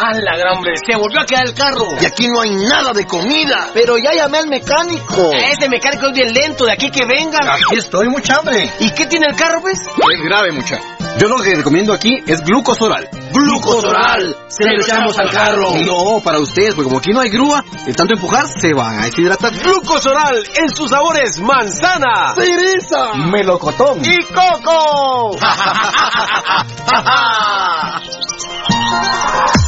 ¡A la gran hombre! ¡Se volvió a quedar el carro! Y aquí no hay nada de comida. Pero ya llamé al mecánico. Ese mecánico es bien lento, de aquí que venga. Aquí estoy, mucha hambre. ¿Y qué tiene el carro, pues? Es grave, mucha. Yo lo que recomiendo aquí es glucosoral. ¡Glucosoral! Se lo echamos al carro. No, para ustedes, porque como aquí no hay grúa, de tanto empujar se van a deshidratar. Glucosoral en sus sabores manzana, ¡Cereza! melocotón y coco.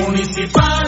Municipal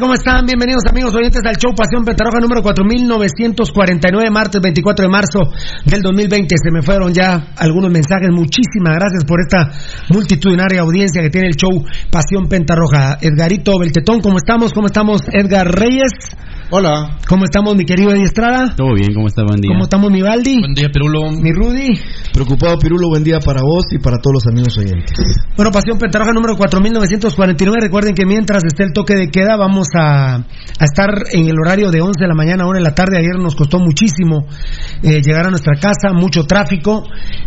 ¿cómo están? Bienvenidos amigos oyentes al show Pasión Pentarroja número 4949, martes 24 de marzo del 2020. Se me fueron ya algunos mensajes. Muchísimas gracias por esta multitudinaria audiencia que tiene el show Pasión Pentarroja. Edgarito Beltetón, ¿cómo estamos? ¿Cómo estamos? Edgar Reyes. Hola. ¿Cómo estamos, mi querido Eddie Estrada? Todo bien, ¿cómo está? Buen día. ¿Cómo estamos, mi Valdi? Buen día, Pirulo. Mi Rudy. Preocupado, Pirulo, buen día para vos y para todos los amigos oyentes. Bueno, Pasión Pentarroja número 4949. Recuerden que mientras esté el toque de queda, vamos a, a estar en el horario de 11 de la mañana a 1 de la tarde. Ayer nos costó muchísimo eh, llegar a nuestra casa, mucho tráfico.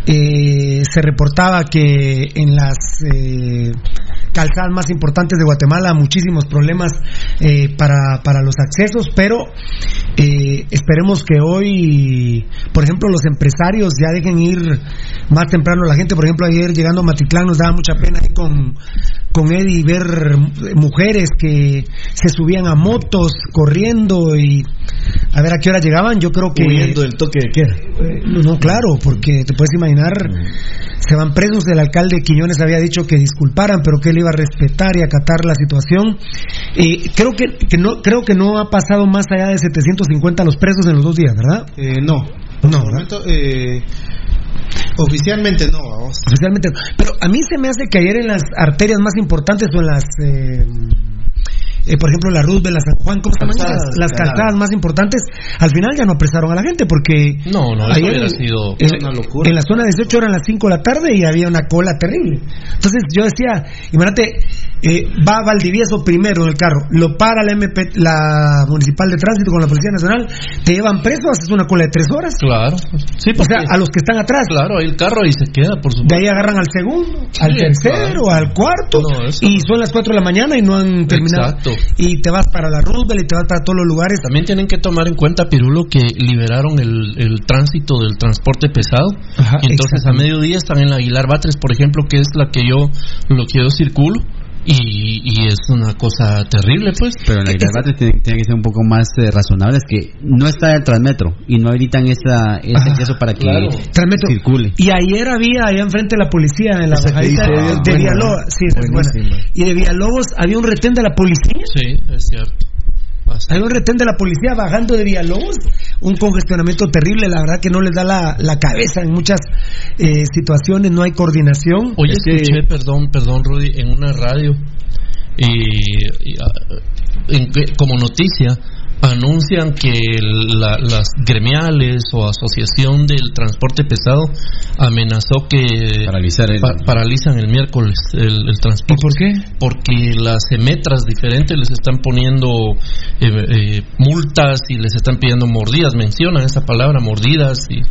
Eh, se reportaba que en las eh, calzadas más importantes de Guatemala muchísimos problemas eh, para, para los accesos, pero eh, esperemos que hoy, por ejemplo, los empresarios ya dejen ir más temprano la gente. Por ejemplo, ayer llegando a Matitlán nos daba mucha pena ir con, con Eddie ver mujeres que se subían a motos corriendo y a ver a qué hora llegaban. Yo creo que. Huyendo del toque de queda. Eh, no, claro, porque te puedes imaginar, se van presos. El alcalde Quiñones había dicho que disculparan, pero que él iba a respetar y acatar la situación. Eh, creo que, que no creo que no ha pasado más allá de 750 los presos en los dos días, ¿verdad? Eh, no. No, el momento, eh, oficialmente no, vamos. Oficialmente. no. Pero a mí se me hace que ayer en las arterias más importantes o en las. eh, eh, por ejemplo, la Roosevelt, la San Juan, ¿cómo se llaman? Calzadas, Las, las claro. calzadas más importantes, al final ya no apresaron a la gente porque. No, no, eso ayer hubiera sido en, una locura. En la zona 18 eran las 5 de la tarde y había una cola terrible. Entonces yo decía, imagínate, eh, va Valdivieso primero en el carro, lo para la MP, la Municipal de Tránsito con la Policía Nacional, te llevan preso, haces una cola de 3 horas. Claro. Sí, O sea, a los que están atrás. Claro, ahí el carro ahí se queda, por De supuesto. ahí agarran al segundo, al tercero, claro. al cuarto, No, y son las 4 de la mañana y no han terminado. Exacto. Y te vas para la Roosevelt y te vas para todos los lugares. También tienen que tomar en cuenta, Pirulo, que liberaron el, el tránsito del transporte pesado. Ajá, entonces a mediodía están en la Aguilar Batres, por ejemplo, que es la que yo, lo que yo circulo. Y, y es una cosa terrible, pues. Pero en la Guilarbate tiene, tiene que ser un poco más eh, razonable, es que no está el Transmetro y no habilitan esa, ese Ajá, acceso para que claro. Transmetro. circule. Y ayer había allá enfrente de la policía en la bajadita de, de Villalobos. Sí, es buena. Y de Villalobos había un retén de la policía. Sí, es cierto. Había un retén de la policía bajando de Villalobos, un congestionamiento terrible, la verdad que no les da la, la cabeza en muchas eh, situaciones, no hay coordinación. Hoy Es que- escuché, perdón, perdón, Rudy, en una radio, y, y, ah, en como noticia, anuncian que la- las gremiales o asociación del transporte pesado amenazó que Paralizar el- pa- paralizan el miércoles el, el transporte. ¿Y por qué? Porque las emetras diferentes les están poniendo eh, eh, multas y les están pidiendo mordidas, mencionan esa palabra, mordidas y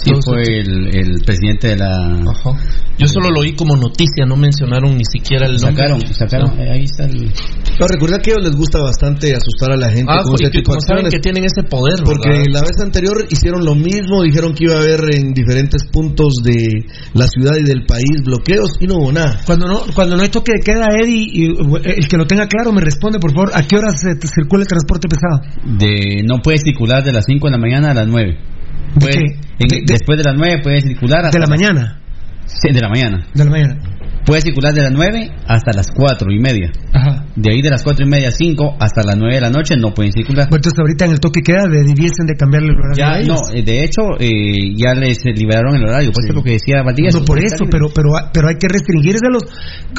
Sí, fue el, el presidente de la... Ajá. Yo solo lo oí como noticia, no mencionaron ni siquiera el nombre. Sacaron, sacaron, ahí está el... No, recuerda que a ellos les gusta bastante asustar a la gente Ah, con de como saben que tienen ese poder, Porque ¿verdad? la vez anterior hicieron lo mismo, dijeron que iba a haber en diferentes puntos de la ciudad y del país bloqueos y no hubo nada. Cuando no, cuando no hay toque de queda, Eddie, y, eh, el que lo tenga claro me responde, por favor, ¿a qué horas se te circula el transporte pesado? De, no puede circular de las 5 de la mañana a las 9. ¿De Puede- qué? en- De- de- después de las 9 puede circular hasta De la mañana. Sí, de la mañana. De la mañana. Puede circular de las 9 hasta las 4 y media. Ajá. De ahí de las 4 y media a 5 hasta las 9 de la noche no pueden circular. Bueno, entonces ahorita en el toque queda de- debiesen de cambiarle el horario a Ya, no, eh, de hecho, eh, ya les liberaron el horario. Pues es lo que decía Valdivia. No por eso, pero, pero, pero hay que restringírselos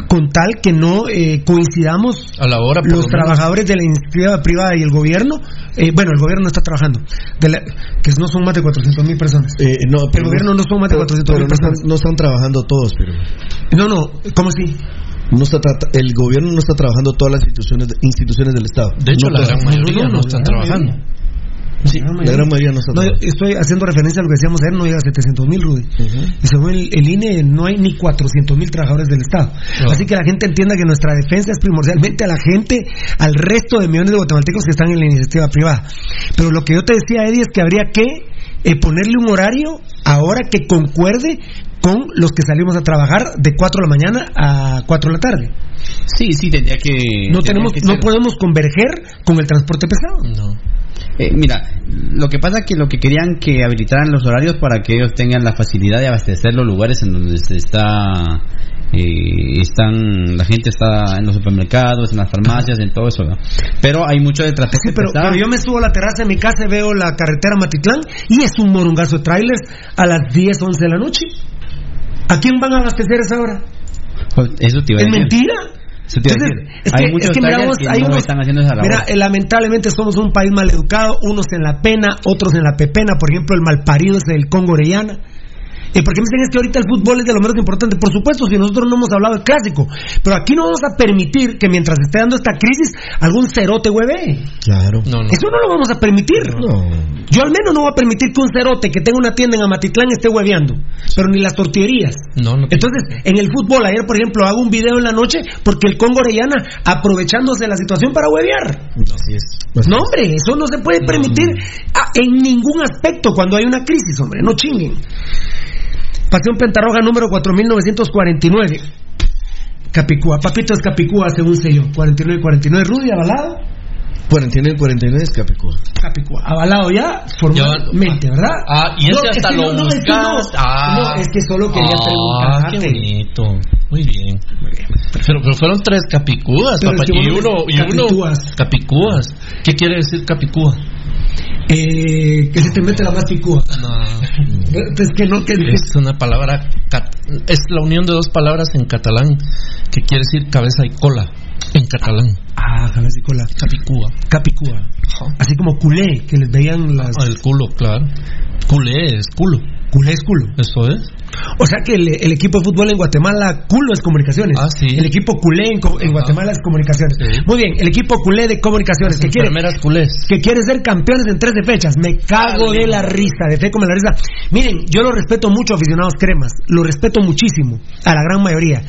con tal que no eh, coincidamos A la hora, por los lo menos. trabajadores de la iniciativa privada y el gobierno. eh, bueno, el gobierno no está trabajando, de la- que no son más de 400 mil personas. Eh, no, el gobierno no son más de pero- 400 pero mil no están, personas. no están trabajando todos, pero No, no, ¿cómo así? no está trata- el gobierno no está trabajando todas las instituciones instituciones del Estado. De hecho, No la gran mayoría no, están gran trabajando. Sí, La gran mayoría no está No, estoy haciendo referencia a lo que decíamos ayer, no llega a 700 mil, Rudy. Y según el, el INE, no hay ni 400 mil trabajadores del Estado. No. Así que la gente entienda que nuestra defensa es primordialmente a la gente, al resto de millones de guatemaltecos que están en la iniciativa privada. Pero lo que yo te decía, Eddie, es que habría que eh, ponerle un horario ahora que concuerde con los que salimos a trabajar de 4 de la mañana a 4 de la tarde. Sí, sí, tendría que. No tenemos, que no podemos converger con el transporte pesado. No. Eh, mira, lo que pasa es que lo que querían que habilitaran los horarios para que ellos tengan la facilidad de abastecer los lugares en donde se está eh, están la gente está en los supermercados, en las farmacias, en todo eso. ¿no? Pero hay mucho de transporte Sí, pero, pesado. pero yo me subo a la terraza de mi casa y veo la carretera Matitlán y es un morungazo de trailers a las 10, 11 de la noche. ¿A quién van a abastecer esa hora? Eso te iba a ¿Es mentira? Eso te iba a Entonces, decir. es hay que- muchos es que hay no unos- están haciendo esa labor. Mira, eh, lamentablemente somos un país mal educado, unos en la pena, otros en la pepena, por ejemplo, el malparido es el Congo Orellana. ¿Y por qué me dicen es que ahorita el fútbol es de lo menos importante? Por supuesto, si nosotros no hemos hablado del clásico. Pero aquí no vamos a permitir que mientras esté dando esta crisis, algún cerote hueve. Claro. Eso no lo vamos a permitir. Yo al menos no voy a permitir que un cerote que tenga una tienda en Amatitlán esté hueveando. Pero ni las tortillerías. No, no. Entonces, en el fútbol, ayer, por ejemplo, hago un video en la noche porque el Congo Orellana, aprovechándose de la situación para huevear. Así es. No, hombre, eso no se puede permitir ah, en ningún aspecto cuando hay una crisis, hombre, no chinguen. Pasión Pentarroja número 4949. Capicúa, papito es Capicúa según sé yo. 4949, Rudy avalado. 49 49 es Capicúa. Capicúa, avalado ya formalmente, ¿verdad? Ah, y ese No, es hasta que lo no, no, es que no. buscaste. Ah. No, es que solo quería Ah, qué preguntarte. bonito. Muy bien. Pero, pero fueron tres capicúas, papá. es que Y uno, no y uno. Capicúas. ¿Qué quiere decir capicúa? Eh, que se te mete la más picúa. Es que no, que Es una palabra. Es la unión de dos palabras en catalán que quiere decir cabeza y cola. En catalán. Ah, cabeza y cola. Capicúa. Capicúa. Así como culé, que les veían las. Ah, el culo, claro. Culé es culo. Culé es culo. Eso es. O sea que el, el equipo de fútbol en Guatemala, culo es comunicaciones. Ah, sí. El equipo culé en, Guatemala es comunicaciones. Muy bien, el equipo culé de comunicaciones. que quiere, culés. que quiere ser campeones en 13 fechas. Me cago de la risa, de fe como la risa. Miren, yo lo respeto mucho, aficionados cremas. Lo respeto muchísimo, a la gran mayoría.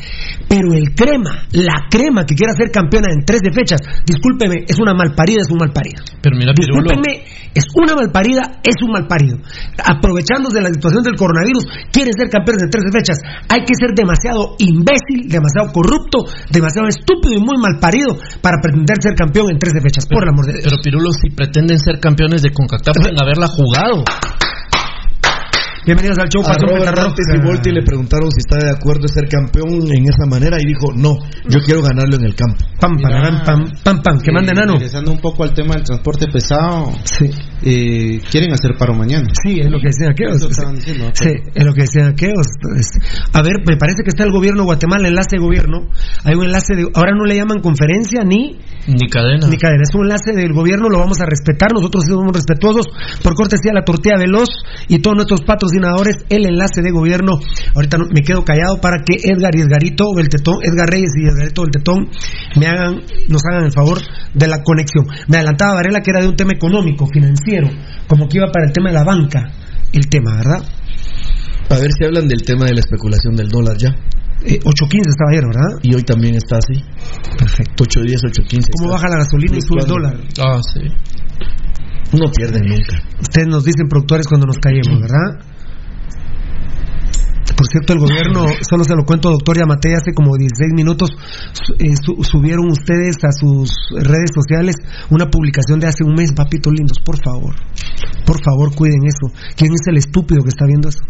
Pero el crema, la crema que quiera ser campeona en 13 fechas, discúlpeme, es una malparida, es un malparido. Pero mira, Pirulo. Discúlpenme, es una malparida, es un malparido. Aprovechándose de la situación del coronavirus, quieren ser campeones de 13 fechas. Hay que ser demasiado imbécil, demasiado corrupto, demasiado estúpido y muy malparido para pretender ser campeón en 13 fechas, por el amor de Dios. Pero Pirulo, si pretenden ser campeones de CONCACAF, pueden haberla jugado. Bienvenidos al show, A Robert. Dantes y Volti le preguntaron si está de acuerdo en ser campeón en esa manera y dijo, no, yo quiero ganarlo en el campo. Pam, pam, pam, pam, pam, que mande enano. Regresando un poco al tema del transporte pesado, eh, quieren hacer paro mañana. Sí, es lo que decían aquellos. Diciendo. Sí, es lo que decían aquellos. Este, A ver, me parece que está el gobierno de Guatemala, enlace de gobierno. Hay un enlace de. Ahora no le llaman conferencia ni. Ni cadena. Ni cadena, es un enlace del gobierno, lo vamos a respetar. Nosotros somos respetuosos por cortesía la tortilla veloz y todos nuestros patrocinadores. El enlace de gobierno. Ahorita no- me quedo callado para que Edgar y Edgarito Beltetón, Edgar Reyes y Edgarito Beltetón me hagan, nos hagan el favor de la conexión. Me adelantaba Varela que era de un tema económico, financiero, como que iba para el tema de la banca, el tema, ¿verdad? A ver si hablan del tema de la especulación del dólar ya. Eh, 8.15 estaba ayer, ¿verdad? Y hoy también está así. Perfecto. 8.10, 8.15. ¿Cómo baja la gasolina y sube el dólar? Ah, sí. No pierden nunca. Ustedes nos dicen productores cuando nos callemos, ¿verdad? Por cierto, el gobierno, solo se lo cuento, doctor Yamatei, hace como 16 minutos eh, su- subieron ustedes a sus redes sociales una publicación de hace un mes, papitos lindos, por favor. Por favor, cuiden eso. ¿Quién es el estúpido que está viendo eso?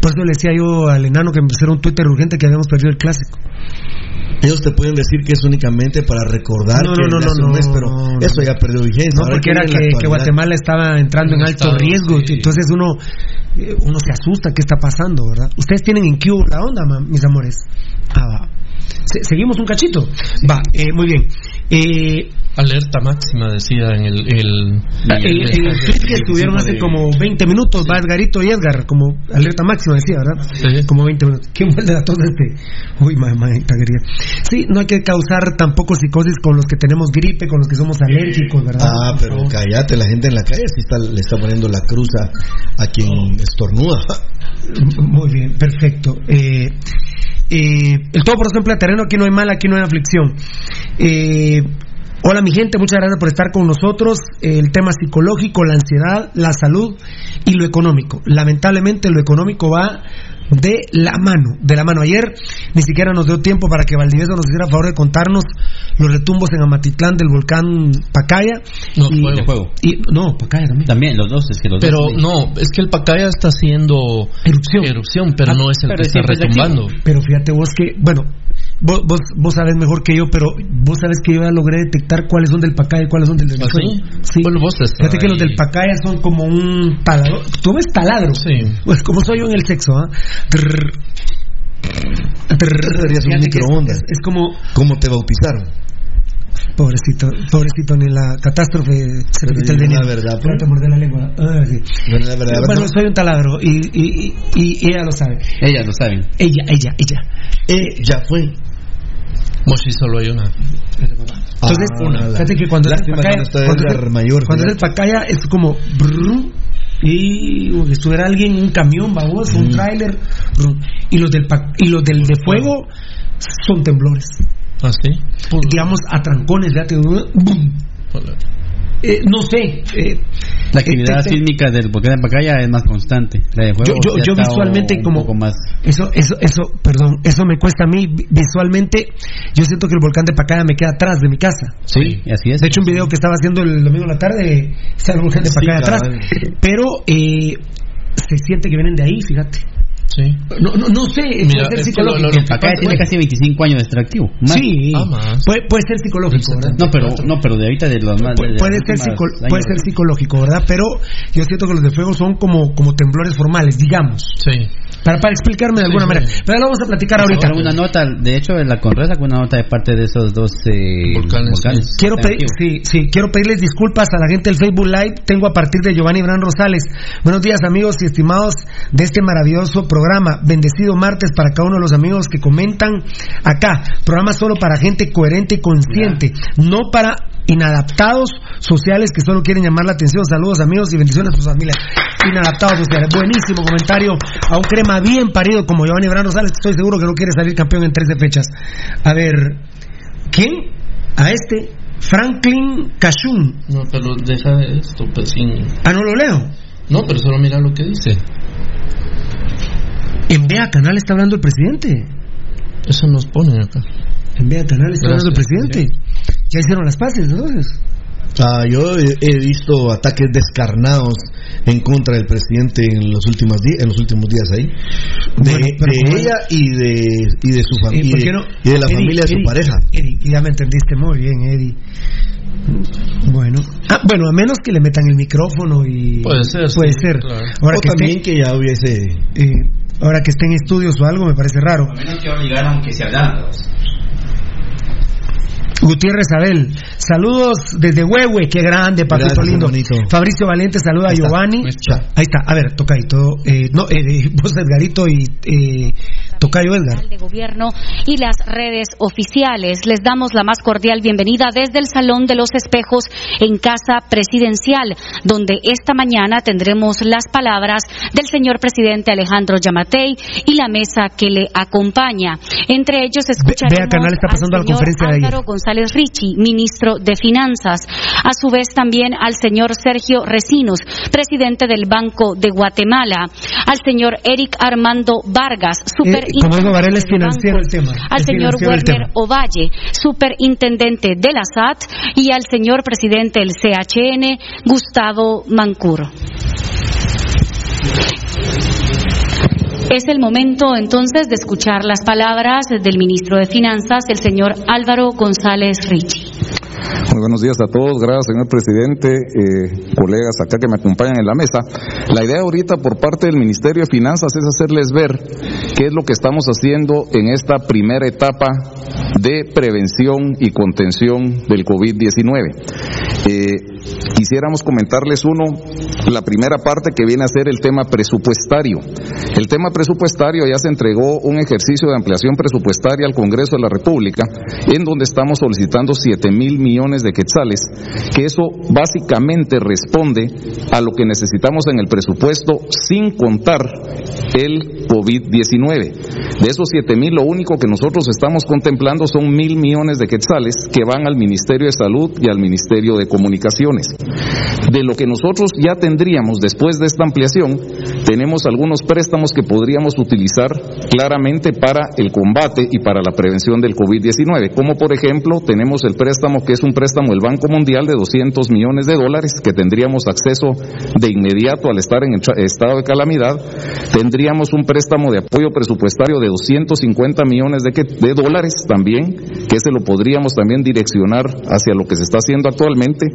Por eso le decía yo al enano que me pusiera un Twitter urgente que habíamos perdido el clásico. Ellos te pueden decir que es únicamente para recordar No, que no, no, hace no, un mes, pero no, no. eso ya perdió vigencia. No, Ahora porque era que. Guatemala estaba entrando en En alto estado, riesgo, sí. entonces uno eh, uno se asusta, ¿qué está pasando, verdad? Ustedes tienen en Q la onda, ma- mis amores. Ah, va. Se- seguimos un cachito. Va, eh, muy bien. Eh, Alerta máxima, decía en el. el, el, el tweet que estuvieron hace como 20 minutos, va Edgarito y Edgar, como alerta máxima decía, ¿verdad? Sí. Como 20 minutos. ¿Quién fue el de la tos este? Uy, mamá, quería. Sí, no hay que causar tampoco psicosis con los que tenemos gripe, con los que somos alérgicos, ¿verdad? Ah, pero cállate, la gente en la calle sí está, le está poniendo la cruz a, a quien estornuda. Muy bien, perfecto. Eh, eh, el todo por ejemplo terreno, aquí no hay mal, aquí no hay aflicción. Eh, hola mi gente, muchas gracias por estar con nosotros. El tema psicológico, la ansiedad, la salud y lo económico. Lamentablemente lo económico va de la mano, de la mano. Ayer ni siquiera nos dio tiempo para que Valdivieso nos hiciera favor de contarnos los retumbos en Amatitlán del volcán Pacaya. No, y, fuego. fuego. Y, no, Pacaya también. También, los dos, es que los Pero dos. no, es que el Pacaya está haciendo erupción, erupción pero Ah, no es el pero que es está retumbando. Pero fíjate vos que, bueno, vos, vos, vos sabes mejor que yo, pero vos sabes que yo ya logré detectar cuáles son del Pacaya y cuáles son del del ¿Ah, sí? Sí. Bueno, vos estás Fíjate que los del Pacaya son como un taladro. ¿Tú ves taladro? Sí. Pues como soy yo en el sexo, ¿ah? Deberías un microondas. Es, es como, ¿Cómo te bautizaron? pobrecito, pobrecito, ni la catástrofe se quita el veneno. la verdad, Pero te mordé la lengua. Ah, sí. Bueno, la verdad, Bueno, ¿no? soy un taladro y, y, y, y ella lo sabe. Ellas lo saben. Ella, ella, ella. Eh, ya fue. Moshi solo hay una. Entonces, Ah, una. fíjate que cuando es el pacaya, cuando, es, Mayor, cuando es el pacaya es como brrr, y que estuviera alguien en un camión, babos, un tráiler, y los del y los del de fuego son temblores, ¿Ah, sí? digamos a trancones, fíjate, boom. Eh, no sé, eh, La actividad eh, te- te- sísmica del volcán de Pacaya es más constante. La de yo, yo, yo visualmente un como poco más. eso eso eso perdón eso me cuesta a mí vi- visualmente yo siento que el volcán de Pacaya me queda atrás de mi casa Sí, así es. De hecho, un video que estaba haciendo el domingo en la tarde está el volcán de Sí, Pacaya atrás. Pero eh, se siente que vienen de ahí, fíjate. Sí. No, no, no sé, Mira, puede ser psicológico. lo- lo- tiene casi 25 años de estar activo. Más. Sí, Ah, más. puede, puede ser psicológico, ¿verdad? No, pero, no, pero de ahorita de los más. Pu- de puede ser, psico- puede ser psicológico, ¿verdad? Pero yo siento que los de fuego son como, como temblores formales, digamos. Sí. Para, para explicarme de alguna Sí, manera. sí. Pero lo vamos a platicar ahorita. Una nota, de hecho, de la Conresa con una nota de parte de esos dos eh, Volcanes, volcanes. Quiero, pedir, sí, sí, quiero pedirles disculpas a la gente del Facebook Live. Tengo a partir de Giovanni Bran Rosales. Buenos días, amigos y estimados de este maravilloso programa. Bendecido martes para cada uno de los amigos que comentan acá. Programa solo para gente coherente y consciente, no para inadaptados sociales que solo quieren llamar la atención. Saludos, amigos, y bendiciones a sus familias. Inadaptados sociales. Buenísimo comentario a un crema bien parido como Giovanni Bran Rosales. que Estoy seguro que no quiere salir campeón en 13 fechas. A ver, ¿quién? A este. Franklin Cashun. No, pero deja esto, pues sin. Ah, no lo leo. No, pero solo mira lo que dice. En Vea Canal está hablando el presidente. Eso nos ponen acá. En Vea Canal está hablando el presidente. Ya hicieron las paces, entonces. Ah, yo he, visto ataques descarnados en contra del presidente en los últimos días, en los últimos días ahí, de, Bueno, ella y de y de su Eh, familia ¿por qué no? y de la Eddie, familia de su Eddie, pareja. Eddie, ya me entendiste muy bien, Eddie. Bueno, ah, bueno, a menos que le metan el micrófono y Puede ser, puede sí, ser. claro. Ahora o que también esté, que ya hubiese eh, ahora que esté en estudios o algo me parece raro. A menos que obligaron que se hablaran. Gutiérrez Abel, saludos desde Huehue, qué grande, papito Gracias, lindo. hermanito. Fabricio Valente, saluda a Ahí. Giovanni. Ahí está. Ahí está, a ver, tocadito. Eh, no, eh, vos Edgarito y eh, Tocayo Edgar. de Gobierno y las redes oficiales. Les damos la más cordial bienvenida desde el Salón de los Espejos en Casa Presidencial, donde esta mañana tendremos las palabras del señor presidente Alejandro Yamatei y la mesa que le acompaña. Entre ellos escucharemos Canal está pasando al la señor conferencia de ayer. González Ricci, ministro de Finanzas. A su vez también al señor Sergio Recinos, presidente del Banco de Guatemala. Al señor Eric Armando Vargas, super Varela es financiero el tema. al señor Werner. Ovalle, superintendente de la SAT, y al señor presidente del CHN, Gustavo Mancuro. Es el momento entonces de escuchar las palabras del ministro de Finanzas, el señor Álvaro González Ricci. Muy buenos días a todos, gracias señor presidente, eh, colegas acá que me acompañan en la mesa. La idea ahorita por parte del Ministerio de Finanzas es hacerles ver qué es lo que estamos haciendo en esta primera etapa de prevención y contención del COVID-19. Eh, quisiéramos comentarles uno, la primera parte que viene a ser el tema presupuestario. El tema presupuestario ya se entregó un ejercicio de ampliación presupuestaria al Congreso de la República, en donde estamos solicitando 7 mil millones de quetzales, que eso básicamente responde a lo que necesitamos en el presupuesto sin contar el COVID-19. De esos 7 mil, lo único que nosotros estamos contemplando son mil millones de quetzales que van al Ministerio de Salud y al Ministerio de Comunicaciones. De lo que nosotros ya tendríamos después de esta ampliación, tenemos algunos préstamos que podríamos utilizar claramente para el combate y para la prevención del COVID-19, como por ejemplo tenemos el préstamo que es un préstamo del Banco Mundial de 200 millones de dólares que tendríamos acceso de inmediato al estar en estado de calamidad, tendríamos un préstamo de apoyo presupuestario de 250 millones de, de dólares también, que se lo podríamos también direccionar hacia lo que se está haciendo actualmente,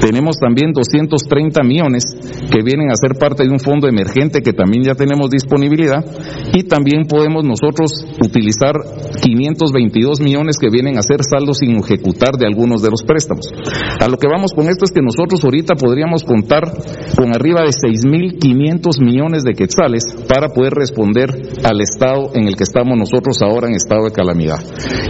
tenemos también 230 millones que vienen a ser parte de un fondo emergente que también ya tenemos disponibilidad y también podemos nosotros utilizar 522 millones que vienen a ser saldos sin ejecutar de algunos de los préstamos. A lo que vamos con esto es que nosotros ahorita podríamos contar con arriba de 6.500 millones de quetzales para poder responder al estado en el que estamos nosotros ahora en estado de calamidad.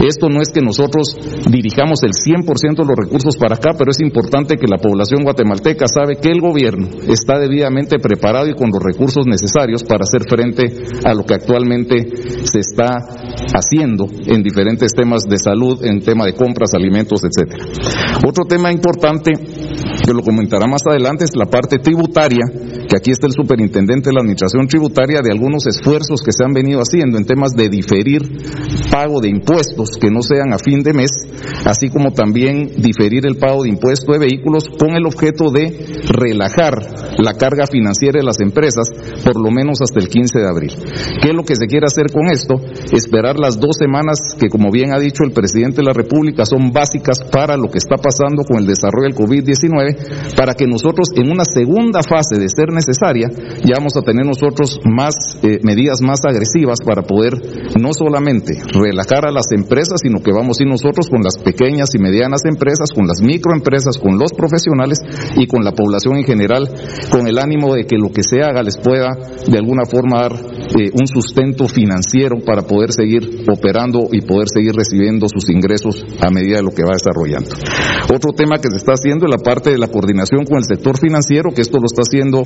Esto no es que nosotros dirijamos el 100% de los recursos para acá, pero es importante que la población guatemalteca sabe que el gobierno está debidamente preparado y con los recursos necesarios para hacer frente a lo que actualmente se está haciendo en diferentes temas de salud, en tema de compras, alimentos, etcétera. Otro tema importante que lo comentará más adelante es la parte tributaria, que aquí está el superintendente de la Administración Tributaria de algunos esfuerzos que se han venido haciendo en temas de diferir pago de impuestos que no sean a fin de mes, así como también diferir el pago de impuesto de vehículos con el objeto de relajar la carga financiera de las empresas por lo menos hasta el 15 de abril. ¿Qué es lo que se quiere hacer con esto? Esperar las dos semanas que, como bien ha dicho el presidente de la República, son básicas para lo que está pasando con el desarrollo del COVID-19, para que nosotros en una segunda fase de ser necesaria, ya vamos a tener nosotros más eh, medidas más agresivas para poder no solamente relajar a las empresas, sino que vamos a ir nosotros con las pequeñas y medianas empresas, con las microempresas, con los profesionales y con la población en general, con el ánimo de que lo que se haga les pueda de alguna forma dar eh, un sustento financiero para poder seguir operando y poder seguir recibiendo sus ingresos a medida de lo que va desarrollando. Otro tema que se está haciendo es la parte de la coordinación con el sector financiero, que esto lo está haciendo,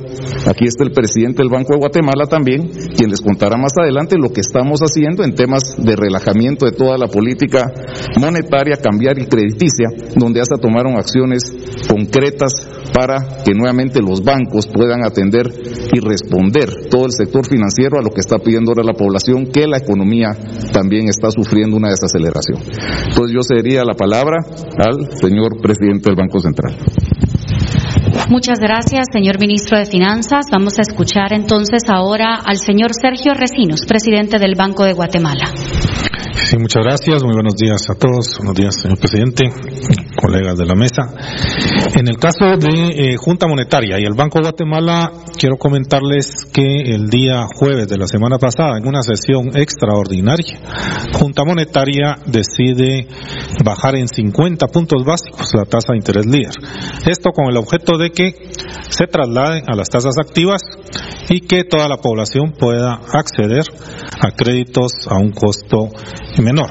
aquí está el presidente del Banco de Guatemala también, quien les contará más adelante lo que estamos haciendo en temas de relajamiento de toda la política monetaria, cambiar y crediticia, donde hasta tomaron acciones concretas para que nuevamente los bancos puedan atender y responder todo el sector financiero a lo que está pidiendo ahora la población, que la economía también está sufriendo una desaceleración. Entonces yo cedería la palabra al señor presidente del Banco Central. Muchas gracias, señor ministro de Finanzas. Vamos a escuchar entonces ahora al señor Sergio Recinos, presidente del Banco de Guatemala. Sí, muchas gracias. Muy buenos días a todos. Buenos días, señor presidente, colegas de la mesa. En el caso de eh, Junta Monetaria y el Banco de Guatemala, quiero comentarles que el día jueves de la semana pasada, en una sesión extraordinaria, Junta Monetaria decide bajar en 50 puntos básicos la tasa de interés líder. Esto con el objeto de que se traslade a las tasas activas y que toda la población pueda acceder a créditos a un costo menor.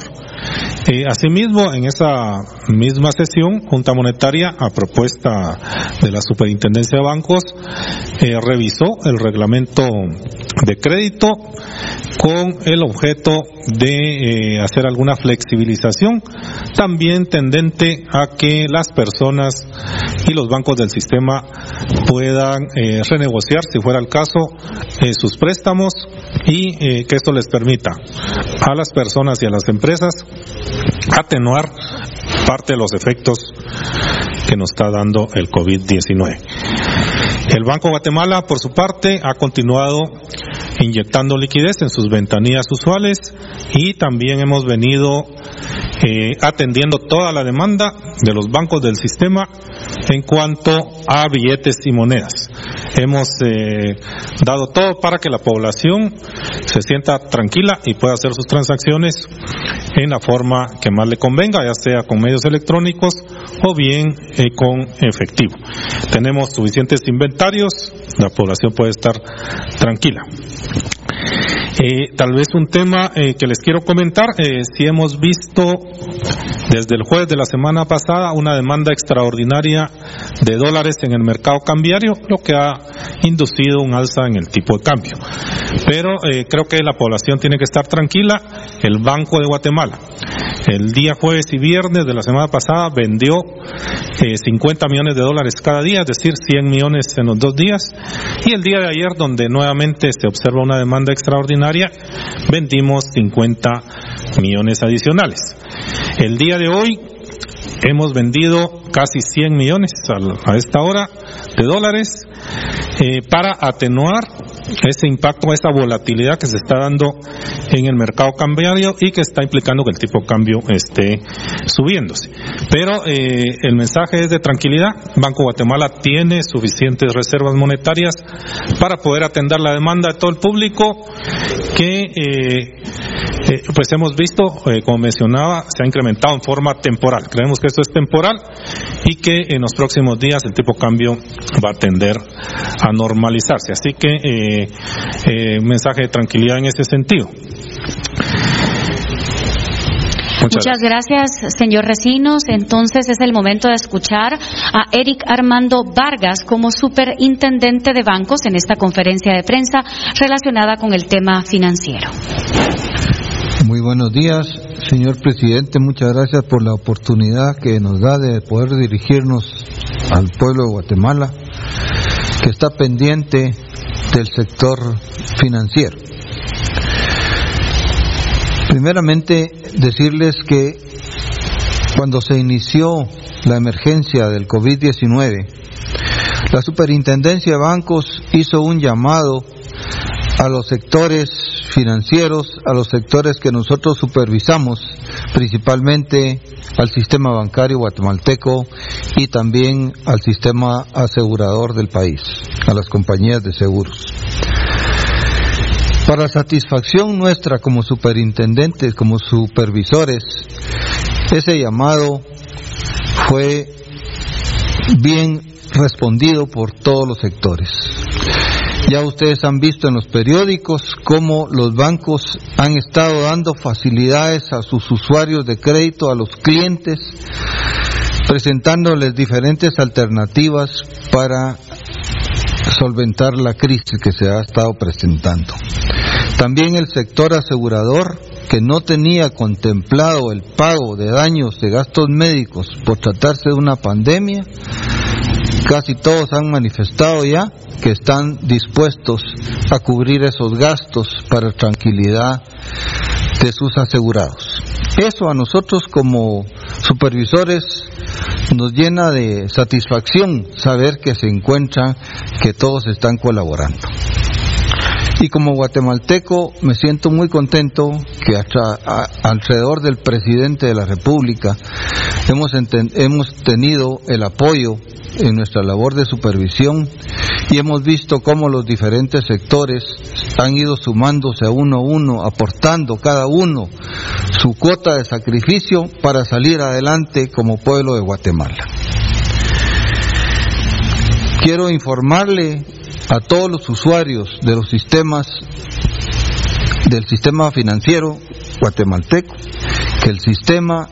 Eh, asimismo, en esa misma sesión, Junta Monetaria, a propuesta de la Superintendencia de Bancos, eh, revisó el reglamento de crédito con el objeto de eh, hacer alguna flexibilización, también tendente a que las personas y los bancos del sistema puedan renegociar, si fuera el caso, sus préstamos y que esto les permita a las personas y a las empresas atenuar parte de los efectos que nos está dando el COVID-19. El Banco Guatemala, por su parte, ha continuado inyectando liquidez en sus ventanillas usuales y también hemos venido eh, atendiendo toda la demanda de los bancos del sistema en cuanto a billetes y monedas. Hemos eh, dado todo para que la población se sienta tranquila y pueda hacer sus transacciones en la forma que más le convenga, ya sea con medios electrónicos o bien eh, con efectivo. Tenemos suficientes inventarios, la población puede estar tranquila. Eh, tal vez un tema eh, que les quiero comentar, si hemos visto desde el jueves de la semana pasada una demanda extraordinaria de dólares en el mercado cambiario, lo que ha inducido un alza en el tipo de cambio. Pero eh, creo que la población tiene que estar tranquila. El Banco de Guatemala, el día jueves y viernes de la semana pasada, vendió eh, 50 millones de dólares cada día, es decir, 100 millones en los dos días. Y el día de ayer, donde nuevamente se observa una demanda extraordinaria, vendimos 50 millones adicionales. El día de hoy hemos vendido casi 100 millones a, esta hora de dólares eh, para atenuar ese impacto, esa volatilidad que se está dando en el mercado cambiario y que está implicando que el tipo de cambio esté subiéndose. Pero eh, el mensaje es de tranquilidad. Banco Guatemala tiene suficientes reservas monetarias para poder atender la demanda de todo el público que eh, eh, pues hemos visto, como mencionaba, se ha incrementado en forma temporal. Creemos que esto es temporal y que en los próximos días el tipo de cambio va a tender a normalizarse. Así que eh, eh, mensaje de tranquilidad en ese sentido. Muchas, Muchas gracias, señor Recinos. Entonces es el momento de escuchar a Eric Armando Vargas como superintendente de bancos en esta conferencia de prensa relacionada con el tema financiero. Muy buenos días, señor presidente. Muchas gracias por la oportunidad que nos da de poder dirigirnos al pueblo de Guatemala, que está pendiente del sector financiero. Primeramente, decirles que cuando se inició la emergencia del COVID-19, la Superintendencia de Bancos hizo un llamado a los sectores financieros, a los sectores que nosotros supervisamos, principalmente al sistema bancario guatemalteco y también al sistema asegurador del país, a las compañías de seguros. Para satisfacción nuestra como superintendentes, como supervisores, ese llamado fue bien respondido por todos los sectores. Ya ustedes han visto en los periódicos cómo los bancos han estado dando facilidades a sus usuarios de crédito, a los clientes, presentándoles diferentes alternativas para solventar la crisis que se ha estado presentando. También el sector asegurador, que no tenía contemplado el pago de daños de gastos médicos por tratarse de una pandemia, casi todos han manifestado ya que están dispuestos a cubrir esos gastos para tranquilidad de sus asegurados. Eso a nosotros como supervisores nos llena de satisfacción saber que se encuentran, que todos están colaborando. Y como guatemalteco me siento muy contento que alrededor del presidente de la República hemos, hemos tenido el apoyo en nuestra labor de supervisión y hemos visto cómo los diferentes sectores han ido sumándose a uno a uno, aportando cada uno su cuota de sacrificio para salir adelante como pueblo de Guatemala. Quiero informarle a todos los usuarios de los sistemas del sistema financiero guatemalteco que el sistema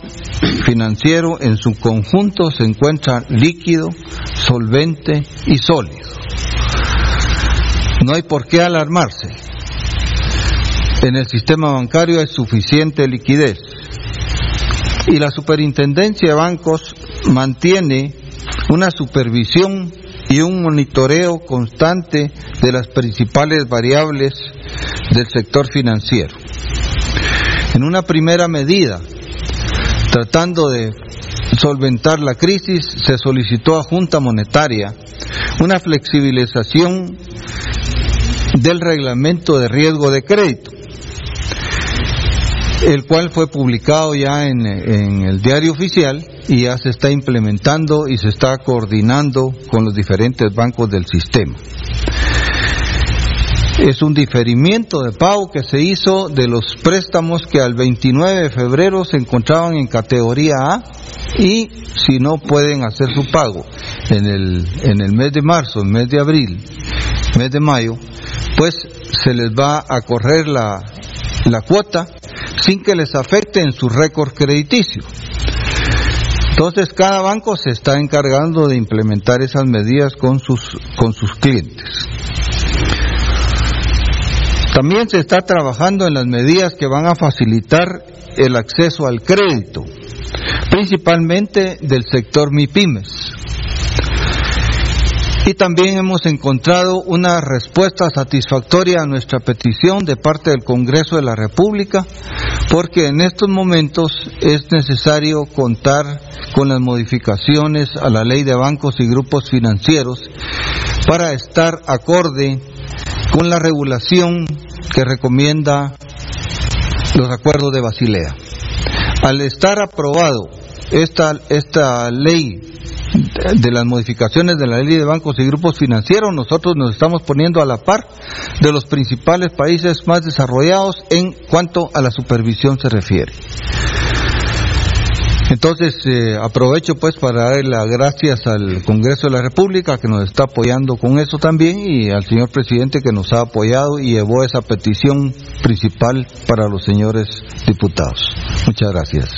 financiero en su conjunto se encuentra líquido, solvente y sólido. No hay por qué alarmarse. En el sistema bancario hay suficiente liquidez. Y la superintendencia de bancos mantiene una supervisión y un monitoreo constante de las principales variables del sector financiero. En una primera medida, tratando de solventar la crisis, se solicitó a Junta Monetaria una flexibilización del reglamento de riesgo de crédito, el cual fue publicado ya en, en, el diario oficial y ya se está implementando y se está coordinando con los diferentes bancos del sistema. Es un diferimiento de pago que se hizo de los préstamos que al 29 de febrero se encontraban en categoría A y si no pueden hacer su pago en el, en el mes de marzo, el mes de abril, mes de mayo, pues se les va a correr la, la cuota sin que les afecte en su récord crediticio. Entonces cada banco se está encargando de implementar esas medidas con sus, con sus clientes. También se está trabajando en las medidas que van a facilitar el acceso al crédito, principalmente del sector MIPIMES. Y también hemos encontrado una respuesta satisfactoria a nuestra petición de parte del Congreso de la República, porque en estos momentos es necesario contar con las modificaciones a la ley de bancos y grupos financieros para estar acorde con la regulación que recomienda los acuerdos de Basilea. Al estar aprobado esta, esta ley de las modificaciones de la ley de bancos y grupos financieros, nosotros nos estamos poniendo a la par de los principales países más desarrollados en cuanto a la supervisión se refiere. Entonces, eh, aprovecho pues para dar las gracias al Congreso de la República que nos está apoyando con eso también y al señor presidente que nos ha apoyado y llevó esa petición principal para los señores diputados. Muchas gracias.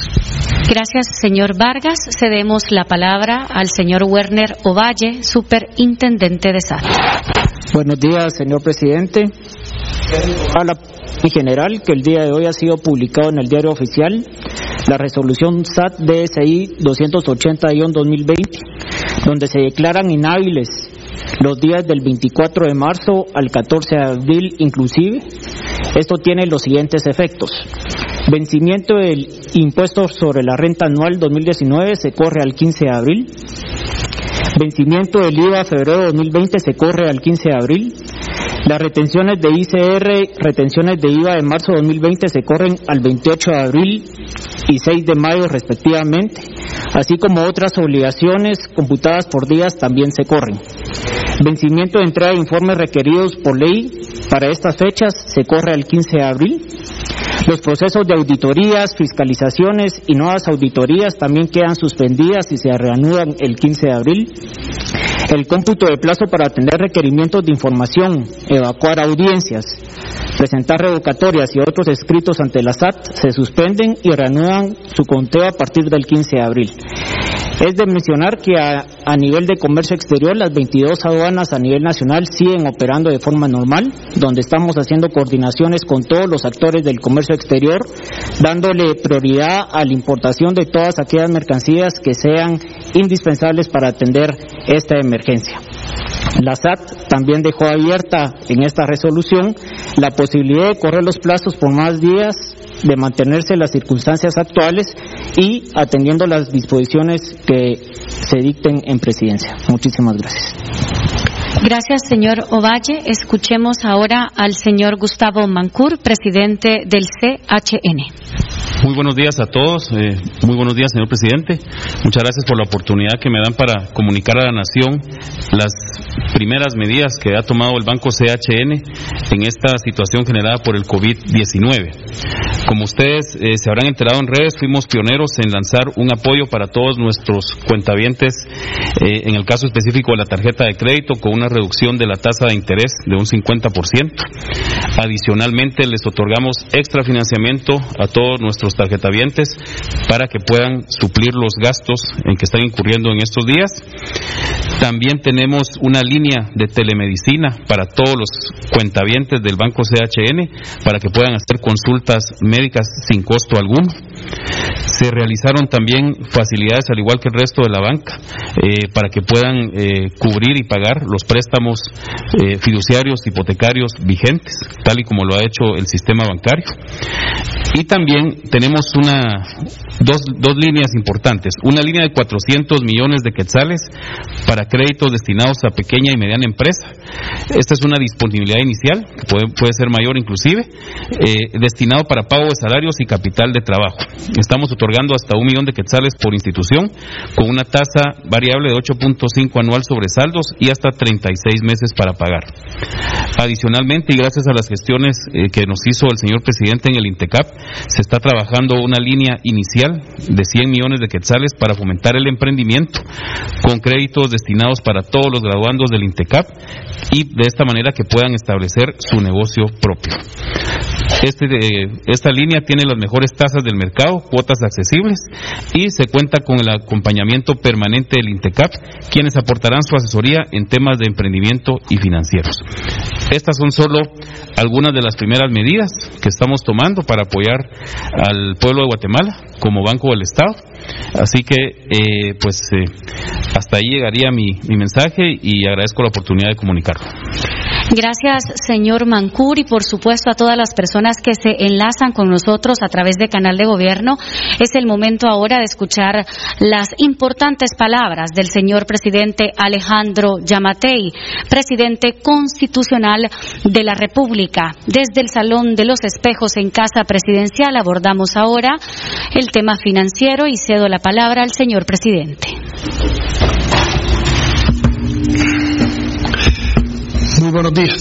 Gracias, señor Vargas. Cedemos la palabra al señor Werner Ovalle, superintendente de SAT. Buenos días, señor presidente. A la en general, que el día de hoy ha sido publicado en el diario oficial la resolución SAT DSI 280-2020, donde se declaran inhábiles los días del 24 de marzo al 14 de abril inclusive. Esto tiene los siguientes efectos. Vencimiento del impuesto sobre la renta anual 2019 se corre al 15 de abril. Vencimiento del IVA febrero 2020 se corre al 15 de abril. Las retenciones de ICR, retenciones de IVA de marzo 2020 se corren al 28 de abril y 6 de mayo respectivamente, así como otras obligaciones computadas por días también se corren. Vencimiento de entrega de informes requeridos por ley para estas fechas se corre al 15 de abril. Los procesos de auditorías, fiscalizaciones y nuevas auditorías también quedan suspendidas y se reanudan el 15 de abril. El cómputo de plazo para atender requerimientos de información, evacuar audiencias, presentar revocatorias y otros escritos ante la SAT se suspenden y reanudan su conteo a partir del 15 de abril. Es de mencionar que a, a, nivel de comercio exterior las 22 aduanas a nivel nacional siguen operando de forma normal, donde estamos haciendo coordinaciones con todos los actores del comercio exterior, dándole prioridad a la importación de todas aquellas mercancías que sean indispensables para atender esta emergencia. La SAT también dejó abierta en esta resolución la posibilidad de correr los plazos por más días de mantenerse las circunstancias actuales y atendiendo las disposiciones que se dicten en presidencia. Muchísimas gracias. Gracias, señor Ovalle. Escuchemos ahora al señor Gustavo Mancur, presidente del CHN. Muy buenos días a todos. Eh, muy buenos días, señor presidente. Muchas gracias por la oportunidad que me dan para comunicar a la nación las primeras medidas que ha tomado el Banco CHN en esta situación generada por el COVID-19. Como ustedes eh, se habrán enterado en redes, fuimos pioneros en lanzar un apoyo para todos nuestros cuentavientes, eh, en el caso específico de la tarjeta de crédito, con una reducción de la tasa de interés de un 50%. Adicionalmente, les otorgamos extra financiamiento a todos nuestros tarjetavientes para que puedan suplir los gastos en que están incurriendo en estos días. También tenemos una línea de telemedicina para todos los cuentavientes del Banco CHN para que puedan hacer consultas médicas sin costo alguno. Se realizaron también facilidades, al igual que el resto de la banca, eh, para que puedan eh, cubrir y pagar los préstamos eh, fiduciarios, hipotecarios vigentes, tal y como lo ha hecho el sistema bancario. Y también tenemos una, dos, dos líneas importantes. Una línea de 400 millones de quetzales para créditos destinados a pequeña y mediana empresa. Esta es una disponibilidad inicial, que puede, puede ser mayor inclusive, eh, destinado para pago de salarios y capital de trabajo. Estamos otorgando hasta un millón de quetzales por institución, con una tasa variable de 8.5 anual sobre saldos y hasta 36 meses para pagar. Adicionalmente, y gracias a las gestiones eh, que nos hizo el señor presidente en el INTECAP, se está trabajando una línea inicial de 100 millones de quetzales para fomentar el emprendimiento con créditos destinados para todos los graduandos del INTECAP y de esta manera que puedan establecer su negocio propio. Este, esta línea tiene las mejores tasas del mercado, cuotas accesibles y se cuenta con el acompañamiento permanente del INTECAP, quienes aportarán su asesoría en temas de emprendimiento y financieros. Estas son solo algunas de las primeras medidas que estamos tomando para apoyar al pueblo de Guatemala como Banco del Estado. Así que, eh, pues, eh, hasta ahí llegaría mi, mi mensaje y agradezco la oportunidad de comunicarlo. Gracias, señor Mancur, y por supuesto a todas las personas que se enlazan con nosotros a través de Canal de Gobierno. Es el momento ahora de escuchar las importantes palabras del señor presidente Alejandro Yamatei, presidente constitucional de la República. Desde el Salón de los Espejos en Casa Presidencial abordamos ahora el tema financiero y cedo la palabra al señor presidente. Muy buenos días,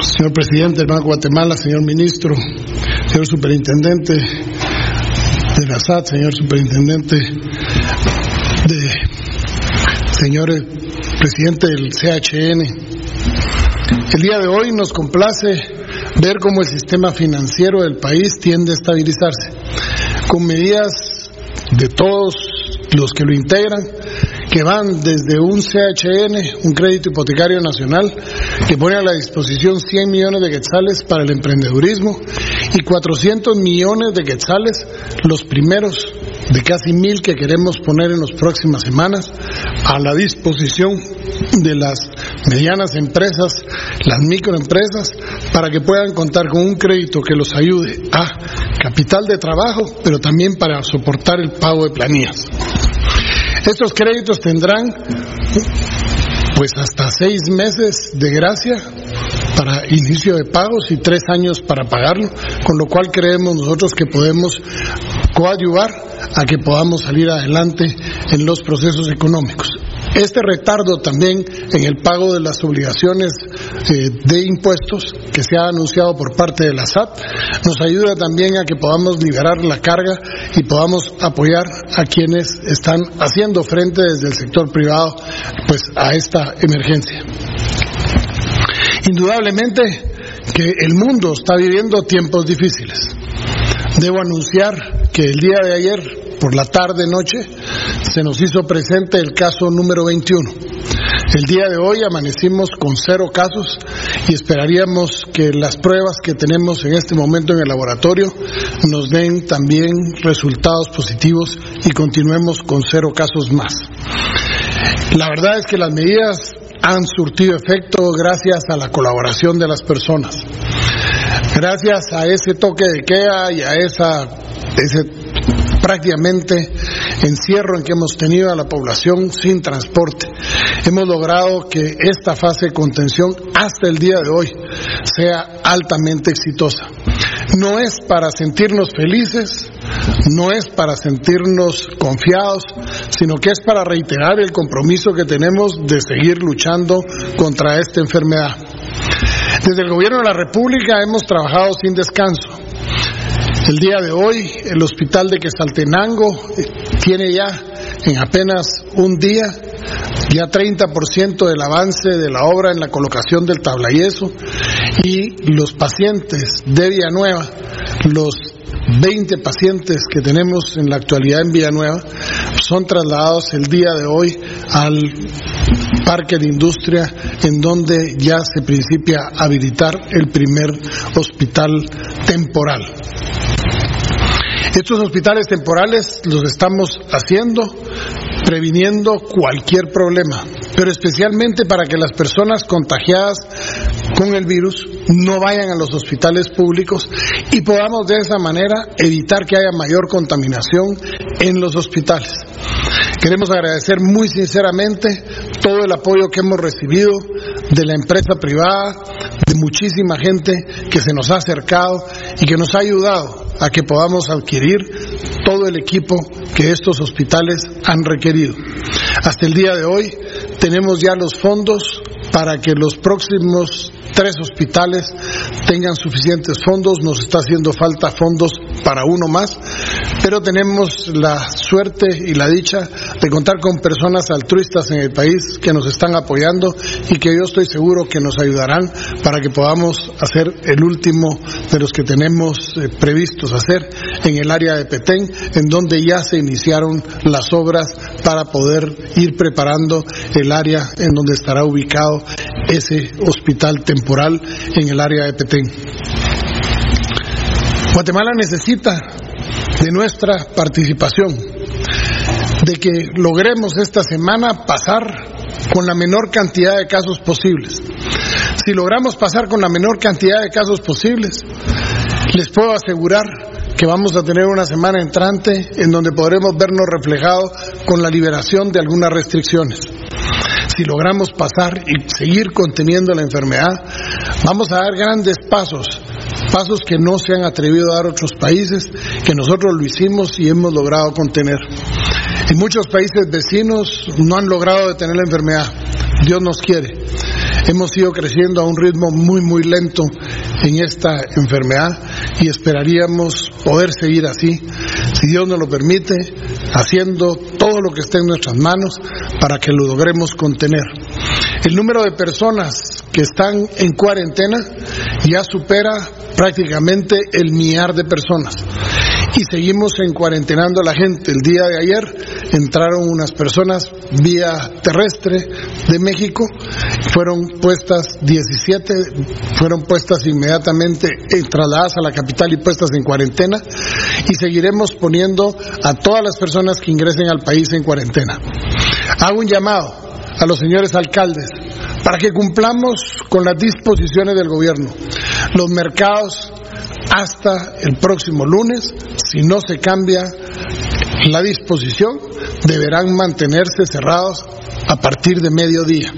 señor presidente del Banco de Guatemala, señor ministro, señor superintendente de la SAT, señor superintendente de señor presidente del CHN. El día de hoy nos complace ver cómo el sistema financiero del país tiende a estabilizarse, con medidas de todos los que lo integran, que van desde un CHN, un crédito hipotecario nacional, que pone a la disposición 100 millones de quetzales para el emprendedurismo y 400 millones de quetzales, los primeros de casi mil que queremos poner en las próximas semanas, a la disposición de las medianas empresas, las microempresas, para que puedan contar con un crédito que los ayude a capital de trabajo, pero también para soportar el pago de planillas. Estos créditos tendrán pues hasta seis meses de gracia para inicio de pagos y tres años para pagarlo, con lo cual creemos nosotros que podemos coadyuvar a que podamos salir adelante en los procesos económicos. Este retardo también en el pago de las obligaciones eh, de impuestos que se ha anunciado por parte de la SAT nos ayuda también a que podamos liberar la carga y podamos apoyar a quienes están haciendo frente desde el sector privado pues a esta emergencia. Indudablemente que el mundo está viviendo tiempos difíciles. Debo anunciar que el día de ayer, por la tarde noche, se nos hizo presente el caso número 21. El día de hoy amanecimos con cero casos y esperaríamos que las pruebas que tenemos en este momento en el laboratorio nos den también resultados positivos y continuemos con cero casos más. La verdad es que las medidas han surtido efecto gracias a la colaboración de las personas. Gracias a ese toque de queda y a esa, ese prácticamente encierro en que hemos tenido a la población sin transporte. Hemos logrado que esta fase de contención hasta el día de hoy sea altamente exitosa. No es para sentirnos felices, no es para sentirnos confiados, sino que es para reiterar el compromiso que tenemos de seguir luchando contra esta enfermedad. Desde el Gobierno de la República hemos trabajado sin descanso. El día de hoy el hospital de Quesaltenango tiene ya en apenas un día ya 30% del avance de la obra en la colocación del tablayeso y los pacientes de Villanueva, los 20 pacientes que tenemos en la actualidad en Villanueva son trasladados el día de hoy al parque de industria en donde ya se principia a habilitar el primer hospital temporal. Estos hospitales temporales los estamos haciendo previniendo cualquier problema, pero especialmente para que las personas contagiadas con el virus no vayan a los hospitales públicos y podamos de esa manera evitar que haya mayor contaminación en los hospitales. Queremos agradecer muy sinceramente todo el apoyo que hemos recibido de la empresa privada, de muchísima gente que se nos ha acercado y que nos ha ayudado a que podamos adquirir todo el equipo que estos hospitales han requerido. Hasta el día de hoy tenemos ya los fondos para que los próximos tres hospitales tengan suficientes fondos. Nos está haciendo falta fondos para uno más, pero tenemos la suerte y la dicha de contar con personas altruistas en el país que nos están apoyando y que yo estoy seguro que nos ayudarán para que podamos hacer el último de los que tenemos eh, previstos hacer en el área de Petén, en donde ya se iniciaron las obras para poder ir preparando el área en donde estará ubicado ese hospital temporal en el área de Petén. Guatemala necesita de nuestra participación, de que logremos esta semana pasar con la menor cantidad de casos posibles. Si logramos pasar con la menor cantidad de casos posibles, les puedo asegurar que vamos a tener una semana entrante en donde podremos vernos reflejados con la liberación de algunas restricciones. Si logramos pasar y seguir conteniendo la enfermedad, vamos a dar grandes pasos, pasos que no se han atrevido a dar otros países, que nosotros lo hicimos y hemos logrado contener. En muchos países vecinos no han logrado detener la enfermedad. Dios nos quiere. Hemos ido creciendo a un ritmo muy, muy lento en esta enfermedad y esperaríamos poder seguir así, si Dios nos lo permite, haciendo todo lo que esté en nuestras manos para que lo logremos contener. El número de personas que están en cuarentena ya supera prácticamente el millar de personas y seguimos en cuarentenando a la gente. El día de ayer entraron unas personas vía terrestre de México, fueron puestas 17, fueron puestas inmediatamente eh, trasladadas a la capital y puestas en cuarentena y seguiremos poniendo a todas las personas que ingresen al país en cuarentena. Hago un llamado a los señores alcaldes para que cumplamos con las disposiciones del gobierno. Los mercados hasta el próximo lunes, si no se cambia la disposición, deberán mantenerse cerrados a partir de mediodía.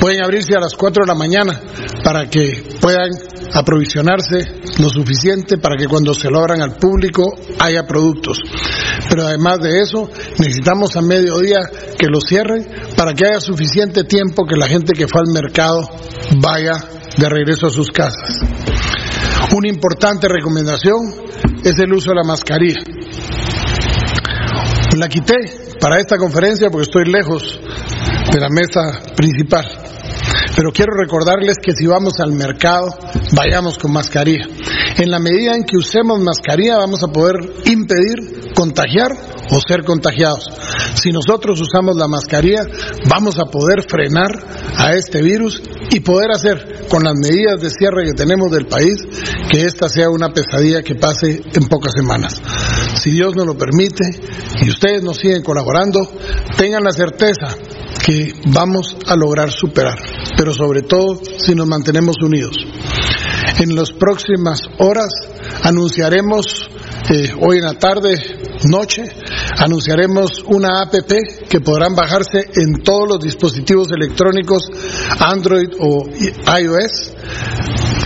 Pueden abrirse a las 4 de la mañana para que puedan aprovisionarse lo suficiente para que cuando se lo abran al público haya productos. Pero además de eso, necesitamos a mediodía que lo cierren para que haya suficiente tiempo que la gente que fue al mercado vaya de regreso a sus casas. Una importante recomendación es el uso de la mascarilla. La quité para esta conferencia porque estoy lejos de la mesa principal. Pero quiero recordarles que si vamos al mercado, vayamos con mascarilla. En la medida en que usemos mascarilla, vamos a poder impedir contagiar o ser contagiados. Si nosotros usamos la mascarilla, vamos a poder frenar a este virus y poder hacer con las medidas de cierre que tenemos del país que esta sea una pesadilla que pase en pocas semanas. Si Dios nos lo permite y ustedes nos siguen colaborando, tengan la certeza que vamos a lograr superar, pero sobre todo si nos mantenemos unidos. En las próximas horas anunciaremos, eh, hoy en la tarde, noche, anunciaremos una APP que podrán bajarse en todos los dispositivos electrónicos Android o iOS,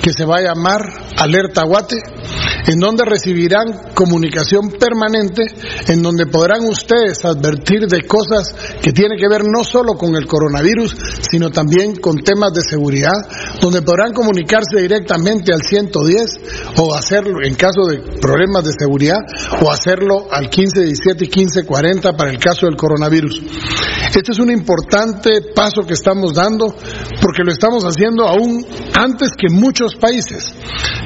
que se va a llamar Alerta Guate, en donde recibirán comunicación permanente, en donde podrán ustedes advertir de cosas que tienen que ver no solo con el coronavirus, sino también con temas de seguridad, donde podrán comunicarse directamente al 110 o hacerlo en caso de problemas de seguridad o hacerlo al 1517 y 1540 para el caso del coronavirus. Este es un importante paso que estamos dando porque lo estamos haciendo aún antes que muchos países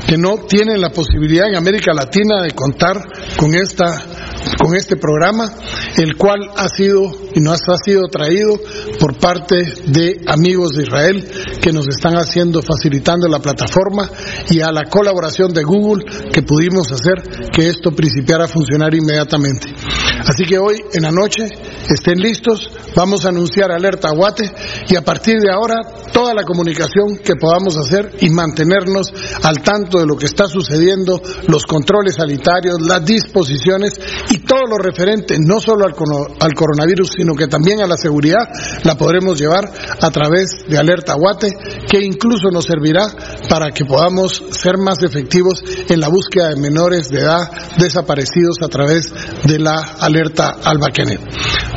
que no tienen la posibilidad en América Latina de contar con esta con este programa, el cual ha sido y nos ha sido traído por parte de amigos de Israel que nos están haciendo, facilitando la plataforma y a la colaboración de Google que pudimos hacer que esto principiara a funcionar inmediatamente. Así que hoy en la noche estén listos, vamos a anunciar alerta Guate y a partir de ahora toda la comunicación que podamos hacer y mantenernos al tanto de lo que está sucediendo, los controles sanitarios, las disposiciones y todo lo referente no solo al, al coronavirus, sino que también a la seguridad, la podremos llevar a través de Alerta Guate, que incluso nos servirá para que podamos ser más efectivos en la búsqueda de menores de edad desaparecidos a través de la alerta Alba Kenneth.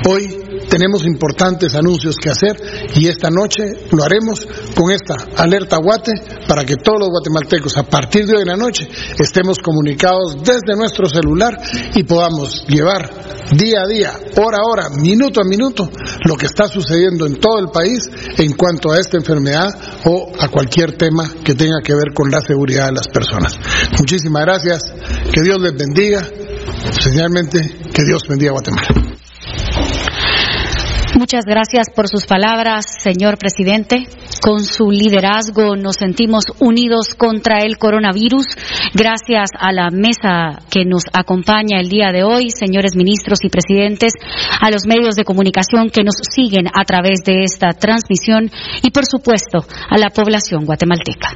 Hoy tenemos importantes anuncios que hacer y esta noche lo haremos con esta alerta Guate para que todos los guatemaltecos a partir de hoy en la noche estemos comunicados desde nuestro celular y podamos llevar día a día, hora a hora, minuto a minuto, lo que está sucediendo en todo el país en cuanto a esta enfermedad o a cualquier tema que tenga que ver con la seguridad de las personas. Muchísimas gracias, que Dios les bendiga, señalmente que Dios bendiga a Guatemala. Muchas gracias por sus palabras, señor presidente. Con su liderazgo nos sentimos unidos contra el coronavirus. Gracias a la mesa que nos acompaña el día de hoy, señores ministros y presidentes, a los medios de comunicación que nos siguen a través de esta transmisión y, por supuesto, a la población guatemalteca.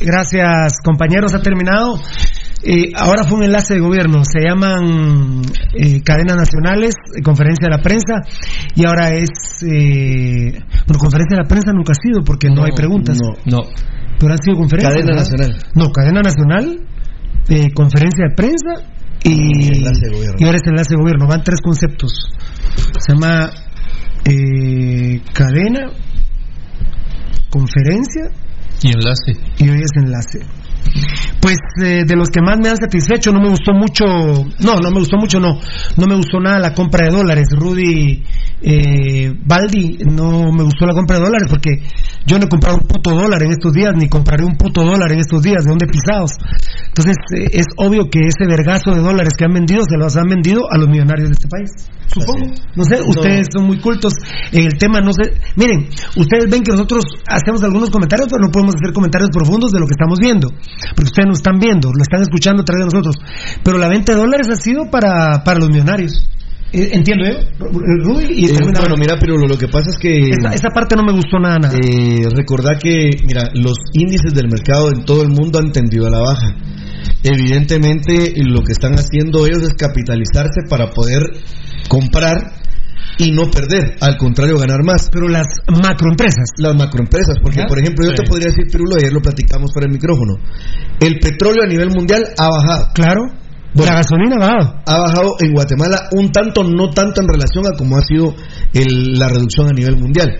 Gracias, compañeros. Ha terminado. Eh, ahora fue un enlace de gobierno, se llaman eh, cadenas nacionales, eh, conferencia de la prensa, y ahora es, eh, bueno, conferencia de la prensa nunca ha sido porque no, hay preguntas. No, no. Pero han sido conferencias. Cadena ¿verdad? nacional. No, cadena nacional, eh, conferencia de prensa y, Enlace de gobierno. y ahora es enlace de gobierno. Van tres conceptos. Se llama eh, cadena, conferencia Y enlace. y hoy es enlace. Pues eh, de los que más me han satisfecho, no me gustó mucho, no, no me gustó mucho, no, no me gustó nada la compra de dólares. Rudy eh, Baldi, no me gustó la compra de dólares porque yo no he comprado un puto dólar en estos días, ni compraré un puto dólar en estos días, de dónde pisados. Entonces eh, es obvio que ese vergazo de dólares que han vendido se los han vendido a los millonarios de este país. Supongo. No sé, ustedes son muy cultos en el tema, no sé. Miren, ustedes ven que nosotros hacemos algunos comentarios, pero no podemos hacer comentarios profundos de lo que estamos viendo. Porque ustedes nos están viendo, lo están escuchando a través de nosotros. Pero la venta de dólares ha sido para, para los millonarios. Eh, Entiendo yo, Rudy, y Eh, bueno, mira, pero lo, lo que pasa es que... esa, esa parte no me gustó nada, nada. Eh, recordá que, mira, los índices del mercado en todo el mundo han tendido a la baja. Evidentemente, lo que están haciendo ellos es capitalizarse para poder comprar y no perder, al contrario, ganar más. Pero las macroempresas. Las macroempresas, porque, ¿Ya? por ejemplo, yo Sí. te podría decir, Pirulo, ayer lo platicamos por el micrófono. El petróleo a nivel mundial ha bajado. Claro. la gasolina ha bajado. Ha bajado en Guatemala un tanto, no tanto en relación a como ha sido el- la reducción a nivel mundial.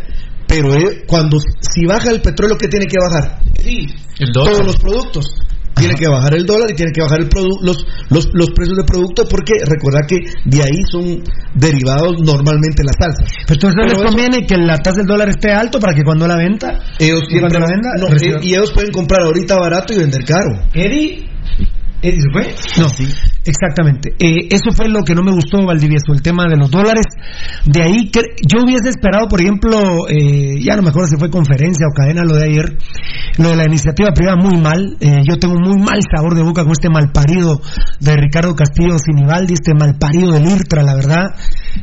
Pero eh, cuando si baja el petróleo, ¿qué tiene que bajar? El dólar. Todos los productos. Tiene que bajar el dólar y tiene que bajar el produ- los, los, los precios de producto porque recordad que de ahí son derivados normalmente las salsas. Pero entonces Pero les eso- conviene que la tasa del dólar esté alto para que cuando la venta, Ellos siempre la venda, no, eh, y ellos pueden comprar ahorita barato y vender caro. Eddie, Eddie se fue. No, exactamente. Eh, eso fue lo que no me gustó, Valdivieso, el tema de los dólares. De ahí que yo hubiese esperado, por ejemplo, eh, ya no me acuerdo si fue conferencia o cadena lo de ayer, lo de la iniciativa privada muy mal. Eh, yo tengo muy mal sabor de boca con este malparido de Ricardo Castillo Sinibaldi, este malparido del IRTRA, la verdad.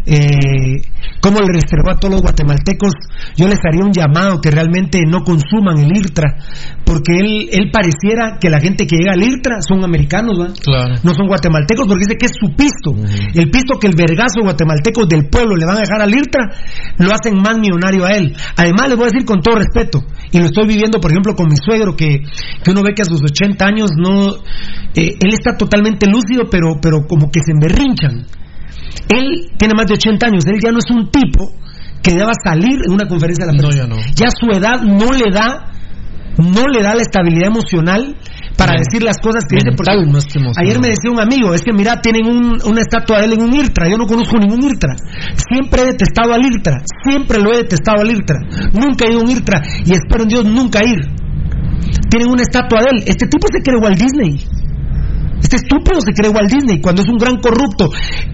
Eh, cómo le restregó a todos los guatemaltecos. Yo les haría un llamado que realmente no consuman el IRTRA, porque él, él pareciera que la gente que llega al IRTRA son americanos, ¿va? Claro. no son guatemaltecos, porque dice que es su pisto. El pisto que el vergazo guatemaltecos del pueblo le van a dejar al IRTRA, lo hacen más millonario a él. Además, les voy a decir con todo respeto, y lo estoy viviendo, por ejemplo, con mi suegro, que, que uno ve que a sus 80 años no. eh, él está totalmente lúcido, pero, pero como que se emberrinchan. Él tiene más de 80 años, él ya no es un tipo que deba salir en una conferencia de la No, prensa. ya no. Ya su edad no le da no le da la estabilidad emocional para decir las cosas que dice porque ayer me decía un amigo es que mira tienen un- una estatua de él en un IRTRA yo no conozco ningún IRTRA. Siempre he detestado al IRTRA siempre lo he detestado al IRTRA. Nunca he ido a un IRTRA y espero en Dios nunca ir. Tienen una estatua de él. Este tipo se cree Walt Disney este estúpido se cree Walt Disney cuando es un gran corrupto.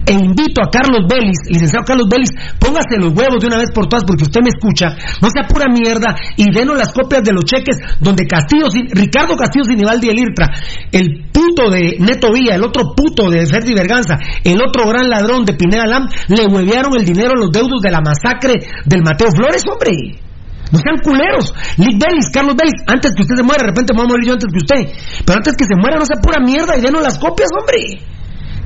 E invito a Carlos Vélez, licenciado Carlos Vélez, póngase los huevos de una vez por todas porque usted me escucha. No sea pura mierda y denos las copias de los cheques donde Castillo, Ricardo Castillo Sinibaldi el IRTRA, el puto de Neto Villa, el otro puto de Ferdi Berganza, el otro gran ladrón de Pineda Lam, le huevearon el dinero a los deudos de la masacre del Mateo Flores, hombre. No sean culeros. Lick Vélez, Carlos Vélez, antes que usted se muera, de repente me voy a morir yo antes que usted. Pero antes que se muera, no sea pura mierda y denos las copias, hombre.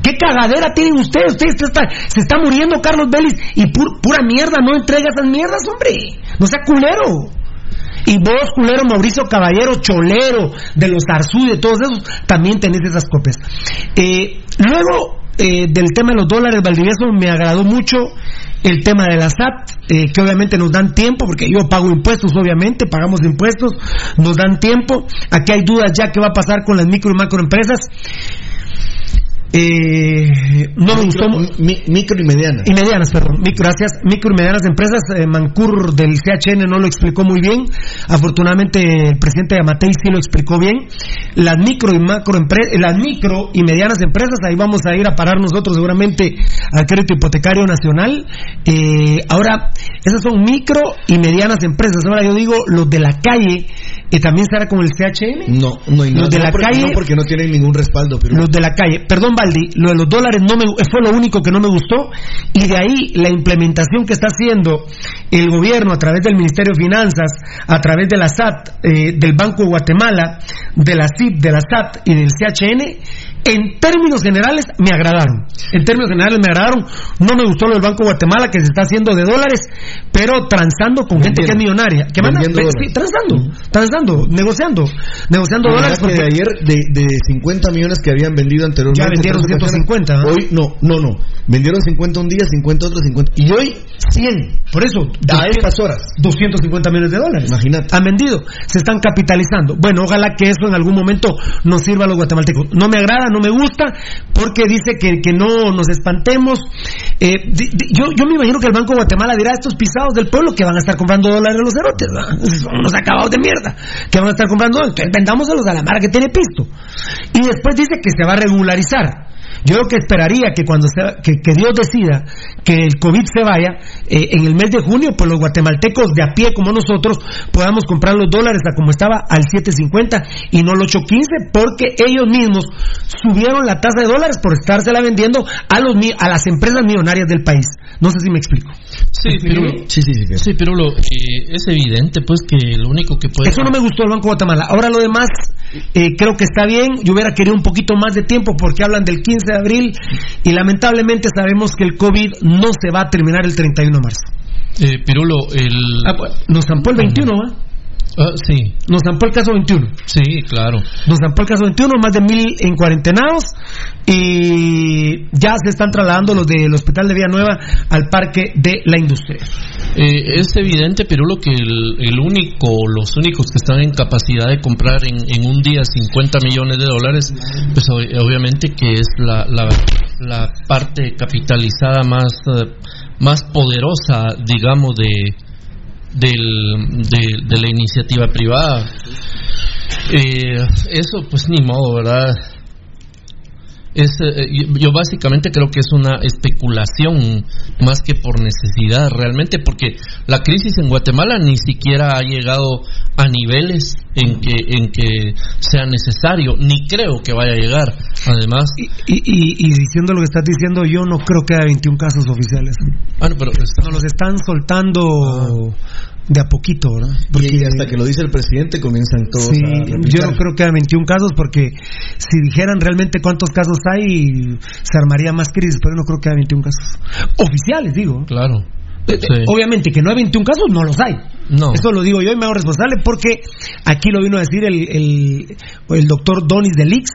¿Qué cagadera tienen ustedes? Se está, se está muriendo Carlos Vélez y pu- pura mierda, no entrega esas mierdas, hombre. No sea culero. Y vos, culero, Mauricio Caballero, cholero, de los Arzú y de todos esos, también tenés esas copias. Eh, luego, eh, del tema de los dólares, Valdivieso, me agradó mucho el tema de la SAT, eh, que obviamente nos dan tiempo, porque yo pago impuestos, obviamente, pagamos impuestos, nos dan tiempo. Aquí hay dudas ya qué va a pasar con las micro y macroempresas. Eh, no me gustó. micro y medianas. Y medianas, perdón. Micro, gracias. Micro y medianas empresas. Eh, Mancur del CHN no lo explicó muy bien. Afortunadamente, el presidente Yamatei sí lo explicó bien. Las micro y macro empresas, las micro y medianas empresas, ahí vamos a ir a parar nosotros seguramente al crédito hipotecario nacional. Eh, ahora, esas son micro y medianas empresas. Ahora yo digo, los de la calle, y también será con el CHN. No, no hay Los de no, la porque, calle- no, porque no tienen ningún respaldo. Pero... Los de la calle. Perdón, Lo de los dólares no me, fue lo único que no me gustó. Y de ahí la implementación que está haciendo el gobierno a través del Ministerio de Finanzas, a través de la SAT, eh, del Banco de Guatemala, de la CIP, de la SAT y del CHN, en términos generales me agradaron. En términos generales me agradaron. No me gustó lo del Banco Guatemala que se está haciendo de dólares, pero transando con gente que es millonaria. Que manda, sí, transando, transando, negociando, negociando La dólares. porque- de ayer, de, de 50 millones que habían vendido anteriormente. Ya vendieron tres ocasiones, 150, ¿no? Hoy, no, no, no. Vendieron 50 un día, 50 otro, 50. Y hoy, 100. Por eso, A estas horas. 250 millones de dólares. Imagínate. Han vendido, se están capitalizando. Bueno, ojalá que eso en algún momento nos sirva a los guatemaltecos. No me agrada, no me gusta, porque dice que, que no nos espantemos. Eh, yo, yo me imagino que el Banco de Guatemala dirá a estos pisados del pueblo que van a estar comprando dólares a los cerotes. Son unos acabados de mierda, que van a estar comprando dólares. Entonces vendámoselos a la mara que tiene pisto. Y después dice que se va a regularizar. Yo lo que esperaría que cuando se- que, que Dios decida que el COVID se vaya, eh, en el mes de junio, pues los guatemaltecos de a pie como nosotros podamos comprar los dólares a como estaba al 7.50 y no al 8.15 porque ellos mismos subieron la tasa de dólares por estársela vendiendo a, los, mi- a las empresas millonarias del país. No sé si me explico. Sí, pero, sí, sí, sí. sí, pero lo, eh, es evidente pues que lo único que puede... Eso no me gustó el Banco de Guatemala. Ahora lo demás, eh, creo que está bien. Yo hubiera querido un poquito más de tiempo porque hablan del 15 de abril y lamentablemente sabemos que el COVID no se va a terminar el 31 de marzo. Eh, Pirulo, el... Ah, pues, nos zampó el 21, ¿va? Ah, sí. Nos zampó el caso 21. Sí, claro. Nos zampó el caso 21, más de mil en cuarentenados y ya se están trasladando los del Hospital de Villanueva al Parque de la Industria. Eh, es evidente, Pirulo, que el, el único, los únicos que están en capacidad de comprar en, en un día 50 millones de dólares, pues ob- obviamente que es la, la, la parte capitalizada más, eh, más poderosa, digamos, de, del, de, la iniciativa privada. Eh, eso, pues ni modo, ¿verdad? Es, eh, yo- yo básicamente creo que es una especulación más que por necesidad realmente porque la crisis en Guatemala ni siquiera ha llegado a niveles en que en que sea necesario ni creo que vaya a llegar además Y, y- y diciendo lo que estás diciendo, yo no creo que haya 21 casos oficiales. Bueno, pero Nos los están soltando de a poquito, ¿verdad? y hasta que lo dice el presidente comienzan todos Sí, a yo no creo que haya 21 casos porque si dijeran realmente cuántos casos hay, se armaría más crisis, pero no creo que haya 21 casos. Oficiales, digo. claro Eh, eh, Obviamente que no hay 21 casos, no los hay. No. Eso lo digo yo y me hago responsable porque aquí lo vino a decir el, el, el doctor Donis de Lix,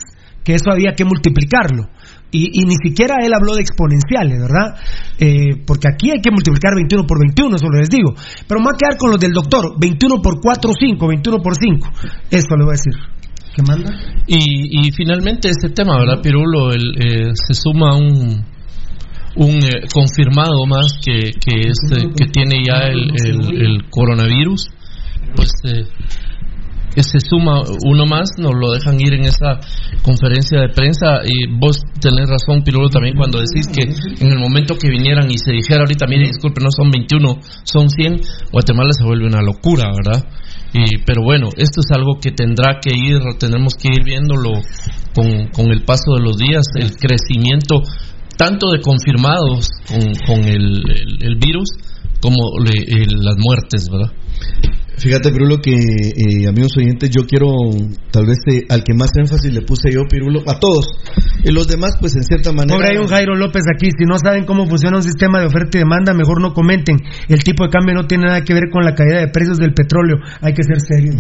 que eso había que multiplicarlo. Y, y ni siquiera él habló de exponenciales, ¿verdad? Eh, porque aquí hay que multiplicar 21 por 21, eso les digo. Pero me voy a quedar con los del doctor, 21 por 4, 5, 21 por 5. Eso le voy a decir. ¿Qué manda? Y, y finalmente este tema, ¿verdad, Pirulo? El, eh, se suma un, un eh, confirmado más que, que, es, eh, que tiene ya el, el- el coronavirus. Pues eh, que se suma uno más, nos lo dejan ir en esa conferencia de prensa. Y vos tenés razón, Pirulo, también cuando decís que en el momento que vinieran y se dijera ahorita, mire, disculpe, no son 21, son 100, Guatemala se vuelve una locura, ¿verdad? Y, pero bueno, esto es algo que tendrá que ir, tendremos que ir viéndolo con, con el paso de los días, el crecimiento tanto de confirmados con, con el- el virus como le- el- las muertes, ¿verdad? Fíjate, Pirulo, que eh, amigos oyentes, yo quiero, tal vez eh, al que más énfasis le puse yo, Pirulo, a todos. Y los demás, pues en cierta manera. Pobre hay un Jairo López aquí, si no saben cómo funciona un sistema de oferta y demanda, mejor no comenten. El tipo de cambio no tiene nada que ver con la caída de precios del petróleo, hay que ser serios.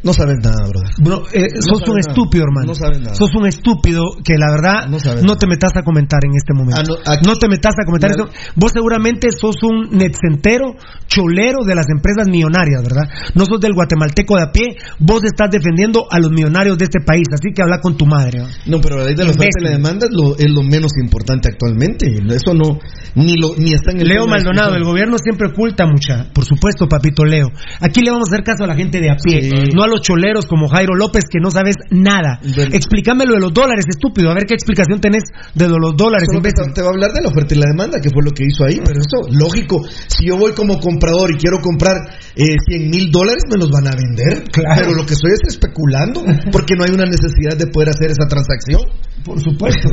No sabes nada, brother. Bro, eh, No sos un nada. estúpido, hermano. No sabes nada. Sos un estúpido que la verdad no, te metas a comentar en este momento. Ah, no, te metas a comentar esto. Vos seguramente sos un netcentero, cholero de las empresas millonarias, ¿verdad? No sos del guatemalteco de a pie. Vos estás defendiendo a los millonarios de este país. Así que habla con tu madre. No, pero la ley de la oferta y la demanda es lo, es lo menos importante actualmente. Eso no, ni lo, ni está en el Leo Maldonado, el gobierno siempre oculta mucha. Por supuesto, papito Leo. Aquí le vamos a hacer caso a la gente de a pie, no a los choleros como Jairo López que no sabes nada. Explícame lo de los dólares, estúpido. A ver qué explicación tenés de lo de los dólares, imbécil. te va a hablar de la oferta y la demanda, que fue lo que hizo ahí, pero eso, lógico, si yo voy como comprador y quiero comprar eh, 100 mil dólares, me los van a vender. Claro. Pero lo que estoy es especulando, porque no hay una necesidad de poder hacer esa transacción. Por supuesto.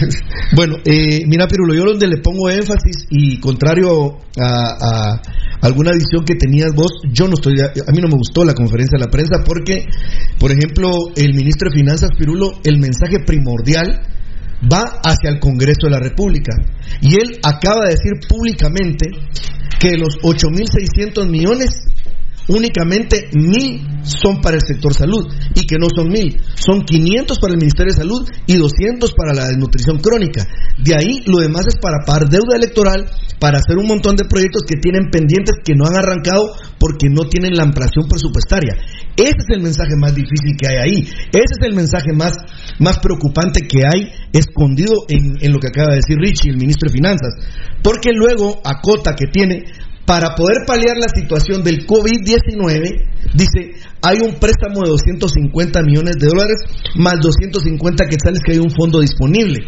bueno, eh, mira, Pirulo, yo donde le pongo énfasis y contrario a, a alguna visión que tenías vos, yo no estoy, a mí no me gustó la conferencia de la prensa porque, por ejemplo, el ministro de Finanzas, Pirulo, el mensaje primordial va hacia el Congreso de la República. Y él acaba de decir públicamente que los 8.600 millones, únicamente mil son para el sector salud y que no son mil, son 500 para el Ministerio de Salud y 200 para la desnutrición crónica. De ahí lo demás es para pagar deuda electoral, para hacer un montón de proyectos que tienen pendientes que no han arrancado porque no tienen la ampliación presupuestaria. Ese es el mensaje más difícil que hay ahí. Ese es el mensaje más, más preocupante que hay escondido en, en lo que acaba de decir Richie, el ministro de Finanzas. Porque luego acota que tiene para poder paliar la situación del COVID-19, dice, hay un préstamo de 250 millones de dólares más 250 quetzales que hay un fondo disponible.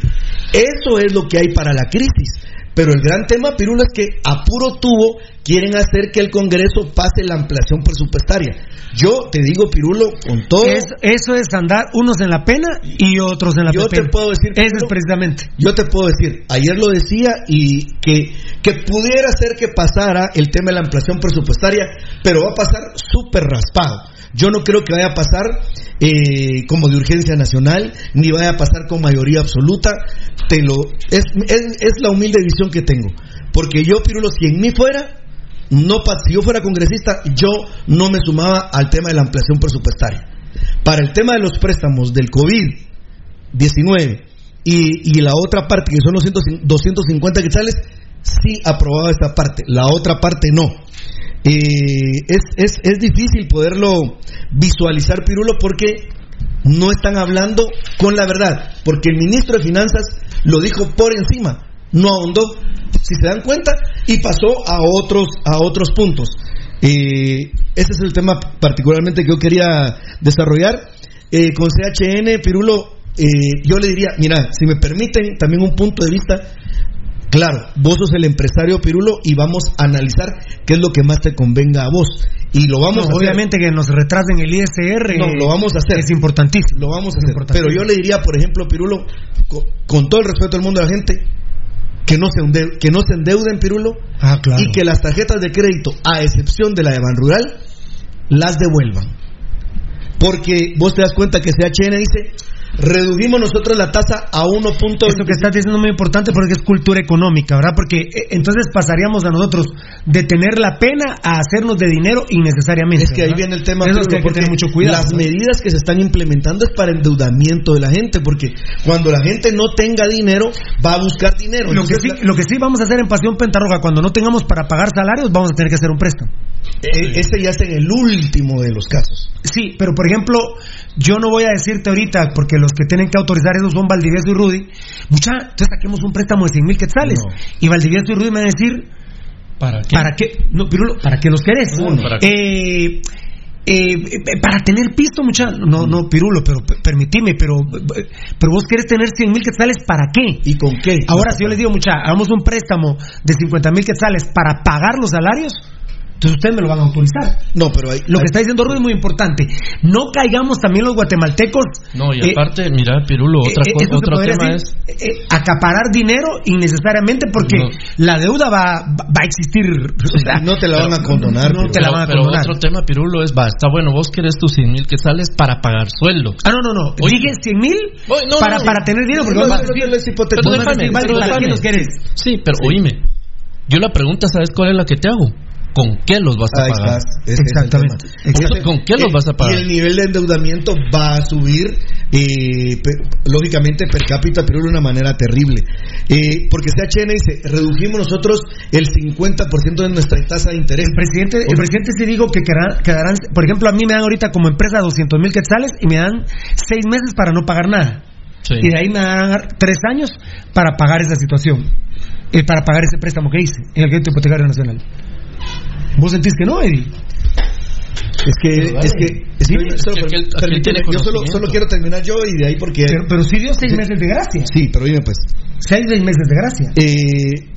Eso es lo que hay para la crisis. Pero el gran tema, Pirulo, es que a puro tubo quieren hacer que el Congreso pase la ampliación presupuestaria. Yo te digo, Pirulo, con todo... Es- eso es andar unos en la pena y otros en la Yo te puedo decir, Ese es precisamente. Yo te puedo decir, ayer lo decía y que, que pudiera ser que pasara el tema de la ampliación presupuestaria, pero va a pasar súper raspado. Yo no creo que vaya a pasar eh, como de urgencia nacional, ni vaya a pasar con mayoría absoluta. Te lo, es, la humilde visión que tengo. Porque yo, Pirulo, si en mí fuera, no, si yo fuera congresista, yo no me sumaba al tema de la ampliación presupuestaria. Para el tema de los préstamos del COVID-19 y, y la otra parte, que son los 100 250 quetzales, sí aprobaba esta parte, la otra parte no. Eh, es, es, es difícil poderlo visualizar, Pirulo, porque no están hablando con la verdad, porque el ministro de Finanzas lo dijo por encima, no ahondó, si se dan cuenta, y pasó a otros, a otros puntos. Eh, ese es el tema particularmente que yo quería desarrollar. Eh, con CHN, Pirulo, eh, yo le diría, mira, si me permiten también un punto de vista, claro, vos sos el empresario Pirulo y vamos a analizar qué es lo que más te convenga a vos. Y lo vamos No, a hacer. obviamente que nos retrasen el ISR. No, lo vamos a hacer. Es importantísimo. Lo vamos a hacer. Pero yo le diría, por ejemplo, Pirulo, co- con, todo el respeto del mundo de la gente, que no se, endeu- que no se endeuden, Pirulo, Ah, claro. y que las tarjetas de crédito, a excepción de la de Ban Rural, las devuelvan. Porque vos te das cuenta que CHN dice, redujimos nosotros la tasa a 1. Eso que estás diciendo es muy importante porque es cultura económica, ¿verdad? Porque eh, entonces pasaríamos a nosotros de tener la pena a hacernos de dinero innecesariamente. Es que ahí viene el tema, Eso que hay que tener mucho cuidado. Las ¿no? medidas que se están implementando es para endeudamiento de la gente, porque cuando la gente no tenga dinero, va a buscar dinero. Lo que, sí, lo que sí vamos a hacer en Pasión Pentarroja, cuando no tengamos para pagar salarios, vamos a tener que hacer un préstamo. eh, este ya es en el último de los casos. Sí, pero por ejemplo, yo no voy a decirte ahorita, porque los que tienen que autorizar eso son Valdivieso y Rudy. Mucha, entonces saquemos un préstamo de 100 mil quetzales. Y Valdivieso y Rudy me van a decir, ¿Para qué? ¿para qué? No, Pirulo, ¿para qué los querés? No, ¿para qué? Eh, eh, eh, para tener pisto, mucha, no, no, Pirulo, pero permitime, pero, eh, pero vos querés tener 100 mil quetzales, ¿para qué? ¿Y con qué? Ahora, si yo les digo, mucha, hagamos un préstamo de 50 mil quetzales para pagar los salarios, entonces ustedes me lo van a autorizar. No, pero hay, Lo que está diciendo Rudy es muy importante. No caigamos también los guatemaltecos. No, y eh, aparte, mira, Pirulo, otra eh, cosa, otro tema decir, es... eh, eh, acaparar dinero innecesariamente porque No. la deuda va, va a existir. o sea, no te la van a condonar. No te la van a pero condonar. otro tema, Pirulo, es, va, está bueno, vos querés tus 100 mil que sales para pagar sueldo. Ah, no, no, no. Oye. Dije 100 mil no, para, no. para tener dinero. Porque No, vos vas a no, decir, ¿para qué los querés? Sí, pero oíme, yo la pregunta, ¿sabes cuál es la que te hago? Con qué los vas a pagar. estás, Exactamente. ¿Con qué los vas a pagar? Y el nivel de endeudamiento va a subir, eh, lógicamente, per cápita, pero de una manera terrible. Eh, porque CHN dice, redujimos nosotros el 50% de nuestra tasa de interés. El presidente, el presidente sí dijo que quedarán, quedarán, por ejemplo, a mí me dan ahorita como empresa 200 mil quetzales y me dan seis meses para no pagar nada. Sí. Y de ahí me dar tres años para pagar esa situación, eh, para pagar ese préstamo que hice en el crédito hipotecario nacional. ¿Vos sentís que no, Eddie? Es que, es que, es que- solo permíteme, tiene yo solo, solo quiero terminar yo y de ahí porque... Pero, pero sí dio seis meses de gracia. Sí, pero dime pues. Seis meses de gracia. Eh,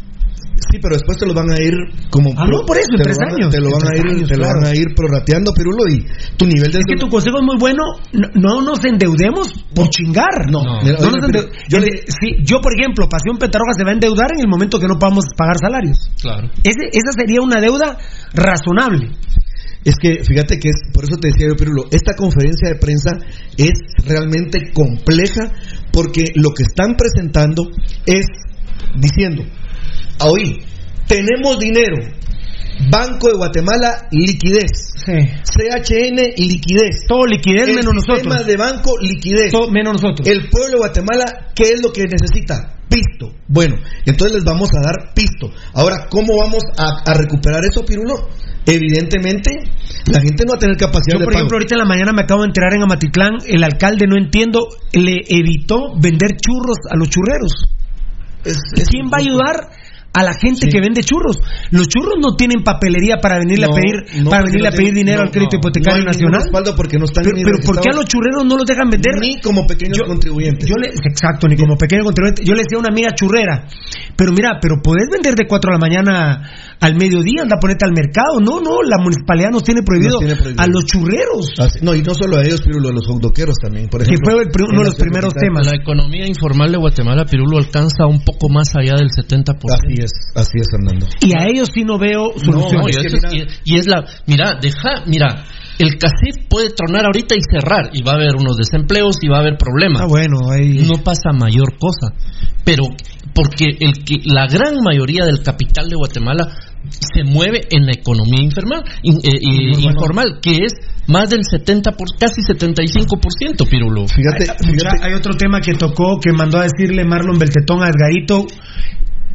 sí, pero después te lo van a ir como... Ah, no, por eso, en te tres lo van a- años. Te lo van a ir, años, te lo claro. van a ir prorrateando, Pirulo, y tu nivel de... Es que tu consejo es muy bueno. No, no nos endeudemos por chingar. No, No. nos oye, endeu- pero yo, le- sí, yo, por ejemplo, Pasión Petaroga se va a endeudar en el momento que no podamos pagar salarios. Claro. Ese- esa sería una deuda razonable. Es que fíjate que es, por eso te decía yo, Pirulo, esta conferencia de prensa es realmente compleja porque lo que están presentando es diciendo, "Ah, hoy tenemos dinero, Banco de Guatemala, liquidez. CHN, liquidez. Todo liquidez El menos sistema nosotros. de banco, liquidez. Todo menos nosotros. El pueblo de Guatemala, ¿qué es lo que necesita? Pisto. Bueno, entonces les vamos a dar pisto. Ahora, ¿cómo vamos a, a recuperar eso, Pirulo? Evidentemente, la gente no va a tener capacidad Yo, de por pago. ejemplo, ahorita en la mañana me acabo de enterar en Amatitlán, el alcalde, no entiendo, le evitó vender churros a los churreros. ¿Quién va a ayudar a la gente que vende churros? Los churros no tienen papelería para venirle No, a pedir no, para venirle no a pedir tienen- dinero al crédito hipotecario nacional. porque no están pero, pero ¿por qué a los churreros no los dejan vender? Ni como pequeños contribuyentes. Yo le, exacto, ni como pequeño contribuyente. Yo le decía a una amiga churrera, pero mira, pero podés vender de 4 de la mañana al mediodía, anda a ponerte al mercado. No, no, la municipalidad nos tiene prohibido, Nos tiene prohibido. a los churreros. Así- no, y no solo a ellos, Pirulo, a los hotdoqueros también, por Que ejemplo. fue el pri- uno de los primeros temas. La economía informal de Guatemala, Pirulo, alcanza un poco más allá del 70%. Así es, así es, Fernando. Y a ellos sí no veo No, y, eso es, y- y es la. Mira, deja. Mira, el CACIF puede tronar ahorita y cerrar, y va a haber unos desempleos y va a haber problemas. Ah, bueno, ahí. No pasa mayor cosa. Pero porque el que la gran mayoría del capital de Guatemala se mueve en la economía informal, in- eh, eh, bueno. informal que es más del 70 por casi 75%, Pirulo. Fíjate, Mucha- hay otro tema que tocó que mandó a decirle Marlon Beltetón a Edgarito.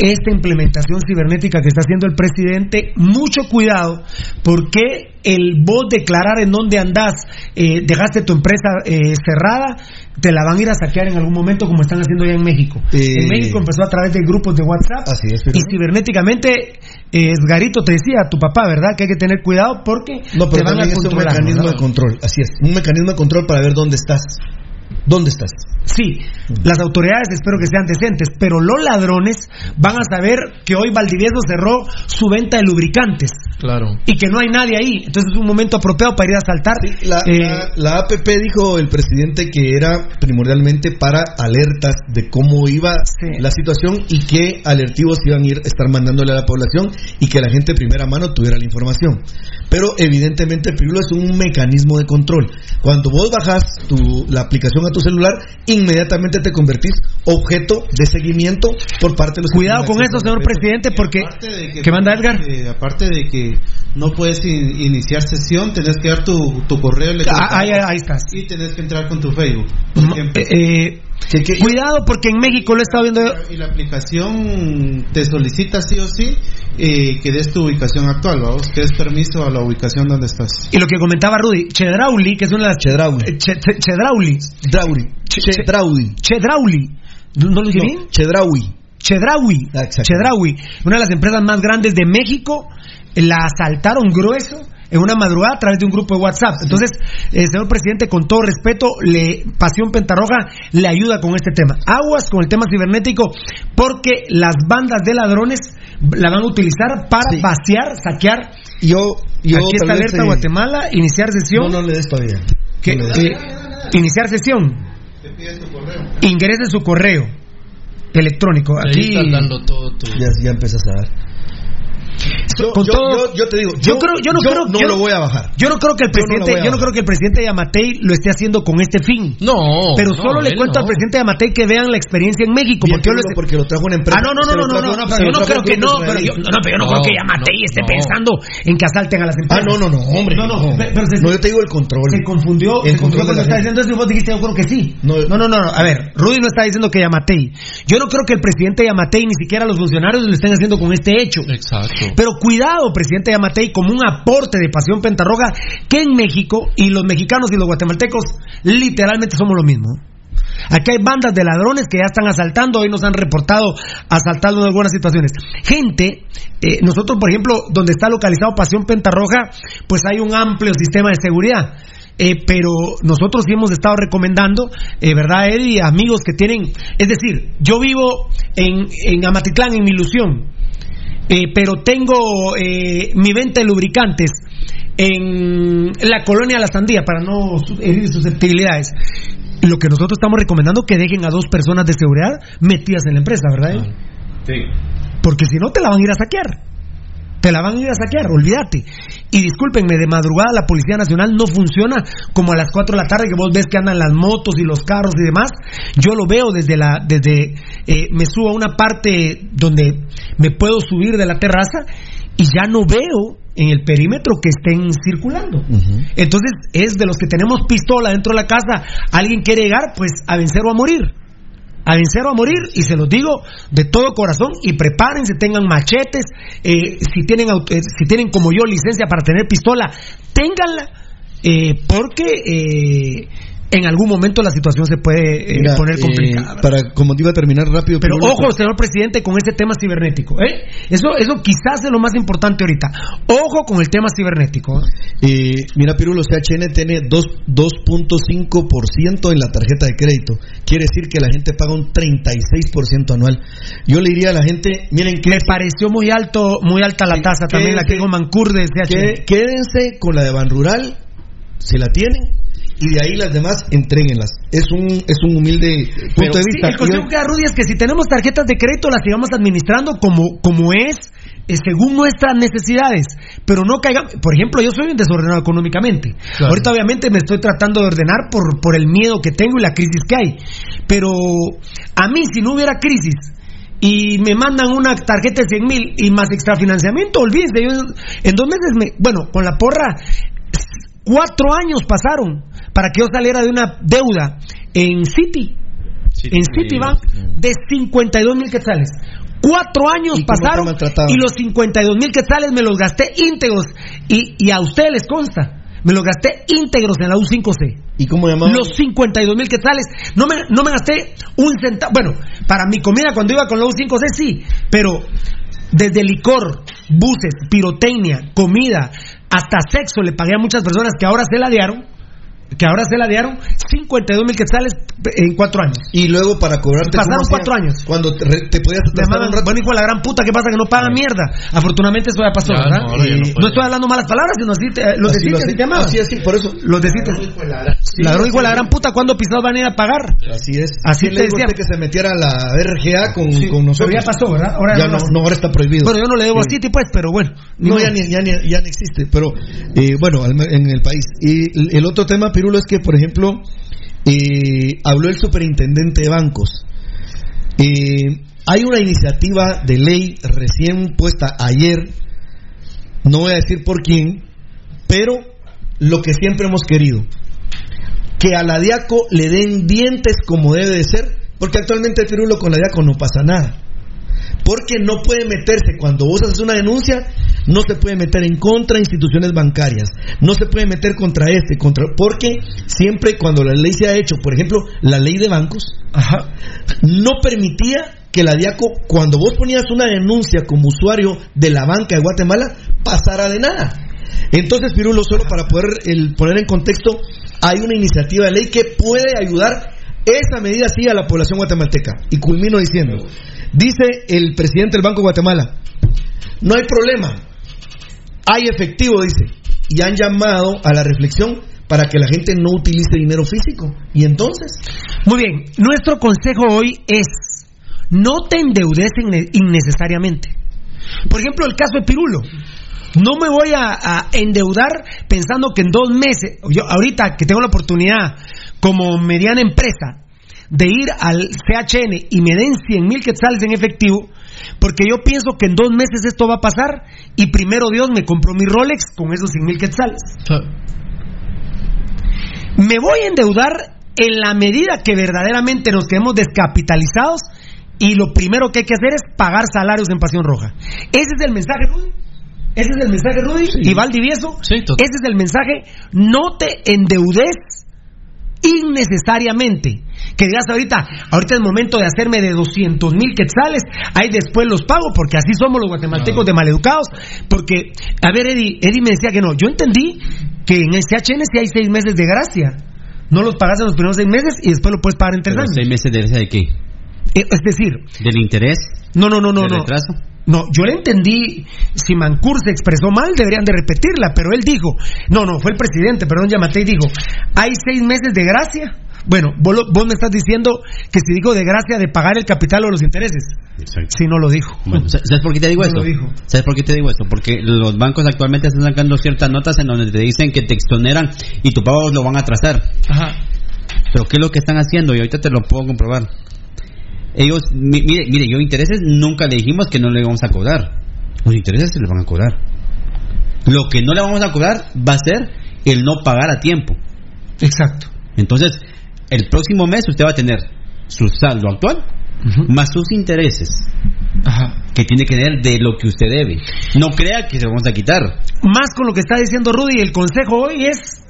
Esta implementación cibernética que está haciendo el presidente, mucho cuidado, porque el vos declarar en dónde andás, eh, dejaste tu empresa eh, cerrada, te la van a ir a saquear en algún momento como están haciendo ya en México. Eh, en México empezó a través de grupos de WhatsApp Así es, pero- y cibernéticamente, eh, Edgarito te decía, tu papá, ¿verdad? Que hay que tener cuidado porque No, te van a es un controlar. mecanismo de control, así es, un mecanismo de control para ver dónde estás. ¿Dónde estás? Sí, las autoridades espero que sean decentes, pero los ladrones van a saber que hoy Valdivieso cerró su venta de lubricantes Claro. y que no hay nadie ahí. Entonces es un momento apropiado para ir a saltar. La, Eh, la- la APP dijo el presidente que era primordialmente para alertas de cómo iba la situación y qué alertivos iban a ir estar mandándole a la población y que la gente de primera mano tuviera la información. Pero evidentemente Pirulo es un mecanismo de control. Cuando vos bajas tu, la aplicación a tu celular, inmediatamente te convertís objeto de seguimiento por parte de los Cuidado con eso, señor presidente, porque... ¿Qué manda Edgar? Eh, aparte de que no puedes in- iniciar sesión, tenés que dar tu, tu correo electrónico. Ah, ahí, ahí estás. Y tenés que entrar con tu Facebook. por Mm, cuidado porque en México lo he estado viendo... Y la aplicación te solicita sí o sí eh, que des tu ubicación actual, vamos, que des permiso a la ubicación donde estás. Y lo que comentaba Rudy, Chedrauli, que es una de las... Chedrauli. Eh, Che- Che- Chedrauli. Chedrauli. ¿No lo dije bien? Chedraui. Chedraui. Chedraui. Una de las empresas más grandes de México. La asaltaron grueso en una madrugada a través de un grupo de WhatsApp. Entonces, eh, señor presidente, con todo respeto, le, Pasión Pentarroja le ayuda con este tema. Aguas con el tema cibernético, porque las bandas de ladrones la van a utilizar para vaciar, saquear. Yo, yo Aquí está alerta eh, Guatemala, iniciar sesión. No, no le des todavía. Que- No le des. eh, iniciar sesión. Ingrese su correo electrónico. Ahí estás dando todo tu... Ya, ya empiezas a dar. Yo, con yo- todo- yo- yo te digo, yo, yo- creo, yo no yo creo, no yo- lo voy a bajar. Yo no creo que el no presidente, a yo no creo que el presidente Yamatei lo esté haciendo con este fin. No, pero no, solo le cuento no. al presidente Yamatei que vean la experiencia en México, Bien, porque les- porque lo trajo una empresa. Ah, no, no, no, no, no, no, yo no creo que no, pero yo, no, pero yo no, creo que Yamatei esté pensando en que asalten a las empresas. Ah, no, no, no, hombre. No, no, No, yo te digo el control. Se confundió, El control cuando está diciendo eso y vos dijiste, yo creo que sí. No, no, no, no, a ver, Rudy no está diciendo que Yamatei. Yo no creo que el presidente Yamatei ni siquiera los funcionarios lo estén haciendo con este hecho. Exacto. Pero cuidado, presidente Yamatei, como un aporte de Pasión Pentarroja, que en México, y los mexicanos y los guatemaltecos, literalmente somos lo mismo. Aquí hay bandas de ladrones que ya están asaltando, hoy nos han reportado asaltando en algunas situaciones. Gente, eh, nosotros, por ejemplo, donde está localizado Pasión Pentarroja, pues hay un amplio sistema de seguridad. Eh, pero nosotros sí hemos estado recomendando, eh, ¿verdad, Eddie? Amigos que tienen. Es decir, yo vivo en, en Amatitlán, en mi ilusión, eh, pero tengo eh, mi venta de lubricantes en la colonia La Sandía para no herir susceptibilidades. Lo que nosotros estamos recomendando que dejen a dos personas de seguridad metidas en la empresa, ¿verdad? Eddie? Sí. Porque si no te la van a ir a saquear. Te la van a ir a saquear, olvídate. Y discúlpenme, de madrugada la Policía Nacional no funciona como a las 4 de la tarde que vos ves que andan las motos y los carros y demás. Yo lo veo desde la, desde, eh, me subo a una parte donde me puedo subir de la terraza y ya no veo en el perímetro que estén circulando. Entonces es de los que tenemos pistola dentro de la casa, alguien quiere llegar, pues a vencer o a morir a vencer o a morir y se los digo de todo corazón y prepárense, tengan machetes, eh, si tienen eh, si tienen como yo licencia para tener pistola, ténganla eh, porque eh, en algún momento la situación se puede eh, Mira, poner eh, complicada. para, como te iba a terminar rápido. Pero ojo, señor presidente, con ese tema cibernético. ¿eh? Eso, eso quizás es lo más importante ahorita. Ojo con el tema cibernético. ¿eh? Mira, Pirulo, CHN tiene dos- 2.5% en la tarjeta de crédito. Quiere decir que la gente paga un 36% anual. Yo le diría a la gente, miren que... Me pareció muy alto, muy alta la tasa también, la que dijo Mancur de CHN. quédense con la de Ban Rural, si la tienen, y de ahí las demás, entréguenlas. Es un, es un humilde punto de Sí, vista. el consejo que da Rudy es que si tenemos tarjetas de crédito las sigamos administrando como, como es, eh, según nuestras necesidades, pero no caigamos. Por ejemplo, yo soy un desordenado económicamente. Claro. Ahorita obviamente me estoy tratando de ordenar por, por el miedo que tengo y la crisis que hay. Pero a mí, si no hubiera crisis, y me mandan una tarjeta de 100 mil y más extrafinanciamiento, olvídense, yo en dos meses, me, bueno, con la porra, cuatro años pasaron para que yo saliera de una deuda en City, en Citibank, de 52 mil quetzales. Cuatro años ¿Y cómo te pasaron y los 52 mil quetzales me los gasté íntegros. Y, y a ustedes les consta, me los gasté íntegros en la U5C. ¿Y cómo llamaban? Los 52 mil quetzales. No me, no me gasté un centavo. Bueno, para mi comida cuando iba con la U5C sí, pero desde licor, buses, pirotecnia, comida, hasta sexo le pagué a muchas personas que ahora se ladearon. Que ahora se ladearon 52 mil quetzales en cuatro años. Y luego para cobrarte... Pasaron ¿cómo cuatro años. Cuando te, re- te podías Me atrasar llamaban, un rato. bueno, hijo de la gran puta, ¿qué pasa? Que no pagan mierda. Afortunadamente eso ya pasó, Ya, ¿verdad? no, ahora ya no Eh, no estoy hablando malas palabras, sino así, te- los Así de lo Cites hace- se llamaban. así, así, por eso. Los de Cites. Ladrón hijo de la gran puta, ¿cuándo pisados van a ir a pagar? Así es. Así ¿Quién te a decía. que se metiera a la RGA con, Sí, con nosotros? pero ya pasó, ¿verdad? Ahora ya no no, ahora está prohibido. Bueno, yo no le debo a Sí. City, pues, pero bueno. ni No, ya, ni, ya, ni, ya no existe, pero eh, bueno, al me- en el país. Y el otro tema, Es que, por ejemplo, eh, habló el superintendente de bancos. Eh, hay una iniciativa de ley recién puesta ayer, no voy a decir por quién, pero lo que siempre hemos querido, que a la DIACO le den dientes como debe de ser, porque actualmente Pirulo con la DIACO no pasa nada. Porque no puede meterse, cuando vos haces una denuncia, no se puede meter en contra de instituciones bancarias, no se puede meter contra este, contra, porque siempre cuando la ley se ha hecho, por ejemplo, la ley de bancos, no permitía que la DIACO, cuando vos ponías una denuncia como usuario de la banca de Guatemala, pasara de nada. Entonces, Pirulo, solo para poder el, poner en contexto, hay una iniciativa de ley que puede ayudar esa medida sí a la población guatemalteca. Y culmino diciendo, dice el presidente del Banco de Guatemala, no hay problema, hay efectivo, dice, y han llamado a la reflexión para que la gente no utilice dinero físico. Y entonces, Muy bien, nuestro consejo hoy es no te endeudes inne- innecesariamente. Por ejemplo, el caso de Pirulo. No me voy a, a endeudar pensando que en dos meses, yo ahorita que tengo la oportunidad como mediana empresa de ir al CHN y me den 100 mil quetzales en efectivo, porque yo pienso que en dos meses esto va a pasar y primero Dios me compró mi Rolex con esos 100 mil quetzales. Me voy a endeudar en la medida que verdaderamente nos quedemos descapitalizados y lo primero que hay que hacer es pagar salarios en Pasión Roja. Ese es el mensaje, Rudy. Ese es el mensaje, Rudy. Y Valdivieso. Ese es el mensaje. No te endeudes innecesariamente. Que digas ahorita, ahorita es momento de hacerme de 200 mil quetzales, ahí después los pago, porque así somos los guatemaltecos de maleducados. Porque, a ver, Eddie, Eddie me decía que no. Yo entendí que en el CHN sí hay seis meses de gracia. No los pagas en los primeros seis meses y después lo puedes pagar en tres Pero años. ¿Seis meses de gracia de qué? Eh, Es decir, ¿Del interés? no, no, no, no, ¿Del no. retraso? No, yo le entendí, si Mancur se expresó mal, deberían de repetirla, pero él dijo, no, no, fue el presidente, perdón, Yamatei dijo, hay seis meses de gracia. Bueno, vos, lo- vos me estás diciendo que si dijo de gracia de pagar el capital o los intereses. Si no lo dijo. Bueno, ¿sa- ¿Sabes por qué te digo No esto? lo dijo. ¿Sabes por qué te digo esto? Porque los bancos actualmente están sacando ciertas notas en donde te dicen que te exoneran y tu pago lo van a atrasar. Ajá. Pero ¿qué es lo que están haciendo? Y ahorita te lo puedo comprobar. Ellos, mi- mire, mire, yo intereses nunca le dijimos que no le vamos a cobrar. Los intereses se les van a cobrar. Lo que no le vamos a cobrar va a ser el no pagar a tiempo. Exacto. Entonces, el próximo mes usted va a tener su saldo actual más sus intereses que tiene que tener de lo que usted debe. No crea que se lo vamos a quitar. Más con lo que está diciendo Rudy, el consejo hoy es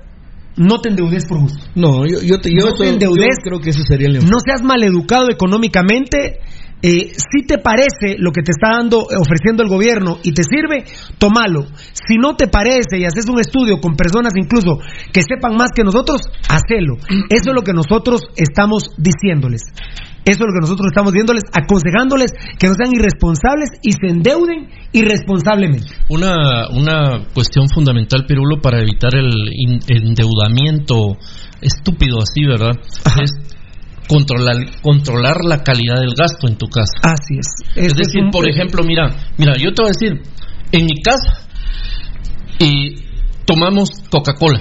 no te endeudes por gusto. No, yo, yo, te- yo no te eso- endeudes. yo creo que ese sería el. No seas maleducado económicamente. Eh, si te parece lo que te está dando, eh, ofreciendo el gobierno y te sirve, tómalo. Si no te parece y haces un estudio con personas incluso que sepan más que nosotros, hacelo. Eso es lo que nosotros estamos diciéndoles. Eso es lo que nosotros estamos diciéndoles, aconsejándoles que no sean irresponsables y se endeuden irresponsablemente. Una, una cuestión fundamental, Pirulo, para evitar el endeudamiento estúpido así, ¿verdad? Es controlar, controlar la calidad del gasto en tu casa. Así es. Es Ese decir, es un- por ejemplo, mira, mira, yo te voy a decir, en mi casa y tomamos Coca-Cola.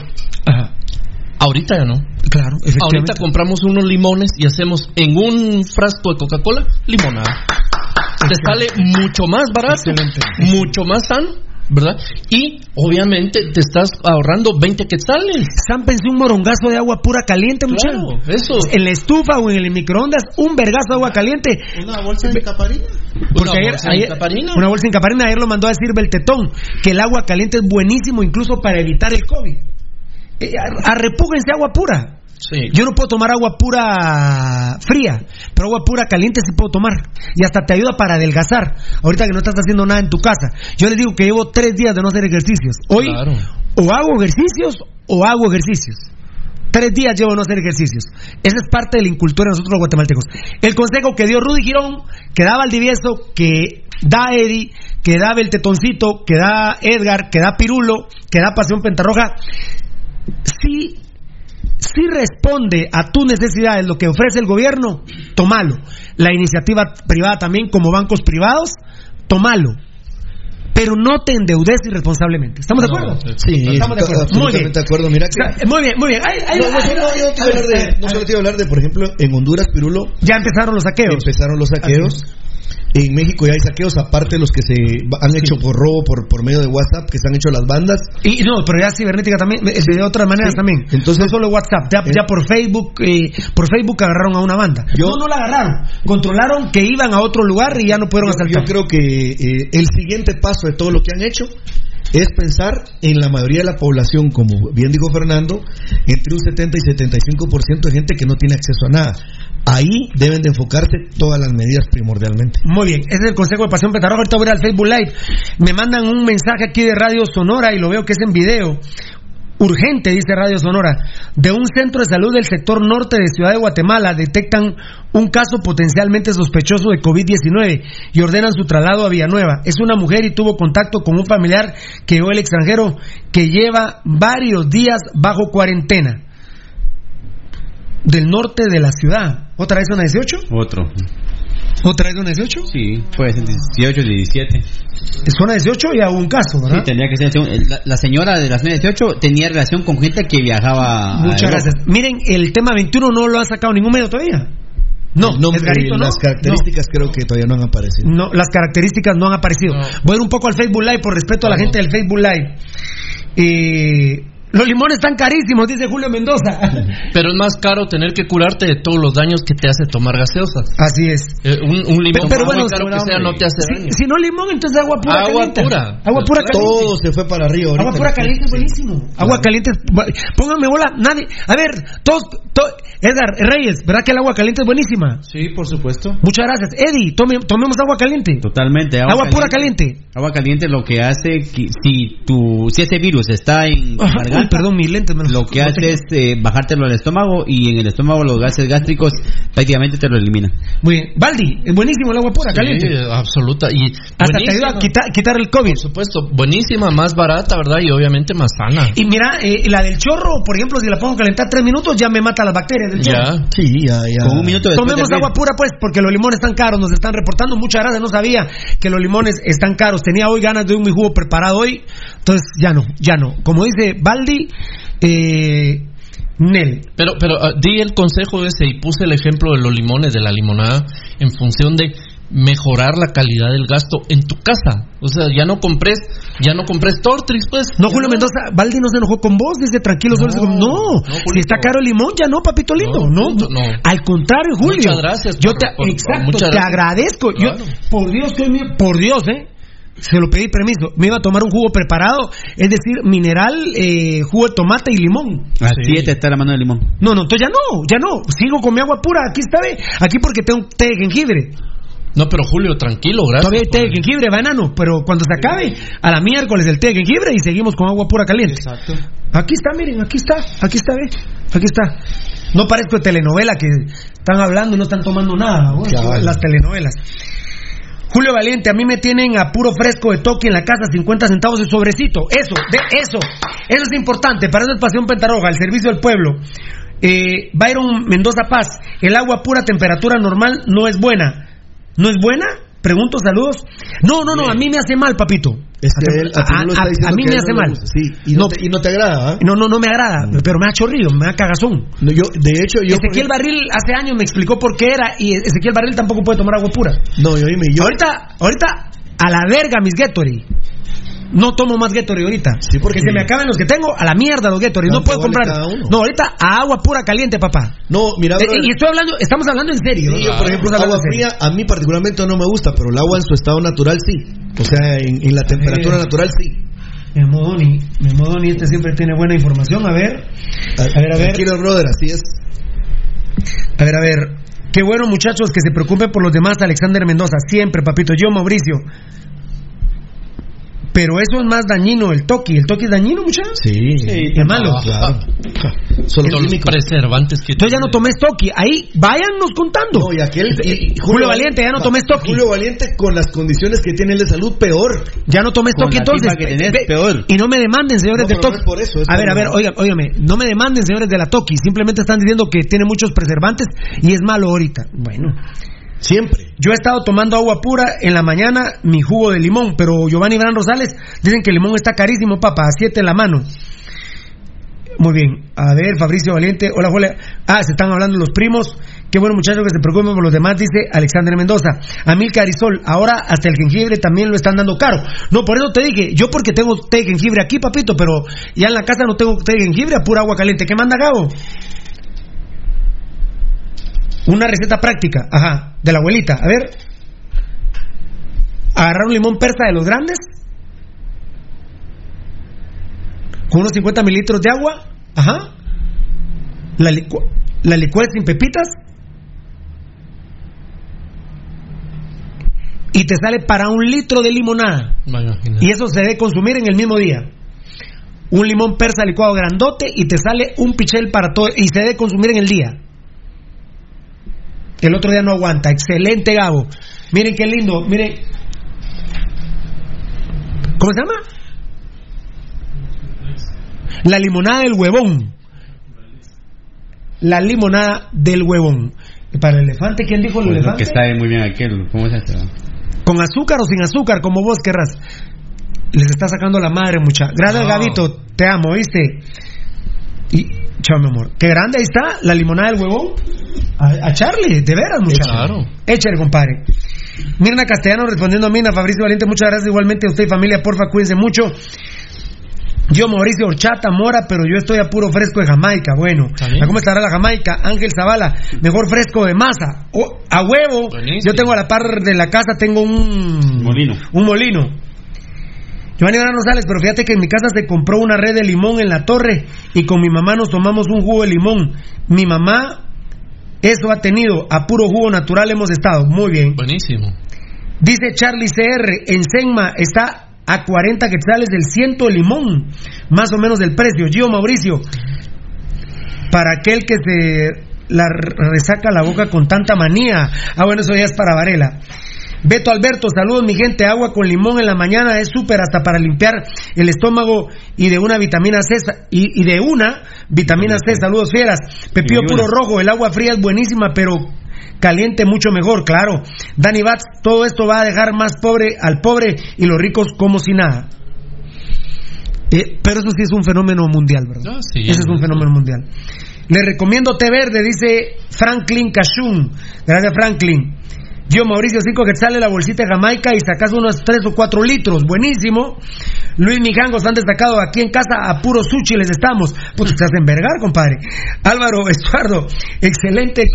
Ahorita ya no. Claro, Ahorita compramos unos limones y hacemos en un frasco de Coca-Cola limonada. Te sale mucho más barato, mucho más sano, ¿verdad? Y obviamente te estás ahorrando 20 quetzales. Zámpense un morongazo de agua pura caliente, Claro, muchachos. eso. En la estufa o en el microondas, un vergazo de agua caliente. Una bolsa de caparina. Porque Una ayer, bolsa de ayer- Caparina. una bolsa en caparina, ayer lo mandó a decir Beltetón, que el agua caliente es buenísimo incluso para evitar el COVID. Eh, arrepúguense agua pura. Yo no puedo tomar agua pura fría, pero agua pura caliente sí puedo tomar. Y hasta te ayuda para adelgazar. Ahorita que no estás haciendo nada en tu casa. Yo les digo que llevo tres días de no hacer ejercicios. Hoy o hago ejercicios o hago ejercicios. Tres días llevo de no hacer ejercicios. Esa es parte de la incultura de nosotros los guatemaltecos. El consejo que dio Rudy Girón, que da Valdivieso, que da Eddie, que da Beltetoncito, que da Edgar, que da Pirulo, que da Pasión Pentarroja, sí, sí responde a tus necesidades lo que ofrece el gobierno, tomalo. La iniciativa privada también, como bancos privados, tomalo. Pero no te endeudes irresponsablemente. ¿Estamos de acuerdo? Sí, estamos de acuerdo. Muy bien. de acuerdo. Mira que... Muy bien, muy bien. Ay, ay, no, no, ay, no, ay, yo no te iba a hablar de, no solo te iba a hablar de, por ejemplo, en Honduras, Pirulo. Ya empezaron los saqueos. Empezaron los saqueos. En México ya hay saqueos, aparte de los que se han hecho por robo, por, por medio de WhatsApp, que se han hecho las bandas. Y no, pero ya cibernética también, eh, de otras maneras también. Entonces, no solo WhatsApp, ya, ya por Facebook, eh, por Facebook agarraron a una banda. no, no la agarraron, controlaron que iban a otro lugar y ya no pudieron Yo, asaltar. yo creo que eh, el siguiente paso de todo lo que han hecho es pensar en la mayoría de la población, como bien dijo Fernando, entre un 70 y 75% de gente que no tiene acceso a nada. Ahí deben de enfocarse todas las medidas primordialmente. Muy bien, ese es el consejo de Pasión Petarroja. Ahorita voy a ir al Facebook Live. Me mandan un mensaje aquí de Radio Sonora y lo veo que es en video. Urgente, dice Radio Sonora. De un centro de salud del sector norte de Ciudad de Guatemala detectan un caso potencialmente sospechoso de COVID-19 y ordenan su traslado a Villanueva. Es una mujer y tuvo contacto con un familiar que llegó el extranjero que lleva varios días bajo cuarentena. Del norte de la ciudad. ¿Otra vez zona 18? Otro. ¿Otra vez zona 18? Sí, puede ser 18, 17. ¿Es zona 18 y hubo un caso, ¿verdad? Sí, tendría que ser. La, la señora de la zona 18 tenía relación con gente que viajaba. a Muchas gracias. Miren, el tema 21 no lo ha sacado ningún medio todavía. No, y no. las características creo que todavía no han aparecido. No, las características no han aparecido. Voy a ir un poco al Facebook Live por respeto a la gente del Facebook Live. Eh, los limones están carísimos, dice Julio Mendoza. Pero es más caro tener que curarte de todos los daños que te hace tomar gaseosas. Así es. Eh, un, un limón, Pero- pero bueno, caro que sea, no te hace si, daño. si no limón, entonces agua pura Agua caliente. pura. Agua pura caliente. Todo se fue para arriba. ahorita. Agua pura caliente es buenísimo. Agua caliente, pónganme bola, nadie. A ver, todos, to- Edgar Reyes, ¿verdad que el agua caliente es buenísima? Sí, por supuesto. Muchas gracias. Eddie, tome- tomemos agua caliente. Totalmente. Agua, pura caliente. Agua caliente lo que hace que si tu si ese virus está en uy, perdón, mis lentes. me los- lo que hace es eh, bajártelo al estómago y en el estómago los gases gástricos prácticamente te lo eliminan. Muy bien. Baldi, es buenísimo el agua pura Sí, caliente. absoluta. Y Hasta te ayuda a quitar, quitar el COVID. Por supuesto, buenísima, más barata, ¿verdad? Y obviamente más sana. Y mira, eh, la del chorro, por ejemplo, si la pongo a calentar tres minutos, ya me mata las bacterias del chorro. Ya. Sí, ya, ya. Con un minuto después Tomemos de agua pura, pues, porque los limones están caros, nos están reportando. Muchas gracias, no sabía que los limones están caros. Tenía hoy ganas de un mi jugo preparado hoy, entonces ya no, ya no. Como dice Baldi, eh, Nel. Pero, pero ah, di el consejo ese y puse el ejemplo de los limones, de la limonada, en función de mejorar la calidad del gasto en tu casa. O sea, ya no compres, ya no compres Tortrix, pues. No, Julio Mendoza, Baldi no se enojó con vos, dice tranquilo, solo se- no, si está caro el limón, ya no, papito lindo, no, no. al contrario, Julio, Muchas gracias yo por- te, por- exacto, muchas te gracias. agradezco, Claro. yo, por Dios que por Dios, eh, se lo pedí permiso, me iba a tomar un jugo preparado, es decir, mineral, eh, jugo de tomate y limón. Así te está la mano de limón. No, no, entonces ya no, ya no, sigo con mi agua pura, aquí está, ve, aquí porque tengo té de jengibre. No, pero Julio, tranquilo, gracias. Todavía hay té de jengibre, va enano, pero cuando se acabe, a la miércoles el té de jengibre y seguimos con agua pura caliente. Exacto. Aquí está, miren, aquí está, aquí está, ve, aquí está. No parezco de telenovela que están hablando y no están tomando nada, güey, Cabal. las telenovelas. Julio Valiente, a mí me tienen a puro fresco de toque en la casa, 50 centavos de sobrecito. Eso, de eso, eso es importante. Para eso es Pasión Pentarroja, el servicio del pueblo. Eh, Byron Mendoza Paz, el agua pura temperatura normal no es buena. ¿No es buena? Pregunto, saludos. No, no, no, a mí me hace mal, papito. Es que él, a, a- mí me hace mal. Sí, y no, te, y no te agrada, ¿ah? No, no, no me agrada, pero me da chorrillo, me da cagazón. No, yo, de hecho, yo. Ezequiel Barril hace años me explicó por qué era y Ezequiel Barril tampoco puede tomar agua pura. No, yo dime, yo. Ahorita, ahorita, a la verga mis Gatorade. No tomo más Gatorade ahorita. Sí, porque- Que se me acaben los que tengo, a la mierda los Gatorade. No ¿Cuánto puedo comprar. No, ahorita a agua pura caliente, papá. No, mira, Eh, y estoy hablando, estamos hablando en serio. Yo, por ejemplo, agua fría a mí particularmente no me gusta, pero el agua en su estado natural sí. O sea, en, en la temperatura Eh. natural sí. Memodoni, Memodoni, este siempre tiene buena información. A ver, a ver, a ver. Tranquilo, brother, así es. A ver, a ver. Qué bueno, muchachos, que se preocupen por los demás. Alexander Mendoza, siempre, papito. Yo, Mauricio. Pero eso es más dañino, el toque. ¿El toque es dañino, muchachos? Sí, Es malo. claro. Son Son los preservantes que Entonces ya no tomes toque. Ahí, váyannos contando. No, y aquel. y- y Julio Valiente, ya no tomes toque. Julio Valiente, con las condiciones que tiene él de salud, peor. Ya no tomes la entonces. que tenés, Ve- peor. Y no me demanden, señores No, del pero toque. no es por eso, es a ver, a ver, oigan, óigame, no me demanden, señores de la toque. Simplemente están diciendo que tiene muchos preservantes y es malo ahorita. Bueno. Siempre. Yo he estado tomando agua pura en la mañana, mi jugo de limón, pero Giovanni Bran Rosales dicen que el limón está carísimo, papá, a siete en la mano. Muy bien, a ver, Fabricio Valiente, hola, hola. Ah, se están hablando los primos. Qué bueno, muchachos, que se preocupen por los demás, dice Alexander Mendoza. Amil Carizol, ahora hasta el jengibre también lo están dando caro. No, por eso te dije, yo porque tengo té de jengibre aquí, papito, pero ya en la casa no tengo té de jengibre, a pura agua caliente. ¿Qué manda Gabo? Una receta práctica, ajá, de la abuelita. A ver. Agarrar un limón persa de los grandes. Con unos 50 mililitros de agua. Ajá. La, licu la licuas sin pepitas. Y te sale para un litro de limonada. Imagino. Y eso se debe consumir en el mismo día. Un limón persa licuado grandote y te sale un pichel para todo. Y se debe consumir en el día. El otro día no aguanta. Excelente, Gabo. Miren qué lindo. Miren. ¿Cómo se llama? La limonada del huevón. La limonada del huevón. ¿Y para el elefante? ¿Quién dijo el Pues elefante? que está muy bien aquel. ¿Cómo es eso? ¿Con azúcar o sin azúcar? Como vos querrás. Les está sacando la madre, mucha. Gracias, No. Gabito. Te amo, ¿viste? Y, chao, mi amor. Qué grande ahí está la limonada del huevón. A, a Charlie, de veras, mucha. Claro. Échale, compadre. Mirna Castellano respondiendo a Mina, Fabricio Valiente, muchas gracias igualmente a usted y familia, porfa, cuídense mucho. Yo, Mauricio Horchata, Mora, pero yo estoy a puro fresco de Jamaica. Bueno. ¿cómo estará la Jamaica? Ángel Zavala, mejor fresco de masa. O- a huevo. Yo tengo a la par de la casa, tengo un Molino. Un molino. Giovanni Gran Rosales, pero fíjate que en mi casa se compró una red de limón en la torre y con mi mamá nos tomamos un jugo de limón. Mi mamá, eso ha tenido, a puro jugo natural hemos estado. Muy bien. Buenísimo. Dice Charlie CR, en Senma está a 40 quetzales el ciento de limón, más o menos del precio. Gio Mauricio, para aquel que se la resaca la boca con tanta manía. Ah, bueno, eso ya es para Varela. Beto Alberto, saludos mi gente, agua con limón en la mañana es súper hasta para limpiar el estómago y de una vitamina C y, y de una vitamina C, saludos fieras. Y puro rojo, el agua fría es buenísima, pero caliente mucho mejor, claro. Dani Batz, todo esto va a dejar más pobre al pobre y los ricos como si nada. Eh, pero eso sí es un fenómeno mundial, ¿verdad? Ah, sí. Ese es un fenómeno mundial. Le recomiendo té verde, dice Franklin Cashun. Gracias, Franklin. Yo, Mauricio, cinco que sale la bolsita de Jamaica y sacas unos 3 o 4 litros. Buenísimo. Luis Mijango, están destacados aquí en casa. A puro sushi les estamos. Pues te hacen vergar, compadre. Álvaro Estuardo, excelente.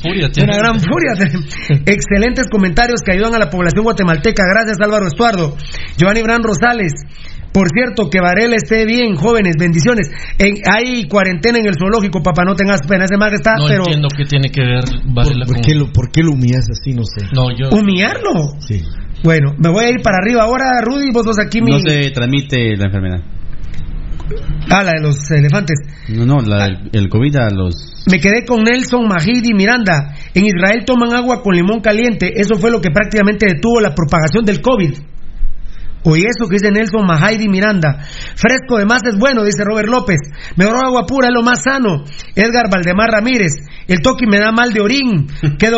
furia tiene. Una gran furia. Excelentes comentarios que ayudan a la población guatemalteca. Gracias, Álvaro Estuardo. Giovanni Bran Rosales. Por cierto, que Varela esté bien, jóvenes, bendiciones. En- hay cuarentena en el zoológico, papá, no tengas pena. Ese mag está, No pero. entiendo qué tiene que ver Varela ¿Por, con... qué lo, ¿Por qué lo humillas así? No sé. No, yo... ¿Humillarlo? Sí. Bueno, me voy a ir para arriba ahora, Rudy. Vos sos aquí mi. No se transmite la enfermedad. Ah, la de los elefantes. No, no, la, el, el COVID a los... Me quedé con Nelson Mahidi Miranda. En Israel toman agua con limón caliente. Eso fue lo que prácticamente detuvo la propagación del COVID. Oye, eso que dice Nelson Mahidi Miranda. Fresco de más es bueno, dice Robert López. Mejor agua pura es lo más sano. Edgar Valdemar Ramírez. El toque me da mal de orín. Qué,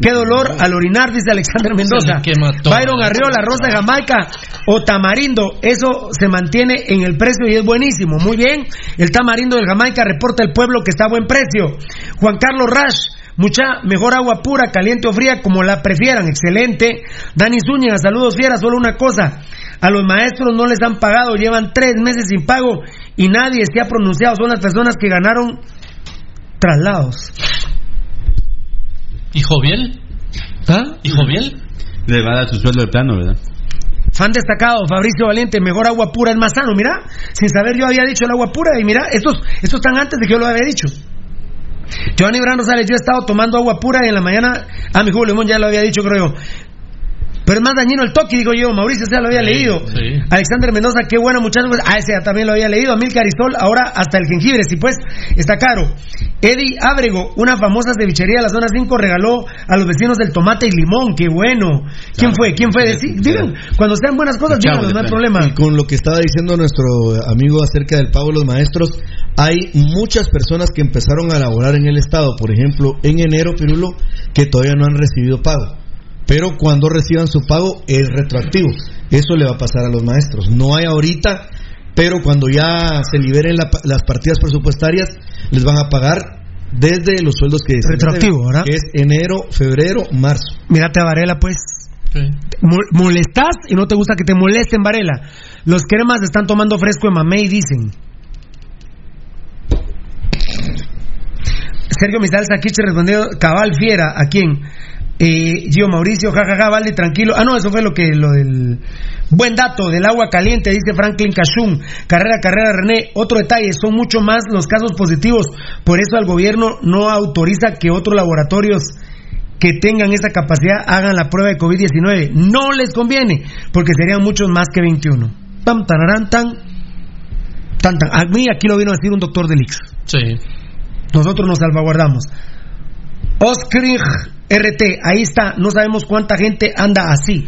qué dolor al orinar, dice Alexander Mendoza. Byron Arriola, Rosa de Jamaica o tamarindo. Eso se mantiene en el precio y es buenísimo. Muy bien. El tamarindo del Jamaica reporta el pueblo que está a buen precio. Juan Carlos Rash. Mucha mejor agua pura, caliente o fría, como la prefieran. Excelente. Dani Zúñiga, saludos fieras. Solo una cosa. A los maestros no les han pagado, llevan tres meses sin pago y nadie se ha pronunciado. Son las personas que ganaron traslados. ¿Y Joviel? ¿Ah? ¿Y Joviel? Le va a dar su sueldo de plano, ¿verdad? Fan destacado, Fabricio Valiente, mejor agua pura es más sano. Mira, sin saber yo había dicho el agua pura y mira, estos, estos están antes de que yo lo había dicho. Giovanni Brand Rosales, yo he estado tomando agua pura y en la mañana, ah, mi jugo limón ya lo había dicho, creo yo. Pero es más dañino el toque, digo yo. Mauricio, ya lo había leído. sí. Alexander Mendoza, qué buena muchacho. Ah, ese ya también lo había leído. Amilcar Carisol, ahora hasta el jengibre, sí, pues, está caro. Eddie Ábrego, una famosa cevichería de la zona 5, regaló a los vecinos del tomate y limón. Qué bueno. ¿Quién fue? ¿Quién fue? Decí- digan, cuando sean buenas cosas, díganlo, no hay problema. Y con lo que estaba diciendo nuestro amigo acerca del pago de los maestros, hay muchas personas que empezaron a laborar en el Estado, por ejemplo, en enero, Pirulo, que todavía no han recibido pago. Pero cuando reciban su pago es retroactivo. Eso le va a pasar a los maestros. No hay ahorita, pero cuando ya se liberen la- las partidas presupuestarias, les van a pagar desde los sueldos que Retroactivo, deben, ¿verdad? Que es enero, febrero, marzo. Mírate a Varela, pues. Mo- Molestás y no te gusta que te molesten, Varela. Los cremas están tomando fresco de mamey, dicen. Sergio Misalza aquí se respondió cabal fiera a quién eh, Gio Mauricio jajaja vale tranquilo. Ah no eso fue lo que lo del buen dato del agua caliente dice Franklin Cashun carrera carrera René. Otro detalle son mucho más los casos positivos. Por eso el gobierno no autoriza que otros laboratorios que tengan esa capacidad hagan la prueba de COVID-19 no les conviene porque serían muchos más que 21 tan tanarán tan tan tan. A mí aquí lo vino a decir un doctor del Ix. Sí. nosotros nos salvaguardamos. Oskrig RT, ahí está, no sabemos cuánta gente anda así.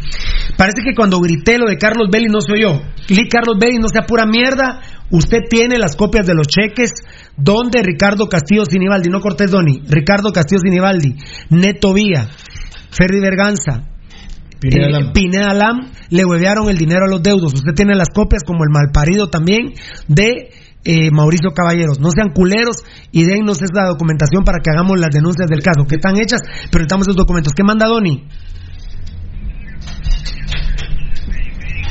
Parece que cuando grité lo de Carlos Belli no soy yo. Lee Carlos Belli no sea pura mierda. Usted tiene las copias de los cheques donde Ricardo Castillo Sinibaldi, no Cortés Doni, Ricardo Castillo Sinibaldi, Neto Vía, Ferry Berganza, Pineda eh, Lam. Pineda Lam, le huevearon el dinero a los deudos. Usted tiene las copias como el malparido también de eh, Mauricio Caballeros. No sean culeros y dennos esa documentación para que hagamos las denuncias del caso, que están hechas, pero estamos esos documentos. ¿Qué manda Doni?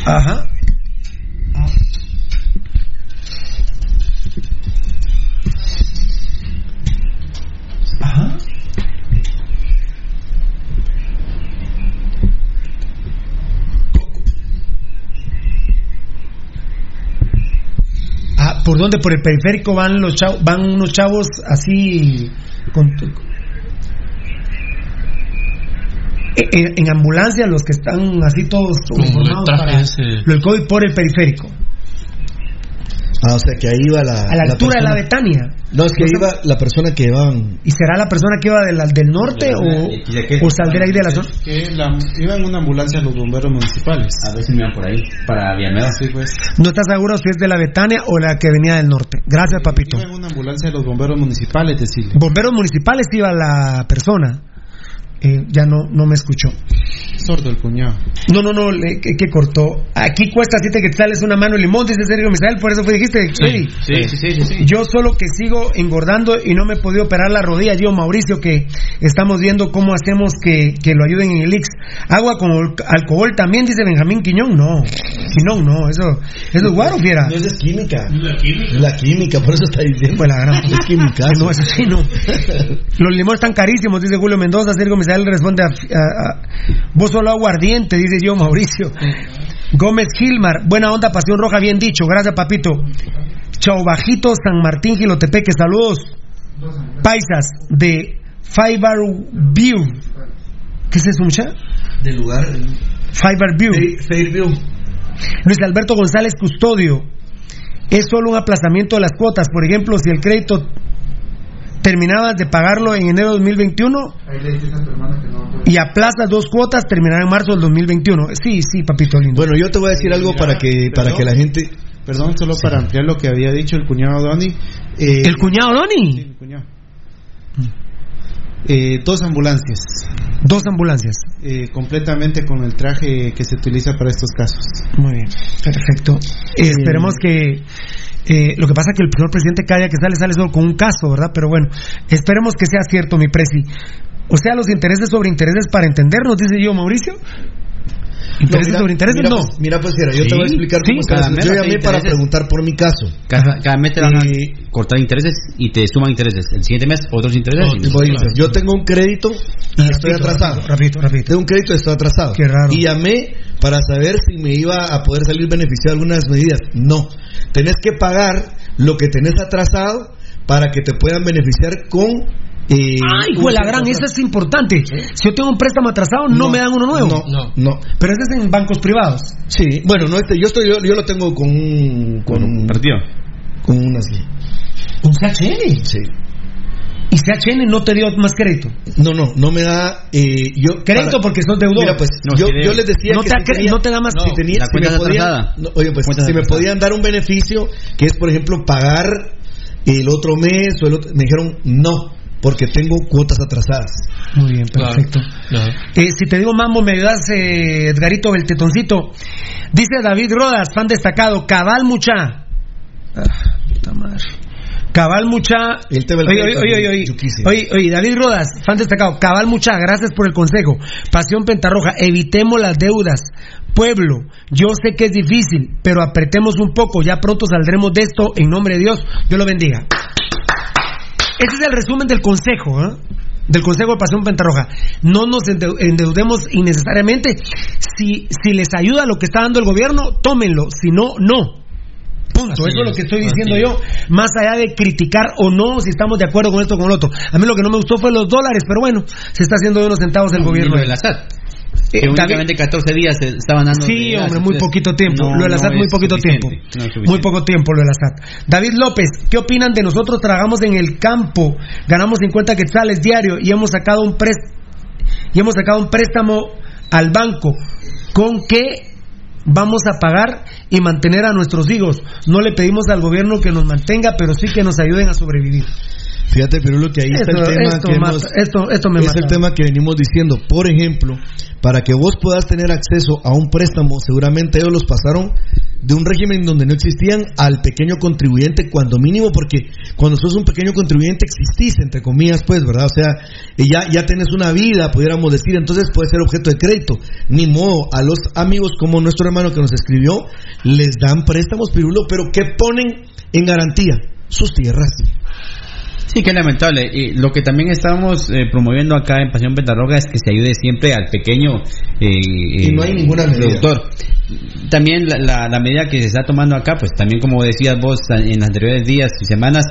Ajá. Ajá. ¿Por dónde? Por el periférico van los chavos, van unos chavos así con en, en ambulancia los que están así todos Como el formados traje para ese. lo del COVID por el periférico Ah, o sea que ahí iba la. a la altura de la Betania No, es que iba la persona que llevaban. y será la persona que iba del, del norte o, o saldrá ahí de la zona Que la, iba en una ambulancia los bomberos municipales. A ver si me van por ahí, para Villanueva. Sí, pues. no está seguro si es de la Betania o la que venía del norte gracias papito Iba en una ambulancia de los bomberos municipales, decirle. bomberos municipales iba la persona Eh, ya no no me escuchó Sordo el cuñado. No, no, no, le- que, que cortó. Aquí cuesta siete quetzales una mano de limón, dice Sergio Misael, por eso fue dijiste, Freddy. Sí, sí, sí, sí, sí. Yo solo que sigo engordando y no me he podido operar la rodilla. Yo, Mauricio, que estamos viendo cómo hacemos que, que lo ayuden en el IX. Agua con al- alcohol también, dice Benjamín Quiñón. No, Quiñón, no, eso, eso es guaro, fiera. No, eso es química. Es la química, por eso está diciendo. Pues la gran- Es química. No, eso sí, no. Los limones están carísimos, dice Julio Mendoza. Sergio Misael responde a, a- a- vos solo aguardiente, dice yo, Mauricio. Gómez Gilmar, buena onda, pasión roja, bien dicho. Gracias, papito. Chau Bajito, San Martín, Gilotepeque, saludos. Paisas de Fiber View. ¿Qué es eso, mucha? Del lugar. Fiber View. Fairview. Luis Alberto González Custodio. Es solo un aplazamiento de las cuotas. Por ejemplo, si el crédito terminabas de pagarlo en enero de 2021 y aplazas dos cuotas, terminará en marzo del 2021. Sí, sí, papito lindo. Bueno, yo te voy a decir algo para que para que la gente. Perdón, solo para ampliar lo que había dicho el cuñado Donny. Eh, ¿El cuñado Donny? Sí, el cuñado. Eh, dos ambulancias. Dos ambulancias. Eh, completamente con el traje que se utiliza para estos casos. Muy bien, perfecto. Eh, esperemos que. Eh, lo que pasa es que el señor presidente calla que sale, sale solo con un caso, ¿verdad? Pero bueno, esperemos que sea cierto, mi presi. O sea, los intereses sobre intereses para entendernos, dice yo, Mauricio. ¿Intereses mira, sobre intereses? mira, no. Pues, mira, pues, yo Sí, te voy a explicar sí, cómo cada mes Yo llamé para preguntar por mi caso. Cada, cada mes te van a cortar intereses y te suman intereses. El siguiente mes otros intereses. No, yo tengo un crédito y estoy Rapidito, atrasado. Rapidito, rapidito. Tengo un crédito y estoy atrasado. Qué raro. Y llamé para saber si me iba a poder salir beneficiado de algunas medidas. No. Tenés que pagar lo que tenés atrasado para que te puedan beneficiar con. Eh, Ay, hijo de la gran, eso es importante. Si yo tengo un préstamo atrasado, no, No, me dan uno nuevo. No, no. Pero ese es en bancos privados. Sí, bueno, no este, yo estoy, yo, yo lo tengo con un, con un partido. con un así. ¿Un CHN? Sí. ¿Y CHN no te dio más crédito? No, no, no me da eh, yo Crédito para- porque sos deudor. Mira, pues No, yo, les decía No que te si tenía- no te da más- si tenía, la si me podían, no, oye, pues Cuenta si me podían dar un beneficio que es por ejemplo pagar el otro mes o el otro, me dijeron no, porque tengo cuotas atrasadas. Muy bien, perfecto. Claro. Eh, si te digo mambo, me ayudas, eh, Edgarito Beltetoncito. Dice David Rodas, fan destacado, cabal mucha. Ah, puta madre. Cabal mucha. El Oye, oye, oye, oye, oye, David Rodas, fan destacado, cabal mucha, gracias por el consejo. Pasión Pentarroja, evitemos las deudas. Pueblo, yo sé que es difícil, pero apretemos un poco, ya pronto saldremos de esto, en nombre de Dios, Dios lo bendiga. Ese es el resumen del consejo, ¿eh? Del consejo de Pasión Pentarroja. No nos endeu- endeudemos innecesariamente. Si, si les ayuda lo que está dando el gobierno, tómenlo. Si no, no. Punto. Así Eso es lo que estoy diciendo es. yo. Más allá de criticar o no, si estamos de acuerdo con esto o con lo otro. A mí lo que no me gustó fue los dólares, pero bueno, se está haciendo de unos centavos el gobierno. Y lo de la SAT. Eh, que únicamente 14 días estaban dando. Sí, hombre, muy poquito tiempo. no, lo de la no muy poquito tiempo. no muy poco tiempo lo de la SAT. David López, ¿qué opinan de nosotros? Trabajamos en el campo, ganamos 50 quetzales diario y hemos sacado un préstamo y hemos sacado un préstamo al banco. ¿Con qué vamos a pagar y mantener a nuestros hijos. No le pedimos al gobierno que nos mantenga, pero sí que nos ayuden a sobrevivir. Fíjate, pero lo que ahí está el tema esto que mata- hemos- esto- esto me es mata. el tema que venimos diciendo. Por ejemplo, para que vos puedas tener acceso a un préstamo, seguramente ellos los pasaron de un régimen donde no existían al pequeño contribuyente cuando mínimo, porque cuando sos un pequeño contribuyente existís, entre comillas, pues, ¿verdad? O sea, y ya, ya tenés una vida, pudiéramos decir, entonces puede ser objeto de crédito. Ni modo, a los amigos como nuestro hermano que nos escribió, les dan préstamos, pirulo, pero ¿qué ponen en garantía? Sus tierras. Sí, que lamentable. Y lo que también estamos eh, promoviendo acá en Pasión Petarroga es que se ayude siempre al pequeño eh, Y no hay ninguna medida. productor. También la, la- la medida que se está tomando acá, pues también como decías vos en los anteriores días y semanas,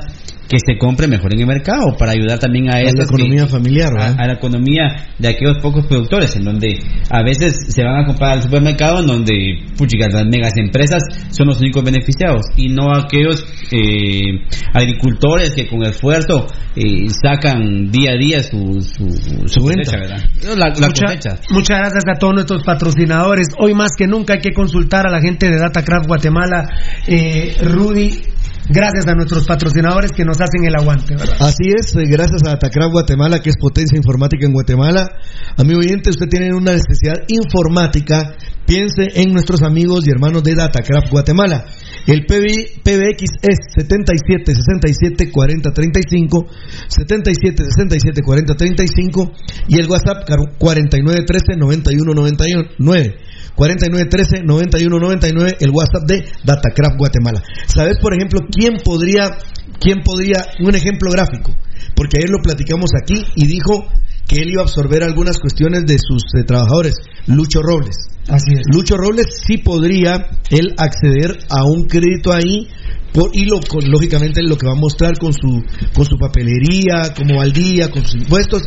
que se compre mejor en el mercado para ayudar también a, A la que- economía familiar, a, la economía de aquellos pocos productores, en donde a veces se van a comprar al supermercado, en donde puchica, las megas empresas son los únicos beneficiados y no aquellos eh, agricultores que con esfuerzo eh, sacan día a día su, su, su cosecha, ¿verdad? La, la Mucha- cosecha. Muchas gracias a todos nuestros patrocinadores. Hoy más que nunca hay que consultar a la gente de DataCraft Guatemala. Eh, Rudy, gracias a nuestros patrocinadores que nos hacen el aguante, ¿verdad? Así es, eh, gracias a Atacram Guatemala, que es potencia informática en Guatemala. Amigo oyente, usted tiene una necesidad informática, piense en nuestros amigos y hermanos de Datacraft Guatemala. El PB, PBX es 77 67 40 35, 77 67 40 35 y el WhatsApp 49 13 91 99. 4913 9199 el WhatsApp de Datacraft Guatemala. ¿Sabes, por ejemplo, quién podría, quién podría, un ejemplo gráfico? Porque ayer lo platicamos aquí y dijo que él iba a absorber algunas cuestiones de sus eh, trabajadores. Lucho Robles. Así es. Lucho Robles sí podría él acceder a un crédito ahí por, y lo, con- lógicamente lo que va a mostrar con su con su papelería, como al día, con sus impuestos.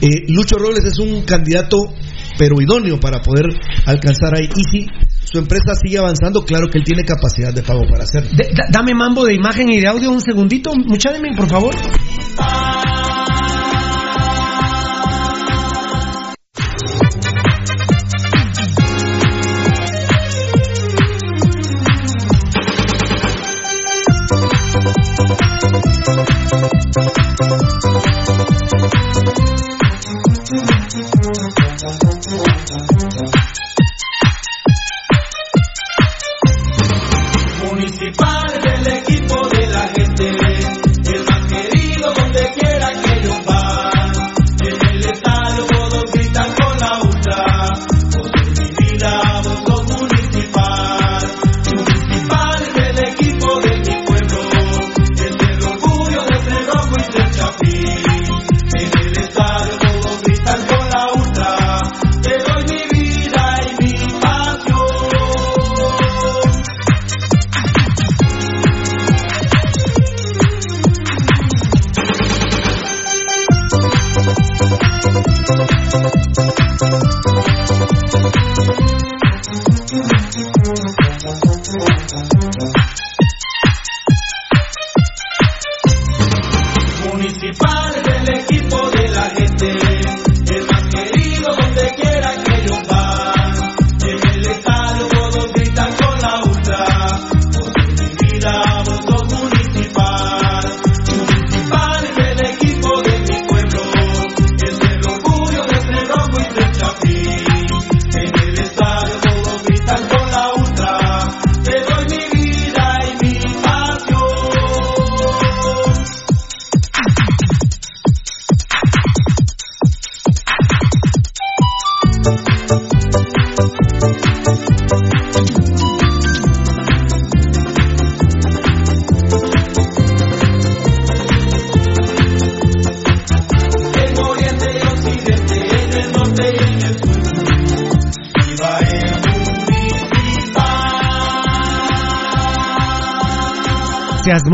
Eh, Lucho Robles es un candidato pero idóneo para poder alcanzar ahí. Y si su empresa sigue avanzando, claro que él tiene capacidad de pago para hacerlo. Dame mambo de imagen y de audio un segundito, mucha por favor.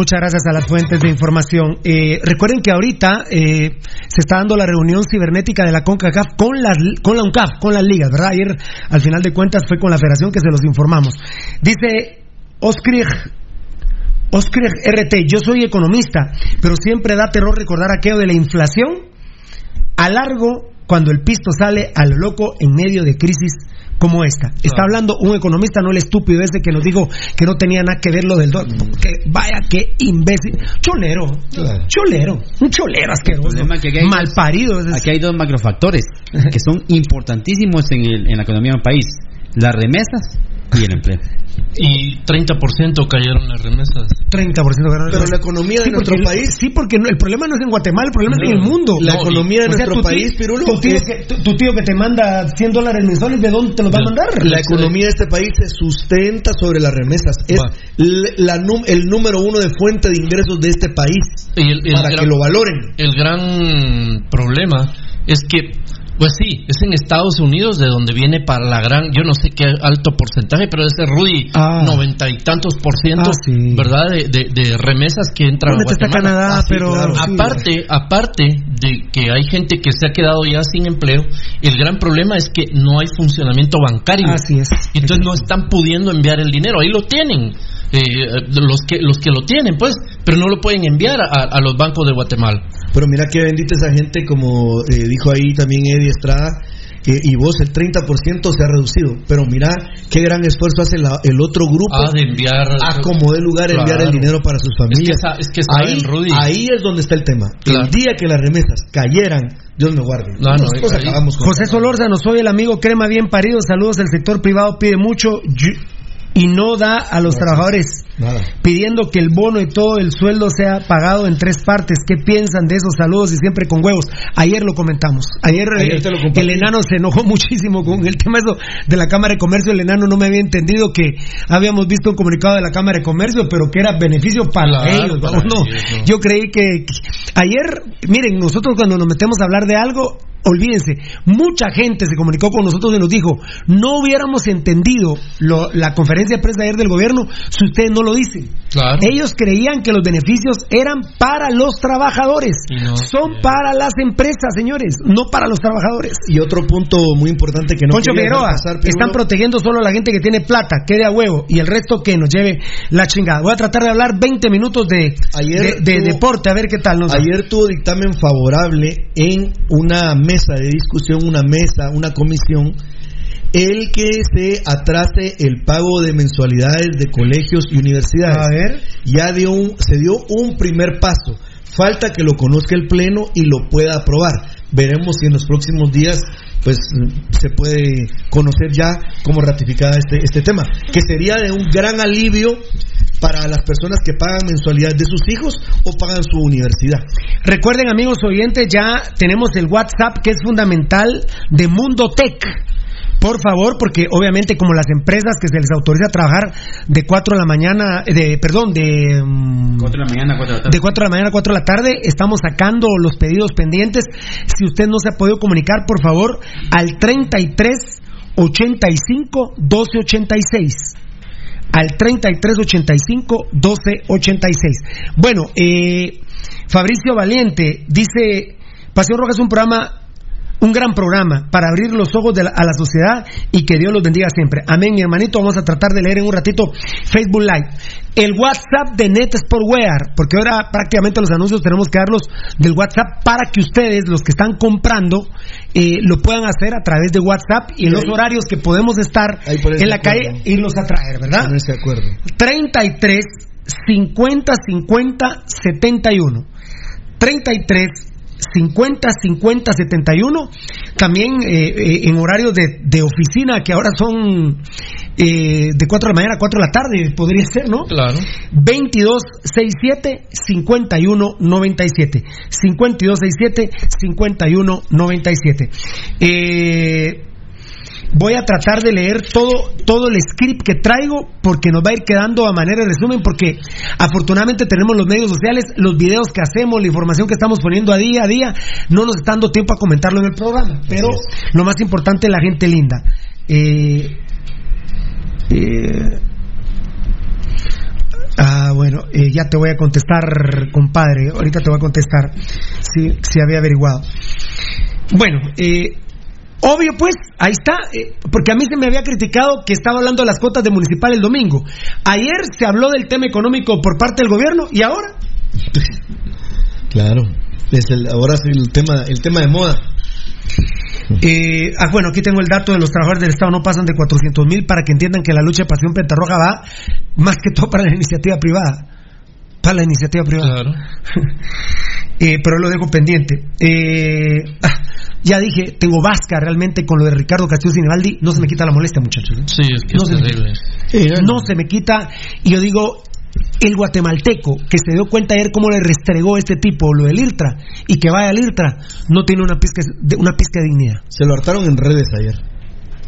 Muchas gracias a las fuentes de información. Eh, recuerden que ahorita eh, se está dando la reunión cibernética de la CONCACAF con, las, con la UNCAF, con las ligas, ¿verdad? Ayer, al final de cuentas, fue con la federación que se los informamos. Dice Oskrig, Oskrig RT, yo soy economista, pero siempre da terror recordar aquello de la inflación a largo cuando el pisto sale a lo loco en medio de crisis como esta. Está hablando un economista, no el estúpido ese que nos dijo que no tenía nada que ver lo del dólar. Que vaya, qué imbécil. Cholero. Cholero. Un cholero asqueroso. que aquí hay Mal dos- parido. Aquí hay dos macrofactores que son importantísimos en, el- en la economía del país: las remesas y el empleo. Y 30% cayeron las remesas. 30% ganaron. Pero la economía de Sí, nuestro país- Sí, porque no- el problema no es en Guatemala, el problema es en el mundo. La economía de nuestro tío- país, Pirulo, Tu tío, es- que, tu, tu tío que te manda 100 dólares mensuales, ¿de dónde te los va a mandar? La economía de este país se sustenta sobre las remesas. Es la el número uno de fuente de ingresos de este país. Y el- el para gran- que lo valoren. El gran problema es que, pues sí, es en Estados Unidos de donde viene para la gran, yo no sé qué alto porcentaje, pero ese Rudy, Ah. noventa y tantos por ciento, Ah, sí. ¿verdad? De, de- de remesas que entran a Guatemala. Canadá, Ah, sí, pero- claro. sí. Aparte, aparte de que hay gente que se ha quedado ya sin empleo, el gran problema es que no hay funcionamiento bancario. Así es. Entonces no están pudiendo enviar el dinero. Ahí lo tienen. eh, los que los que lo tienen, pues, pero no lo pueden enviar a, a los bancos de Guatemala. Pero mira qué bendita esa gente, como eh, dijo ahí también Eddie Estrada, eh, y vos el 30% se ha reducido. Pero mira qué gran esfuerzo hace la- el otro grupo Ah, de enviar. a como de lugar Claro. enviar el dinero para sus familias. Es que es que ahí, Rudy. ahí es donde está el tema. El día que las remesas cayeran, Dios me guarde. No, no, acabamos con José Solórzano, soy el amigo crema bien parido. Saludos, el sector privado pide mucho y no da a los trabajadores. Nada. pidiendo que el bono y todo el sueldo sea pagado en tres partes. ¿Qué piensan de esos saludos y siempre con huevos? Ayer lo comentamos. Ayer, Ayer te lo compartí. el enano se enojó muchísimo con el tema eso de la Cámara de Comercio. El enano no me había entendido que habíamos visto un comunicado de la Cámara de Comercio, pero que era beneficio para Claro, ellos. para ellos, no. Yo creí que- ayer, miren, nosotros cuando nos metemos a hablar de algo, olvídense, mucha gente se comunicó con nosotros y nos dijo, no hubiéramos entendido la conferencia de prensa ayer del gobierno si ustedes no lo dicen. Claro. Ellos creían que los beneficios eran para los trabajadores. No, Son para las empresas, señores, no para los trabajadores. Y otro punto muy importante que no Poncho Figueroa, pasar, están protegiendo solo a la gente que tiene plata, quede a huevo, y el resto que nos lleve la chingada. Voy a tratar de hablar 20 minutos de, Ayer de, de tuvo- deporte, a ver qué tal nos da. Ayer tuvo dictamen favorable en una mesa de discusión, una mesa, una comisión, el que se atrase el pago de mensualidades de colegios y universidades. A ver. Ya dio un, se dio un primer paso. Falta que lo conozca el Pleno y lo pueda aprobar. Veremos si en los próximos días pues se puede conocer ya cómo ratificada este, este tema, que sería de un gran alivio para las personas que pagan mensualidad de sus hijos o pagan su universidad. Recuerden, amigos oyentes, ya tenemos el WhatsApp que es fundamental de Mundo Tech. Por favor, porque obviamente como las empresas que se les autoriza a trabajar de 4 de la mañana, de perdón, de mm, 4 de la mañana, 4 de la tarde. de 4 de la mañana a 4 de la tarde. Estamos sacando los pedidos pendientes. Si usted no se ha podido comunicar, por favor, al 33 85 12 86. Al 33 85 12 86. Bueno, eh, Fabricio Valiente dice: Pasión Roja es un programa un gran programa para abrir los ojos de la- a la sociedad y que Dios los bendiga siempre. Amén, mi hermanito. Vamos a tratar de leer en un ratito Facebook Live. El WhatsApp de Net Sportwear, porque ahora prácticamente los anuncios tenemos que darlos del WhatsApp para que ustedes, los que están comprando, eh, lo puedan hacer a través de WhatsApp y en los horarios que podemos estar en la acuerdo. calle, irlos a traer, ¿verdad? Ponerse de acuerdo. 33 50 50 71 33 50 50 71 también eh, eh, en horarios de, de oficina que ahora son eh, de 4 de la mañana a 4 de la tarde podría ser ¿no? Claro. 22 67 51 97 52 67 51 97 eh, Voy a tratar de leer todo, todo el script que traigo porque nos va a ir quedando a manera de resumen porque afortunadamente tenemos los medios sociales, los videos que hacemos, la información que estamos poniendo a día a día, no nos está dando tiempo a comentarlo en el programa, pero lo más importante la gente linda. Eh, eh, Ah, bueno, eh, ya te voy a contestar, compadre. Ahorita te voy a contestar si, si había averiguado. Bueno, eh, obvio pues, ahí está, eh, porque a mí se me había criticado que estaba hablando de las cuotas de municipal el domingo. Ayer se habló del tema económico por parte del gobierno y ahora Claro. Es el, ahora es el tema, el tema de moda. Eh, ah, bueno, aquí tengo el dato de los trabajadores del Estado no pasan de 400 mil para que entiendan que la lucha de Pasión Pentarroja va más que todo para la iniciativa privada. Para la iniciativa privada. Eh, pero lo dejo pendiente. Eh, ah, ya dije, tengo vasca realmente con lo de Ricardo Castillo Sinibaldi. No se me quita la molestia, muchachos. ¿eh? Sí, es que No es se me terrible. quita. No se me quita. Y yo digo, el guatemalteco que se dio cuenta ayer cómo le restregó este tipo lo del IRTRA y que vaya al IRTRA, no tiene una pizca de, una pizca de dignidad. Se lo hartaron en redes ayer.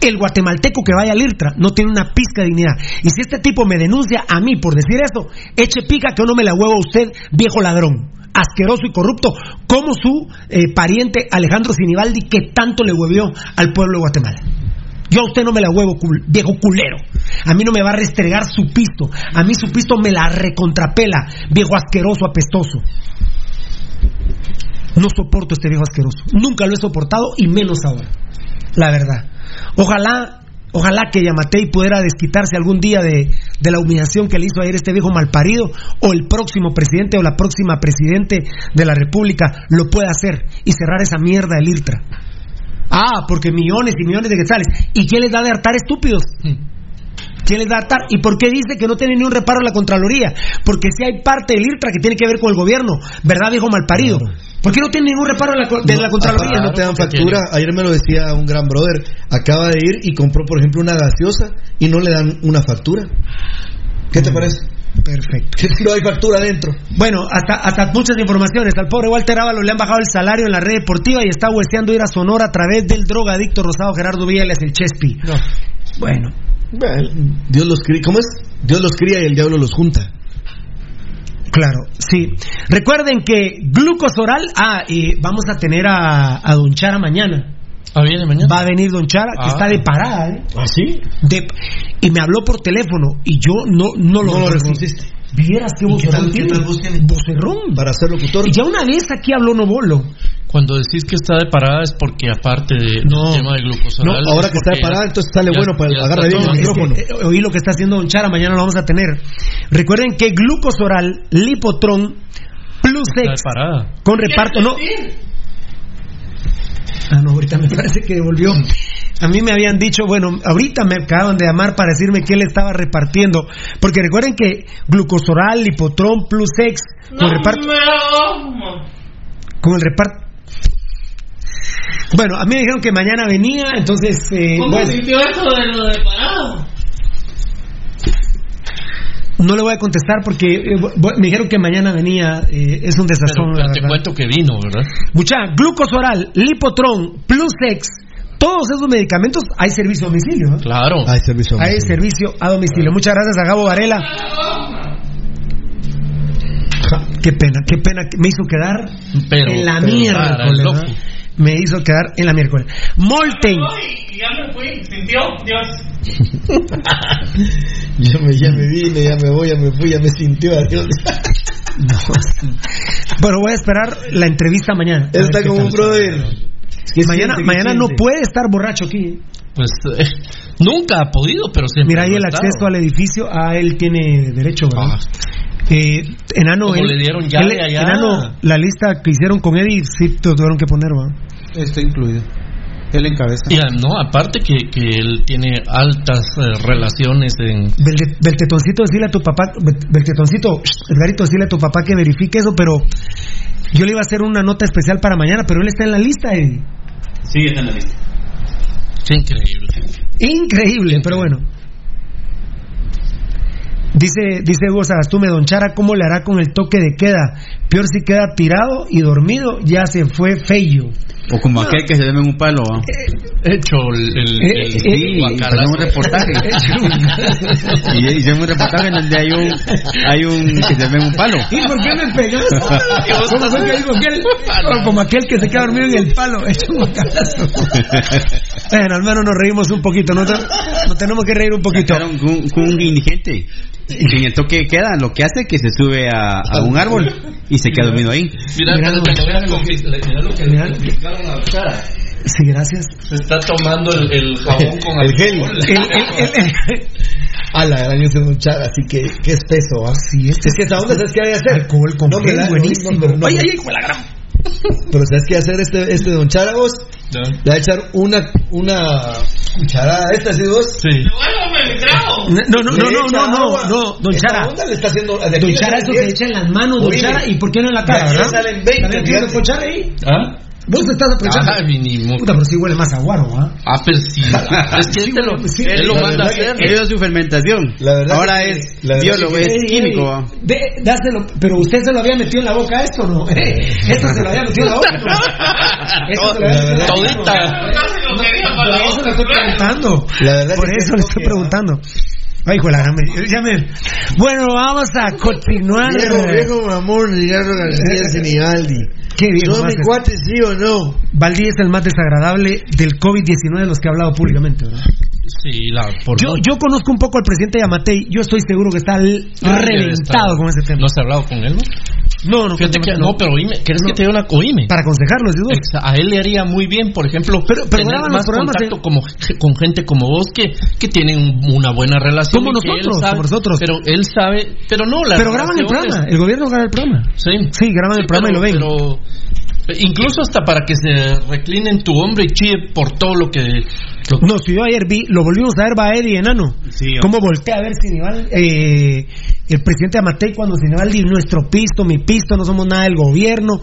El guatemalteco que vaya al IRTRA no tiene una pizca de dignidad. Y si este tipo me denuncia a mí por decir eso, eche pica que no me la huevo a usted, viejo ladrón, asqueroso y corrupto, como su eh, pariente Alejandro Sinibaldi que tanto le huevió al pueblo de Guatemala. Yo a usted no me la huevo, viejo culero. A mí no me va a restregar su pisto. A mí su pisto me la recontrapela, viejo asqueroso, apestoso. No soporto este viejo asqueroso. Nunca lo he soportado y menos ahora. La verdad. Ojalá, ojalá que Yamatei pudiera desquitarse algún día de, de la humillación que le hizo ayer este viejo malparido o el próximo presidente o la próxima presidente de la República lo pueda hacer y cerrar esa mierda del IRTRA. Ah, porque millones y millones de quetzales. ¿Y quién les da de hartar estúpidos? ¿Quién les da de hartar? ¿Y por qué dice que no tiene ni un reparo en la Contraloría? Porque si hay parte del IRTRA que tiene que ver con el gobierno, ¿verdad, viejo malparido? ¿Por qué no tiene ningún reparo en la de la Contraloría? No te dan factura. Ayer me lo decía un gran brother. Acaba de ir y compró, por ejemplo, una gaseosa y no le dan una factura. ¿Qué te parece? Perfecto. No hay factura adentro. Bueno, hasta, hasta muchas informaciones. Al pobre Walter Ávalo le han bajado el salario en la red deportiva y está hueseando ir a Sonora a través del drogadicto rosado Gerardo Villas, el Chespi. Bueno. Dios los cría. ¿Cómo es? Dios los cría y el diablo los junta. Claro, sí. Recuerden que glucosoral, ah, y vamos a tener a, a Don Chara mañana. Ah, viene mañana. Va a venir Don Chara, que Ah. está de parada, ¿eh? ¿Ah, sí? De- y me habló por teléfono y yo no, no lo No lo reconocí. reconociste. Vieras qué ¿Y qué vocerrón tiene. Vocerrón. Para ser locutor. Y ya una vez aquí habló Novolo. Cuando decís que está de parada es porque aparte de- No. del tema de glucosoral. No, ahora es que está de parada, entonces sale ya- bueno para agarrar bien el micrófono. Es que, eh, oí lo que está haciendo Don Chara, mañana lo vamos a tener. Recuerden que glucosoral, lipotron, plus Está de X, parada. con reparto, no. Ah, no, ahorita me parece que devolvió. A mí me habían dicho, bueno, ahorita me acaban de llamar para decirme que él estaba repartiendo. Porque recuerden que glucosoral, lipotron, plus X, con reparto. Con el reparto. Bueno, a mí me dijeron que mañana venía, entonces. Eh, ¿Cómo bueno, sintió eso de lo de parado? no le voy a contestar porque eh, me dijeron que mañana venía. eh, es un desazón. Pero la te cuento que vino, ¿verdad? Mucha, glucosoral, lipotron, plus X, todos esos medicamentos hay servicio a domicilio. ¿no? Claro. Hay servicio. a Hay domicilio. servicio a domicilio. Muchas gracias a Gabo Varela. Ja, Qué pena, qué pena que me hizo quedar Pero- en la pero miércoles. para el ¿no? loco. Me hizo quedar en la miércoles. Molten. Y ya me fui, sintió, Dios. Ya me, ya me vine, ya me voy, ya me fui, ya me sintió. Adiós. Bueno, voy a esperar la entrevista mañana. Está como un brother. ¿Qué Mañana, siente, mañana no puede estar borracho aquí. Pues eh, nunca ha podido, pero siempre. Mira ahí el acceso al edificio, a él tiene derecho, ¿verdad? Eh, enano, él- le dieron él- allá. enano, la lista que hicieron con Eddie, sí te tuvieron que poner, ¿va? Está incluido. Él encabeza. Y, ah, no, aparte que, que él tiene altas eh, relaciones en. Bel- Beltetoncito, decirle a tu papá, Bel- Beltetoncito, Edgarito, decirle a tu papá que verifique eso, pero yo le iba a hacer una nota especial para mañana, pero él está en la lista, Eddie. Sí, está en la lista. Qué increíble. Increíble, pero bueno. Dice, dice Hugo Sagastume, Don Chara, ¿cómo le hará con el toque de queda? Peor si queda tirado y dormido, ya se fue feyo. O como aquel que se duerme en un palo. ¿ah? Hecho el. el, Eh, el- eh, Sí, un reportaje. y hicieron un reportaje en donde hay un, hay un que se duerme en un palo. ¿Y por qué me pegas? como, fue que dijo aquel, o como aquel que se queda dormido en el palo, hecho un guacalazo. Bueno, al menos nos reímos un poquito, ¿no? Nos tenemos que reír un poquito. Con, con un indigente. Y en el toque queda, lo que hace es que se sube a, a un árbol y se queda dormido ahí. Mira, Mira, pero te lo voy a confis- mira lo que le Mira. Confiscaron a la cara. Sí, gracias. Se está tomando el, el jabón con El gel. A la gran ese muchacho, así que, qué espeso, ¿ah? Sí, este Es que esa onda, ¿sabes qué hay que hacer? alcohol con No, gel, ¿verdad? buenísimo. No, no, no, Ay, no. ay, de la gran- Pero ¿sabes qué hacer este, este don Charagos? Le va a echar una, una cucharada esta, ¿sí vos? Sí. No, no, no, no, no, no, no, don Chara. onda le está haciendo. Don Chara, salen eso se 10. echa en las manos, don. Chara, ¿y por qué no en la cara, salen 20, ¿También quieres fíjate. pochar ahí? ¿Ah? Vos te estás aprovechando. Ah, mínimo. Puta, pero sí huele más a guaro, ¿ah? Ah, pero sí. Es que él, te lo, Sí, él lo manda a hacer. Él dio su fermentación. La verdad Ahora que- es la verdad biólogo, que- es Ey, químico. ey, ¿va? de- dáselo, pero usted se lo había metido en la boca esto, ¿no? Eh, Esto se lo había metido en la boca, ¿no? Esto se lo había metido en la boca. Todita. Por eso le estoy preguntando. La verdad Por eso le estoy preguntando. Ay, hijo de la ya me- Bueno, vamos a continuar. Viejo, viejo mamón, Ricardo García Sinibaldi. Qué viejo ¿Son más mi es- cuate, sí o no? Valdí es el más desagradable del COVID-19 de los que ha hablado públicamente, ¿verdad? Sí, la, por Yo, yo conozco un poco al presidente Yamatei. Yo estoy seguro que está Ah, reventado con ese tema. ¿No has hablado con él? No, no, Fíjate que, no, pero oíme, ¿quieres que te diga una oíme? Para aconsejarlo, ¿sí? A él le haría muy bien, por ejemplo, Pero- pero tener más contacto como, con gente como vos que, que tienen una buena relación. Como nosotros, sabe- como nosotros. Pero él sabe, pero no, la Pero graban el programa. es- El gobierno graba el programa. Sí. Sí, graban el programa y lo ven. Pero incluso hasta para que se recline en tu hombro y chille por todo lo que... No, si yo ayer vi, lo volvimos a ver, va Eddie Enano. Sí, Cómo voltea a ver Sinibaldi, eh, el presidente Amatei cuando Sinibaldi, nuestro pisto, mi pisto, no somos nada del gobierno.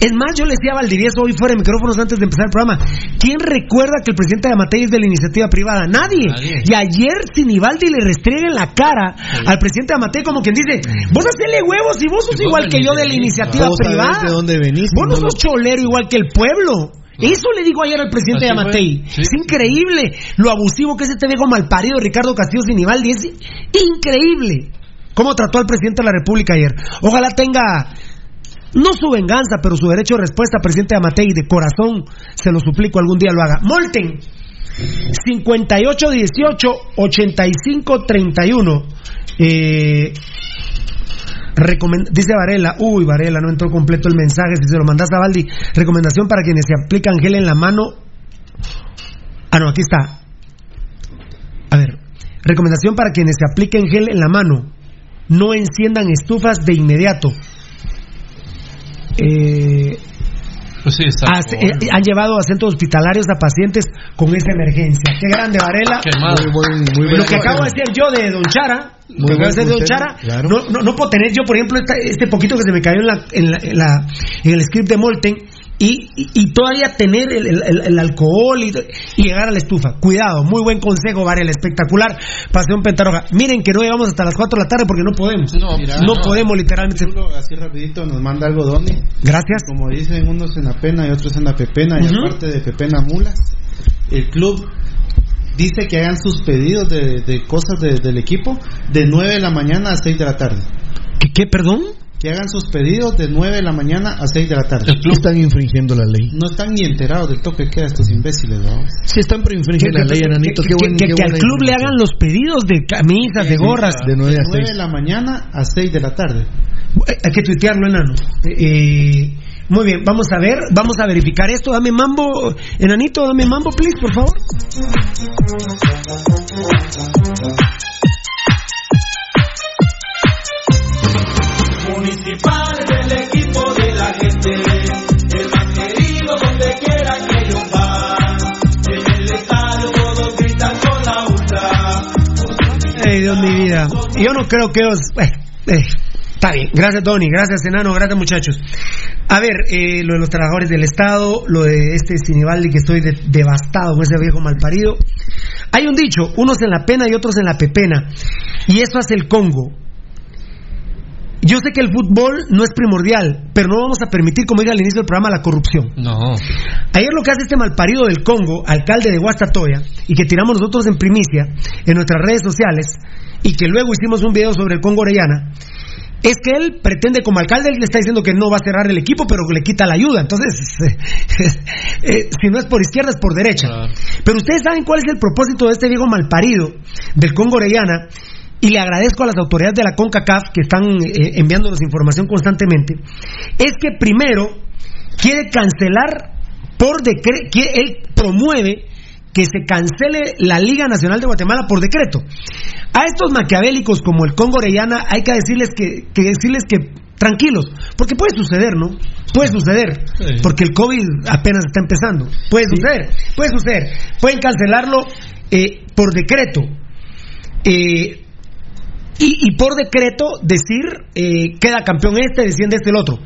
Es más, yo le decía a Valdivieso hoy fuera de micrófonos antes de empezar el programa, ¿quién recuerda que el presidente de Amatei es de la iniciativa privada? Nadie. Nadie. Y ayer Sinibaldi le restriega en la cara al presidente de Amatei como quien dice, vos hacele huevos y vos sos igual que yo de la iniciativa privada. de dónde venís. Vos no sos cholero igual que el pueblo. Eso le digo ayer al presidente de Amatei. sí. Es increíble lo abusivo que es este viejo malparido Ricardo Castillo Sinibaldi. Es increíble cómo trató al presidente de la República ayer. Ojalá tenga, no su venganza, pero su derecho de respuesta, presidente de Amatei. De corazón, se lo suplico, algún día lo haga. Molten. 58-18-85-31. Eh, Dice Varela, uy Varela, no entró completo el mensaje, si se lo mandas a Valdi, recomendación para quienes se aplican gel en la mano. Ah, no, aquí está. A ver, recomendación para quienes se apliquen gel en la mano, no enciendan estufas de inmediato. Eh, Pues sí, está. hace- eh, han llevado a centros hospitalarios a pacientes con esa emergencia. Qué grande Varela. Quemado. Muy Lo que acabo de decir yo de Don Chara, lo Muy que acabo de buen decir de Don Chara, claro. no, no, no puedo tener yo, por ejemplo, esta- este poquito que se me cayó en, la, en, la- en, la- en el script de Molten y, y- y todavía tener el, el- el- el alcohol y, y llegar a la estufa. Cuidado, muy buen consejo, Varela, espectacular. Pasión Pentaroja. Miren que no llegamos hasta las 4 de la tarde porque no podemos. No, Mira, no podemos literalmente. Así rapidito nos manda algo Doni. Gracias. Como dicen unos en la pena y otros en la pepena, y Ujú. aparte de pepena mulas, el club dice que hagan sus pedidos de, de cosas de- del equipo de 9 de la mañana a 6 de la tarde. ¿Qué, qué, perdón? Que hagan sus pedidos de 9 de la mañana a 6 de la tarde. El club. Están infringiendo la ley. No están ni enterados del toque que queda estos imbéciles, ¿no? Sí, están por infringir la ley, enanito. que, que- qué que al club le hagan los pedidos de camisas, de gorras. De 9 a 9 de 6. la mañana a 6 de la tarde. Eh, Hay que tuitearlo, enano. Eh, muy bien, vamos a ver, vamos a verificar esto. Dame mambo, enanito, dame mambo, please, por favor. Municipal es el equipo de la gente, el más querido donde quiera que ellos van. En el estadio todos gritan con la ultra. Ay, Dios mi vida. Yo no creo que os. eh, eh, está bien. Gracias, Tony. Gracias, enano. Gracias, muchachos. A ver, eh, lo de los trabajadores del Estado, lo de este Sinibaldi que estoy de- devastado con ese viejo malparido. Hay un dicho: unos en la pena y otros en la pepena. Y eso hace el Congo. Yo sé que el fútbol no es primordial, pero no vamos a permitir, como dije al inicio del programa, la corrupción. No. Ayer lo que hace este malparido del Congo, alcalde de Guastatoya, y que tiramos nosotros en primicia en nuestras redes sociales, y que luego hicimos un video sobre el Congo Orellana, es que él pretende, como alcalde, él le está diciendo que no va a cerrar el equipo, pero que le quita la ayuda. Entonces, eh, si no es por izquierda, es por derecha. Pero ustedes saben cuál es el propósito de este viejo malparido del Congo Orellana, y le agradezco a las autoridades de la CONCACAF que están eh, enviándonos información constantemente, es que primero quiere cancelar por decreto, él promueve que se cancele la Liga Nacional de Guatemala por decreto. A estos maquiavélicos como el Congo Orellana hay que decirles que, que decirles que tranquilos, porque puede suceder, ¿no? Puede suceder, porque el COVID apenas está empezando. Puede suceder, puede suceder. Pueden cancelarlo eh, por decreto. Eh, y, y por decreto decir eh, queda campeón este, desciende este el otro.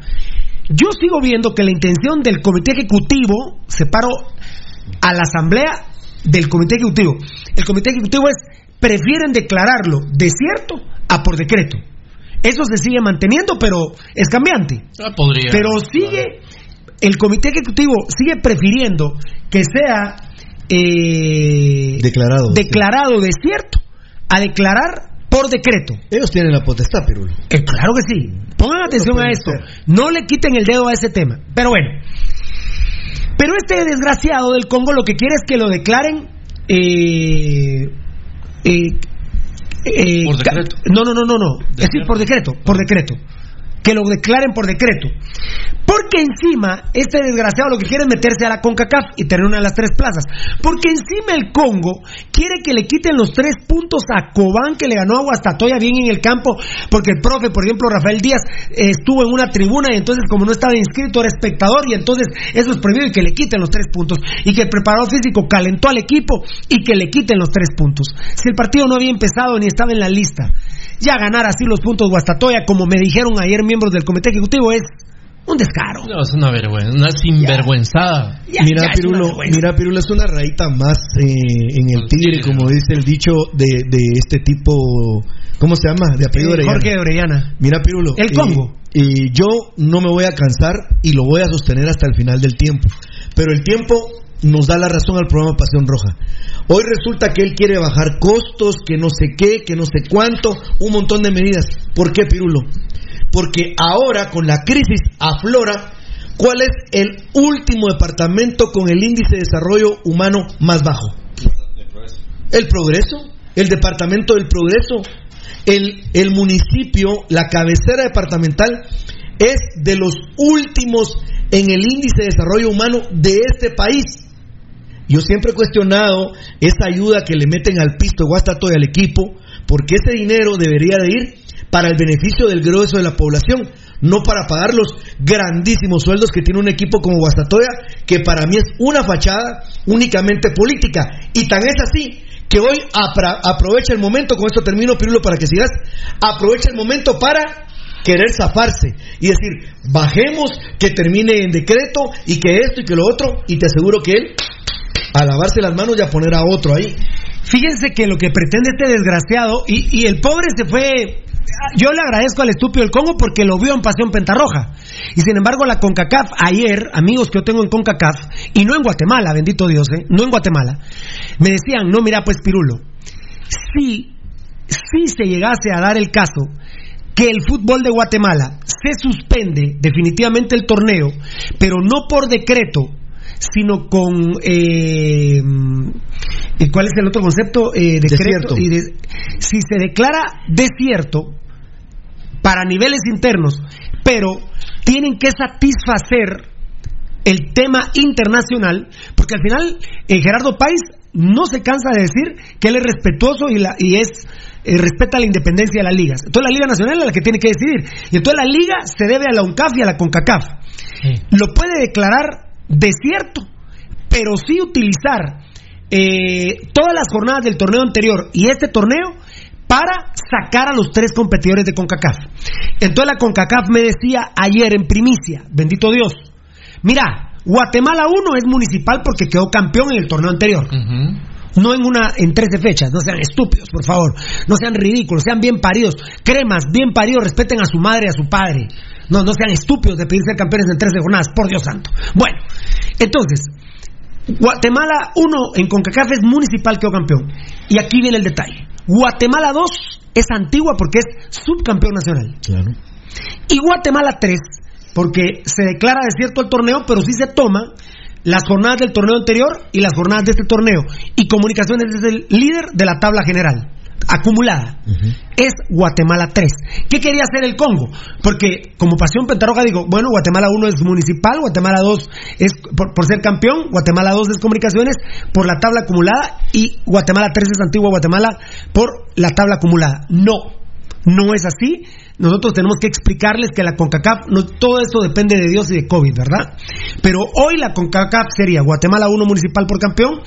Yo sigo viendo que la intención del comité ejecutivo, separo a la asamblea del comité ejecutivo. El comité ejecutivo es, prefieren declararlo desierto a por decreto. Eso se sigue manteniendo, pero es cambiante. Ah, podría. Pero sigue, el comité ejecutivo sigue prefiriendo que sea eh, Declarado. declarado desierto a declarar por decreto. Ellos tienen la potestad, Pirulo. Eh, claro que sí. Pongan atención a esto. No le quiten el dedo a ese tema. Pero bueno. Pero este desgraciado del Congo lo que quiere es que lo declaren. eh, eh, eh, Por decreto. No, no, no, no, no. Es decir, por decreto, por decreto. Que lo declaren por decreto. Porque encima, este desgraciado lo que quiere es meterse a la CONCACAF y tener una de las tres plazas. Porque encima el Congo quiere que le quiten los tres puntos a Cobán que le ganó a Guastatoya bien en el campo. Porque el profe, por ejemplo, Rafael Díaz, eh, estuvo en una tribuna y entonces como no estaba inscrito era espectador y entonces eso es prohibido y que le quiten los tres puntos. Y que el preparador físico calentó al equipo y que le quiten los tres puntos. Si el partido no había empezado ni estaba en la lista. Ya ganar así los puntos Guastatoya, como me dijeron ayer miembros del comité ejecutivo, es un descaro. No, es una vergüenza, una sinvergüenzada. mira, Pirulo, mira, Pirulo, es una rayita más eh, en el tigre, como dice el dicho de, de este tipo, ¿cómo se llama? De apellido Eh, Orellana. Jorge Orellana. Mira, Pirulo. El eh, Congo. Y yo no me voy a cansar y lo voy a sostener hasta el final del tiempo. Pero el tiempo nos da la razón al programa Pasión Roja. Hoy resulta que él quiere bajar costos, que no sé qué, que no sé cuánto, un montón de medidas. ¿Por qué, Pirulo? Porque ahora con la crisis aflora cuál es el último departamento con el índice de desarrollo humano más bajo. El progreso, el departamento del progreso, el, el municipio, la cabecera departamental es de los últimos en el índice de desarrollo humano de este país. Yo siempre he cuestionado esa ayuda que le meten al pisto Guastato y al equipo, porque ese dinero debería de ir para el beneficio del grueso de la población, no para pagar los grandísimos sueldos que tiene un equipo como Guastatoya, que para mí es una fachada únicamente política. Y tan es así que hoy aprovecha el momento, con esto termino, Pirulo, para que sigas, aprovecha el momento para querer zafarse y decir, bajemos, que termine en decreto y que esto y que lo otro, y te aseguro que él, a lavarse las manos y a poner a otro ahí. Fíjense que lo que pretende este desgraciado, y, y el pobre se fue. Yo le agradezco al estúpido del Congo porque lo vio en Pasión Pentarroja. Y sin embargo, la CONCACAF, ayer, amigos que yo tengo en CONCACAF, y no en Guatemala, bendito Dios, ¿eh? no en Guatemala, me decían, no, mira, pues Pirulo, si, si se llegase a dar el caso que el fútbol de Guatemala se suspende definitivamente el torneo, pero no por decreto, sino con eh, ¿y ¿cuál es el otro concepto? Eh, decreto y de- si se declara desierto para niveles internos, pero tienen que satisfacer el tema internacional, porque al final eh, Gerardo Páez no se cansa de decir que él es respetuoso y, la, y es eh, respeta la independencia de las ligas. Entonces la Liga Nacional es la que tiene que decidir. Y entonces la liga se debe a la UNCAF y a la CONCACAF. Lo puede declarar desierto, pero sí utilizar eh, todas las jornadas del torneo anterior y este torneo para sacar a los tres competidores de CONCACAF. Entonces la CONCACAF me decía ayer en primicia, bendito Dios, mira, Guatemala 1 es municipal porque quedó campeón en el torneo anterior. No en una en 13 fechas, no sean estúpidos, por favor, no sean ridículos, sean bien paridos, cremas, bien paridos, respeten a su madre a su padre. No, no sean estúpidos de pedir ser campeones en 13 jornadas, por Dios santo. Bueno, entonces, Guatemala 1 en CONCACAF es municipal quedó campeón. Y aquí viene el detalle. Guatemala 2 es antigua porque es subcampeón nacional. Claro. Y Guatemala 3 porque se declara desierto el torneo, pero sí se toma las jornadas del torneo anterior y las jornadas de este torneo. Y Comunicaciones es el líder de la tabla general, acumulada. Es Guatemala 3. ¿Qué quería hacer el Congo? Porque como Pasión Pentarroja digo, bueno, Guatemala 1 es municipal, Guatemala 2 es por, por ser campeón, Guatemala 2 es comunicaciones por la tabla acumulada y Guatemala 3 es antigua Guatemala por la tabla acumulada. No. No es así. Nosotros tenemos que explicarles que la CONCACAF, no, todo esto depende de Dios y de COVID, ¿verdad? Pero hoy la CONCACAF sería Guatemala 1 municipal por campeón,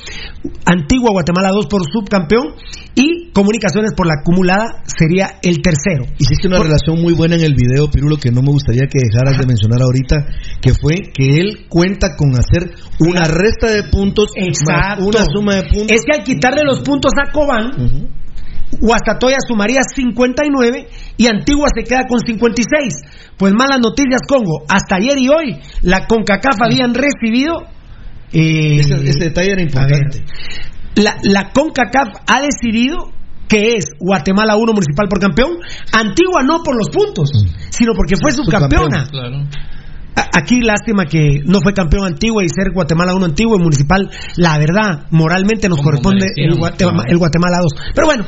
Antigua Guatemala 2 por subcampeón y Comunicaciones por la acumulada sería el tercero. Hiciste una relación muy buena en el video, Pirulo, que no me gustaría que dejaras de mencionar ahorita, que fue que él cuenta con hacer una resta de puntos más una suma de puntos. Es que al quitarle los puntos a Cobán, Guastatoya sumaría 59 y Antigua se queda con 56. Pues malas noticias, Congo. Hasta ayer y hoy, la CONCACAF habían recibido. eh, Ese, ese detalle era importante. la, la CONCACAF ha decidido que es Guatemala 1 municipal por campeón, Antigua no por los puntos, sino porque fue subcampeona. A- Aquí lástima que no fue campeón antiguo y ser Guatemala 1 antiguo y municipal, la verdad, moralmente nos corresponde el, merecíamos, Guatema- claro. el Guatemala 2. Pero bueno,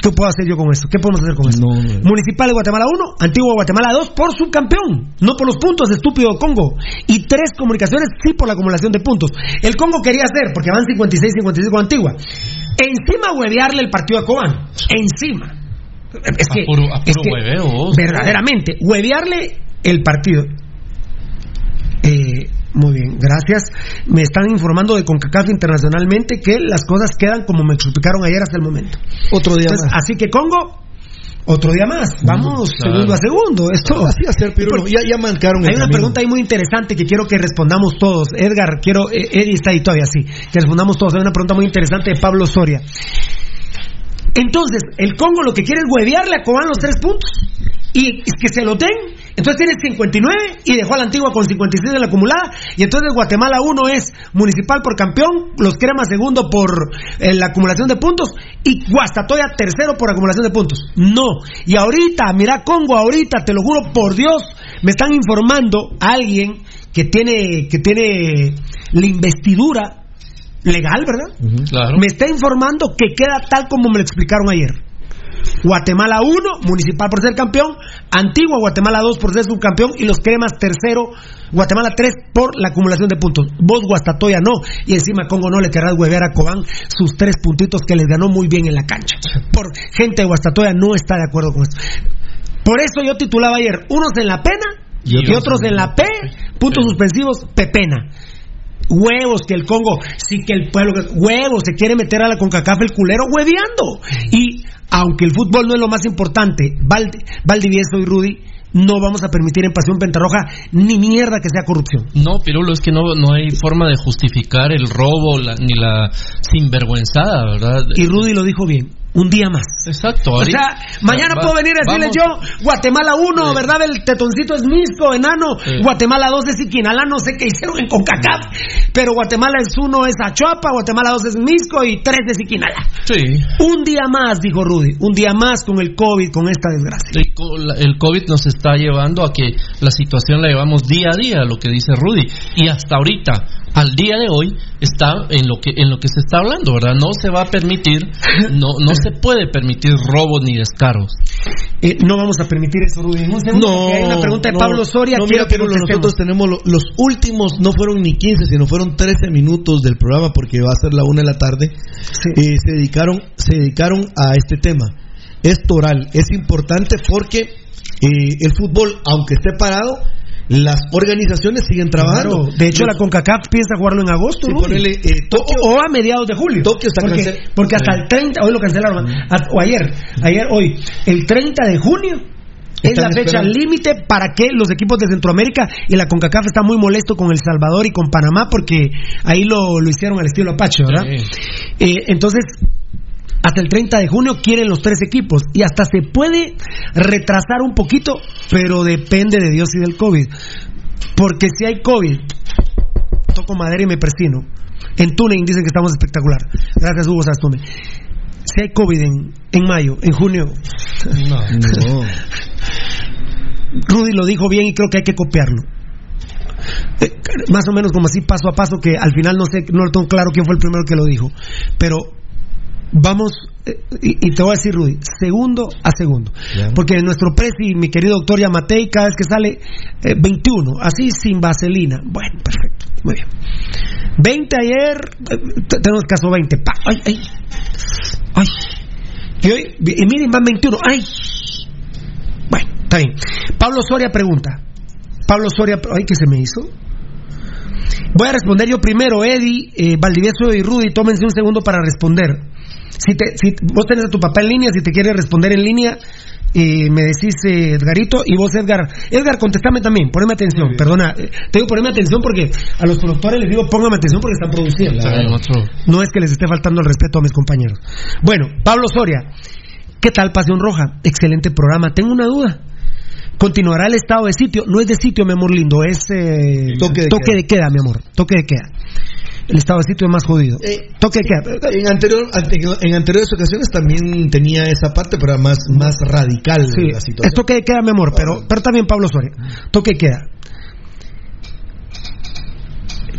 ¿qué puedo hacer yo con esto? ¿Qué podemos hacer con esto? Municipal de Guatemala 1, antiguo Guatemala 2 por subcampeón, no por los puntos, estúpido Congo. Y tres comunicaciones sí por la acumulación de puntos. El Congo quería hacer, porque van 56-56 con Antigua, encima huevearle el partido a Cobán. Encima. Es que, a puro, a es puro que hueveo, verdaderamente, huevearle el partido. Eh, muy bien, gracias. Me están informando de CONCACAF internacionalmente que las cosas quedan como me explicaron ayer hasta el momento. Otro día Entonces, más. Así que Congo, otro día más. Vamos claro. segundo a segundo. Esto Así hacer, Pirulo. Ya, ya marcaron el hay una camino. pregunta ahí muy interesante que quiero que respondamos todos. Edgar, quiero, eh, Eddie está ahí todavía, sí. Que respondamos todos. Hay una pregunta muy interesante de Pablo Soria. Entonces, el Congo lo que quiere es huevearle a Cobán los tres puntos. Y que se lo den. Entonces tienes 59 y dejó a la antigua con 56 en la acumulada. Y entonces Guatemala 1 es municipal por campeón, los cremas segundo por eh, la acumulación de puntos y Guastatoya tercero por acumulación de puntos. No. Y ahorita, mira Congo, ahorita, te lo juro por Dios, me están informando a alguien que tiene, que tiene la investidura legal, ¿verdad? Claro. Me está informando que queda tal como me lo explicaron ayer. Guatemala 1, municipal por ser campeón, Antigua Guatemala 2 por ser subcampeón y los cremas tercero, Guatemala 3 por la acumulación de puntos. Vos Guastatoya no, y encima Congo no le querrás huevear a Cobán sus tres puntitos que les ganó muy bien en la cancha. Por gente de Guastatoya no está de acuerdo con esto. Por eso yo titulaba ayer, unos en la pena y, Y otros otros en la P, puntos suspensivos, pepena. Huevos que el Congo, sí que el pueblo, huevos, se quiere meter a la CONCACAF el culero hueveando. Y aunque el fútbol no es lo más importante, Valdi- Valdivieso y Rudy, no vamos a permitir en Pasión Pentarroja ni mierda que sea corrupción. No, Pirulo, es que no, no hay forma de justificar el robo la- ni la sinvergüenzada, ¿verdad? Y Rudy lo dijo bien, un día más. Exacto. O sea, mañana va- puedo venir a decirles vamos- yo, Guatemala 1, ¿verdad? El tetoncito es Misco, enano. Sí. Guatemala 2 es Iquinalá, no sé qué hicieron en CONCACAF. Pero Guatemala es 1 es Achuapa, Guatemala 2 es Misco y 3 es Iquinalá. Sí. Un día más, dijo Rudy, un día más con el COVID, con esta desgracia. El COVID nos está llevando a que la situación la llevamos día a día, lo que dice Rudy. Y hasta ahorita, al día de hoy, está en lo que en lo que se está hablando, ¿verdad? No se va a permitir, no no se puede permitir robos ni descaros. Eh, no vamos a permitir eso, Rudy. En un segundo, No, hay una pregunta de no, Pablo Soria. no, quiero mira, que contestemos. nosotros tenemos lo- los últimos, no fueron ni 15, sino fueron 13 minutos del programa porque va a ser la una de la tarde. Eh, se dedicaron, se dedicaron a este tema. Es toral, es importante porque eh, el fútbol, aunque esté parado, las organizaciones siguen trabajando. Claro, De hecho, la CONCACAF piensa jugarlo en agosto, Sí, Rudy. ponele, eh, Tokio- o, o a mediados de julio. Tokio está porque, cancel- porque hasta el 30, hoy lo cancelaron, o ayer, ayer, hoy, el 30 de junio. Es Están la fecha límite para que los equipos de Centroamérica y la CONCACAF está muy molesto con El Salvador y con Panamá porque ahí lo, lo hicieron al estilo Apache, ¿verdad? Eh, entonces, hasta el 30 de junio quieren los tres equipos y hasta se puede retrasar un poquito, pero depende de Dios y del COVID. Porque si hay COVID, toco madera y me persino. En Tuning dicen que estamos espectacular. Gracias, Hugo Sastume. Si hay COVID en, en mayo, en junio. Rudy lo dijo bien y creo que hay que copiarlo. Eh, más o menos como así, paso a paso, que al final no sé, no lo tengo claro quién fue el primero que lo dijo. Pero vamos, eh, y, y te voy a decir, Rudy, segundo a segundo. Porque nuestro presi, mi querido doctor Yamatei, cada vez que sale, eh, 21, así sin vaselina. Bueno, perfecto, muy bien. 20 ayer, eh, te- tenemos caso 20. Pa, ay, ay, ay. Y hoy, y miren, van 21. ¡Ay! Bueno, está bien. Pablo Soria pregunta. Pablo Soria, ay, ¿qué se me hizo? Voy a responder yo primero, Eddie, eh, Valdivieso y Rudy, tómense un segundo para responder. Si, te, si vos tenés a tu papá en línea, si te quiere responder en línea, eh, me decís eh, Edgarito y vos Edgar. Edgar, contestame también, poneme atención, perdona, eh, te digo poneme atención porque a los productores les digo póngame atención porque están produciendo. No es que les esté faltando el respeto a mis compañeros. Bueno, Pablo Soria, ¿qué tal Pasión Roja? Excelente programa, tengo una duda. Continuará el estado de sitio, no es de sitio, mi amor lindo, es eh, Toque de toque de queda, mi amor, toque de queda. El estado de sitio es más jodido. toque de queda. En, anterior, ante- en anteriores ocasiones también tenía esa parte, pero era más, más radical Sí, la situación. es toque de queda, mi amor, pero, pero también Pablo Soria. Toque de queda.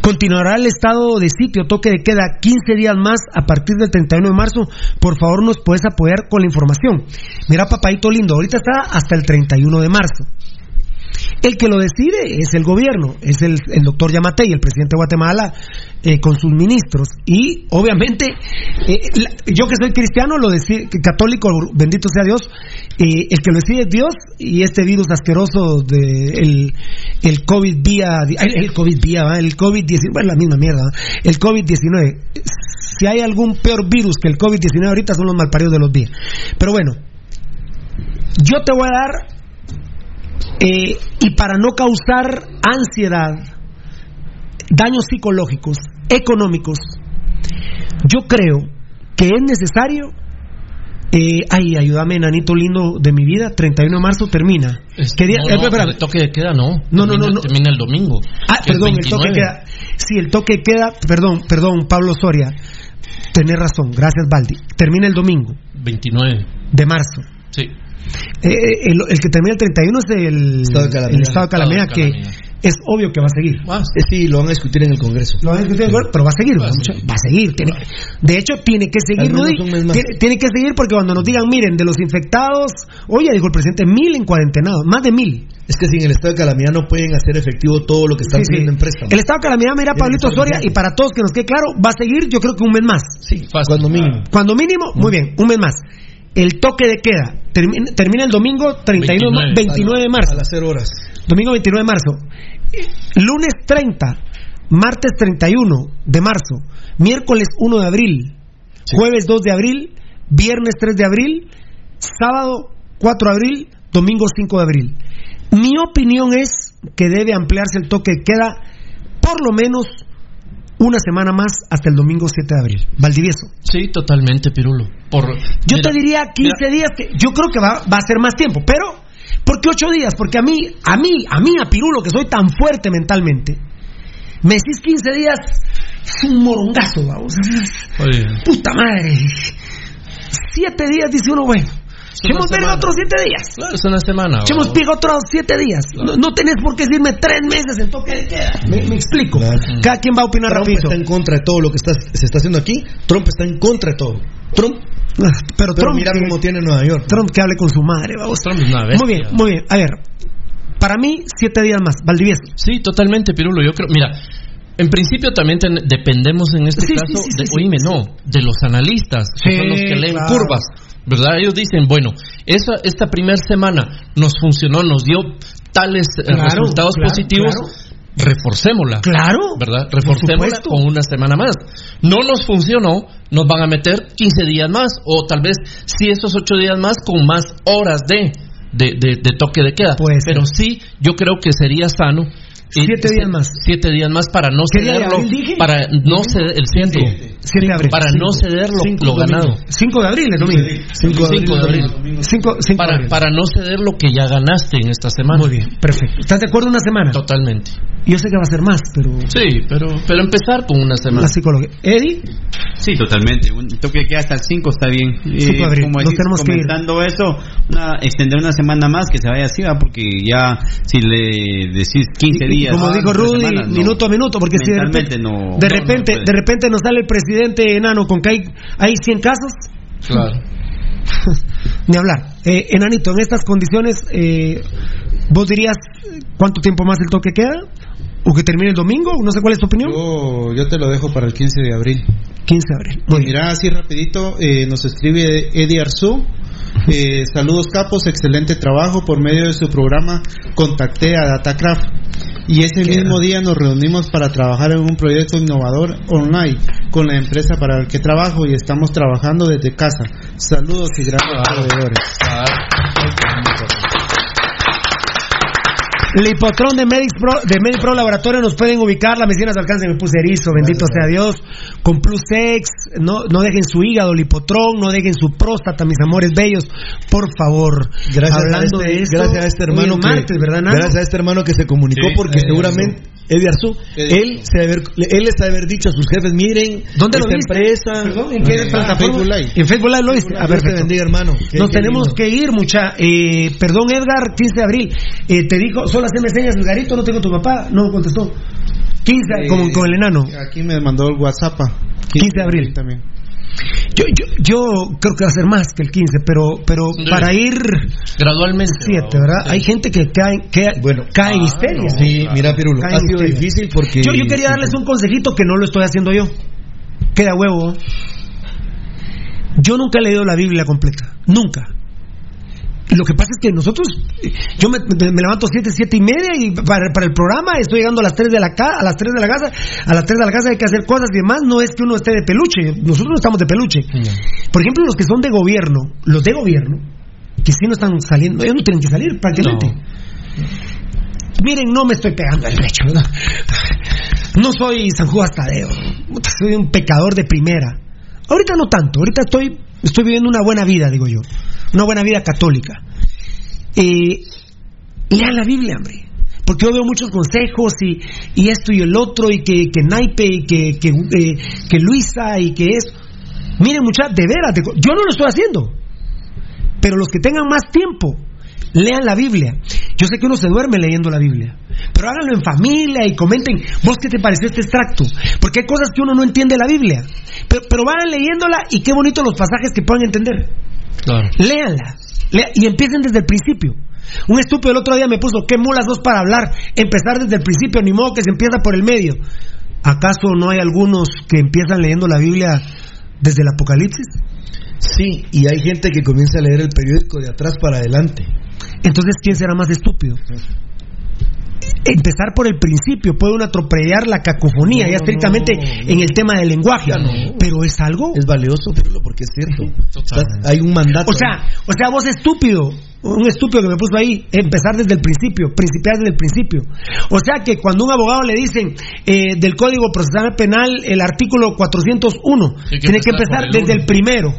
Continuará el estado de sitio, toque de queda 15 días más a partir del 31 de marzo. Por favor, nos puedes apoyar con la información. Mira, papadito lindo, ahorita está hasta el 31 de marzo. El que lo decide es el gobierno, es el, el doctor Yamatei, el presidente de Guatemala, eh, con sus ministros. Y obviamente, eh, yo que soy cristiano, lo decide, católico, bendito sea Dios, eh, el que lo decide es Dios y este virus asqueroso de el, el COVID vía, el COVID vía, el COVID-19, bueno, la misma mierda, el COVID-19. Si hay algún peor virus que el COVID-19 ahorita son los malparidos de los días. Pero bueno, yo te voy a dar eh, y para no causar ansiedad, daños psicológicos, económicos, yo creo que es necesario. eh, ay, ayúdame, nanito lindo de mi vida. 31 de marzo termina. ¿Qué día? No, eh, el toque de queda no. No, no, Termina- no, no. Termina el domingo. Ah, perdón, el toque 29. queda. Sí, el toque queda. Perdón, perdón, Pablo Soria. Tenés razón, gracias, Baldi. Termina el domingo 29. de marzo. Sí. Eh, eh, el, el que termina el 31 es el Estado de calamidad. el estado de de que es obvio que va a seguir. Eh, sí, lo van a discutir en el Congreso. Lo van a discutir, pero va a seguir, va, va a seguir. tiene de hecho, tiene que seguir. Tiene, tiene que seguir porque cuando nos digan, miren, de los infectados, oye, dijo el presidente, mil en cuarentenados, más de mil. Es que sin el estado de calamidad no pueden hacer efectivo todo lo que están Sí, sí. pidiendo en préstamo. El estado de calamidad, mira, Pablito Soria, y para todos que nos quede claro, va a seguir, yo creo que un mes más. Sí, cuando mínimo. Cuando mínimo, muy bien, un mes más. El toque de queda termina, termina el domingo 31, de ma- 29 de marzo. A las 0 horas. Domingo 29 de marzo. Lunes 30, martes 31 de marzo, miércoles 1 de abril, jueves 2 de abril, viernes 3 de abril, sábado 4 de abril, domingo 5 de abril. Mi opinión es que debe ampliarse el toque de queda por lo menos una semana más hasta el domingo 7 de abril. Valdivieso. Sí, totalmente, Pirulo. Por, Yo mira, te diría 15 días, que yo creo que va, va a ser más tiempo, pero ¿por qué 8 días? Porque a mí, a mí, a mí, a Pirulo, que soy tan fuerte mentalmente, me decís 15 días, es un morongazo, vamos. Oye, Puta madre. 7 días, dice uno, bueno. Echemos verga otros 7 días. claro, es una semana. Echemos pico otros 7 días. No, no tenés por qué decirme 3 meses en toque de queda. Me, me explico. Cada quien va a opinar Trump rapidito. está en contra de todo lo que está, se está haciendo aquí. Trump está en contra de todo. Trump. Ah, Pero, Trump, mira que- cómo tiene Nueva York. Trump que hable con su madre, vamos. Trump es una bestia. Muy bien, muy bien. A ver, para mí, siete días más. Valdivieso. Sí, totalmente, Pirulo. Yo creo, mira, en principio también ten- dependemos en este Sí, caso, sí, sí, de, sí, oíme, no, de los analistas, que Sí, son los que leen claro. curvas, ¿verdad? Ellos dicen, bueno, esa, esta primera semana nos funcionó, nos dio tales eh, Claro, resultados claro, positivos, reforcémosla. Claro. ¿Verdad? Reforcémosla con una semana más. No nos funcionó, nos van a meter 15 días más, o tal vez sí esos 8 días más con más horas de, de, de- de toque de queda. Pero sí, yo creo que sería sano. Eh, Siete días más. Siete días más para no ¿Qué día de cederlo. Para no ceder el 5. 7 de abril. Para no ceder lo, Cinco lo domingo. ganado. 5 de abril, es domingo. 5 de abril. 5 de Para, abril. para no ceder lo que ya ganaste en esta semana. Muy bien, perfecto. ¿Estás de acuerdo una semana? Totalmente. Yo sé que va a ser más, pero... Sí, pero, pero empezar con una semana. La psicología. ¿Eddie? Sí, totalmente. Un toque queda hasta el 5 está bien. Eh, 5 de abril. Como Nos decís, tenemos que ir. comentando eso, una, extender una semana más que se vaya así, ¿va? porque ya si le decís 15 Y- y días. Como ah, dijo Rudy, no. minuto a minuto, porque si de repente, no- de no repente, puede. de repente nos sale el presidente enano con que hay, hay 100 casos, Claro. ni hablar. Eh, enanito, en estas condiciones, eh, ¿vos dirías cuánto tiempo más el toque queda? ¿O que termine el domingo? No sé cuál es tu opinión. Yo, yo te lo dejo para el 15 de abril. 15 de abril. Muy Mira, así rapidito, eh, nos escribe Eddie Arzú. Eh, saludos capos, excelente trabajo. Por medio de su programa contacté a Datacraft y ese mismo día nos reunimos para trabajar en un proyecto innovador online con la empresa para la que trabajo y estamos trabajando desde casa. Saludos y gracias proveedores. Lipotrón de Medic Pro, de Medic Pro Laboratorio nos pueden ubicar, la medicina se alcanza me puse erizo, bendito sea Dios, con Plus X, no, no dejen su hígado, Lipotrón, no dejen su próstata, mis amores bellos, por favor. Gracias, Hablando a, este, de esto, gracias a este hermano que, martes, ¿verdad, Nano? gracias a este hermano que se comunicó Sí, porque Eddie seguramente Eddie Arzú, él se haber, él les ha de haber dicho a sus jefes, miren, ¿Dónde lo viste? empresa, Perdón, ¿en qué Ah, plataforma? Facebook Live. En Facebook Live lo viste. A Dios te ver, bendiga, hermano. Nos tenemos que ir, mucha. Eh, perdón, Edgar, 15 de abril. Eh, te dijo, solo haceme señas, Edgarito, no tengo tu papá. No contestó. 15, Eh, como con el enano. Aquí me mandó el WhatsApp. 15 de abril. También. Yo, yo, yo creo que va a ser más que el 15, pero, pero para ir gradualmente. 7, ¿verdad? Hay gente que cae, que cae en histeria. Sí, mira, Pirulo, Cae ha en sido histeria. difícil porque... Yo, yo quería darles un consejito que no lo estoy haciendo yo. Queda huevo. Yo nunca he leído la Biblia completa. Nunca. Lo que pasa es que nosotros, yo me, me- levanto siete, siete y media y para, para el programa estoy llegando a las 3 de la ca- a las 3 de la casa, a las 3 de la casa hay que hacer cosas y demás, no es que uno esté de peluche, nosotros no estamos de peluche. Por ejemplo, los que son de gobierno, los de gobierno, que sí no están saliendo, ellos no tienen que salir prácticamente. Miren, no me estoy pegando al pecho. ¿no? No soy San Judas Tadeo. Soy un pecador de primera. Ahorita no tanto. Ahorita estoy, estoy viviendo una buena vida, digo yo. Una buena vida católica. Eh, lean la Biblia, hombre. Porque yo veo muchos consejos y, y esto y el otro, y que, que naipe, y que, que, eh, Luisa, y que es. Miren, muchachos, de veras, de yo no lo estoy haciendo. Pero los que tengan más tiempo, lean la Biblia. Yo sé que uno se duerme leyendo la Biblia, pero háganlo en familia y comenten, vos qué te pareció este extracto, porque hay cosas que uno no entiende de la Biblia, pero, pero vayan leyéndola y qué bonito los pasajes que puedan entender. Claro. Léanla lea- y empiecen desde el principio. Un estúpido el otro día me puso, qué mulas dos para hablar, empezar desde el principio, ni modo que se empieza por el medio. ¿Acaso no hay algunos que empiezan leyendo la Biblia desde el Apocalipsis? Sí, y hay gente que comienza a leer el periódico de atrás para adelante. Entonces, ¿quién será más estúpido? Empezar por el principio, puede uno atropellar la cacofonía, No, ya no, estrictamente no, en el tema del lenguaje, pero es algo. Es valioso, porque es cierto. Hay un mandato. O sea, o sea, vos estúpido, un estúpido que me puso ahí, empezar desde el principio, principiar desde el principio. O sea que cuando un abogado le dicen eh, del Código Procesal Penal el artículo 401, Hay que tiene que empezar empezar por el desde el primero.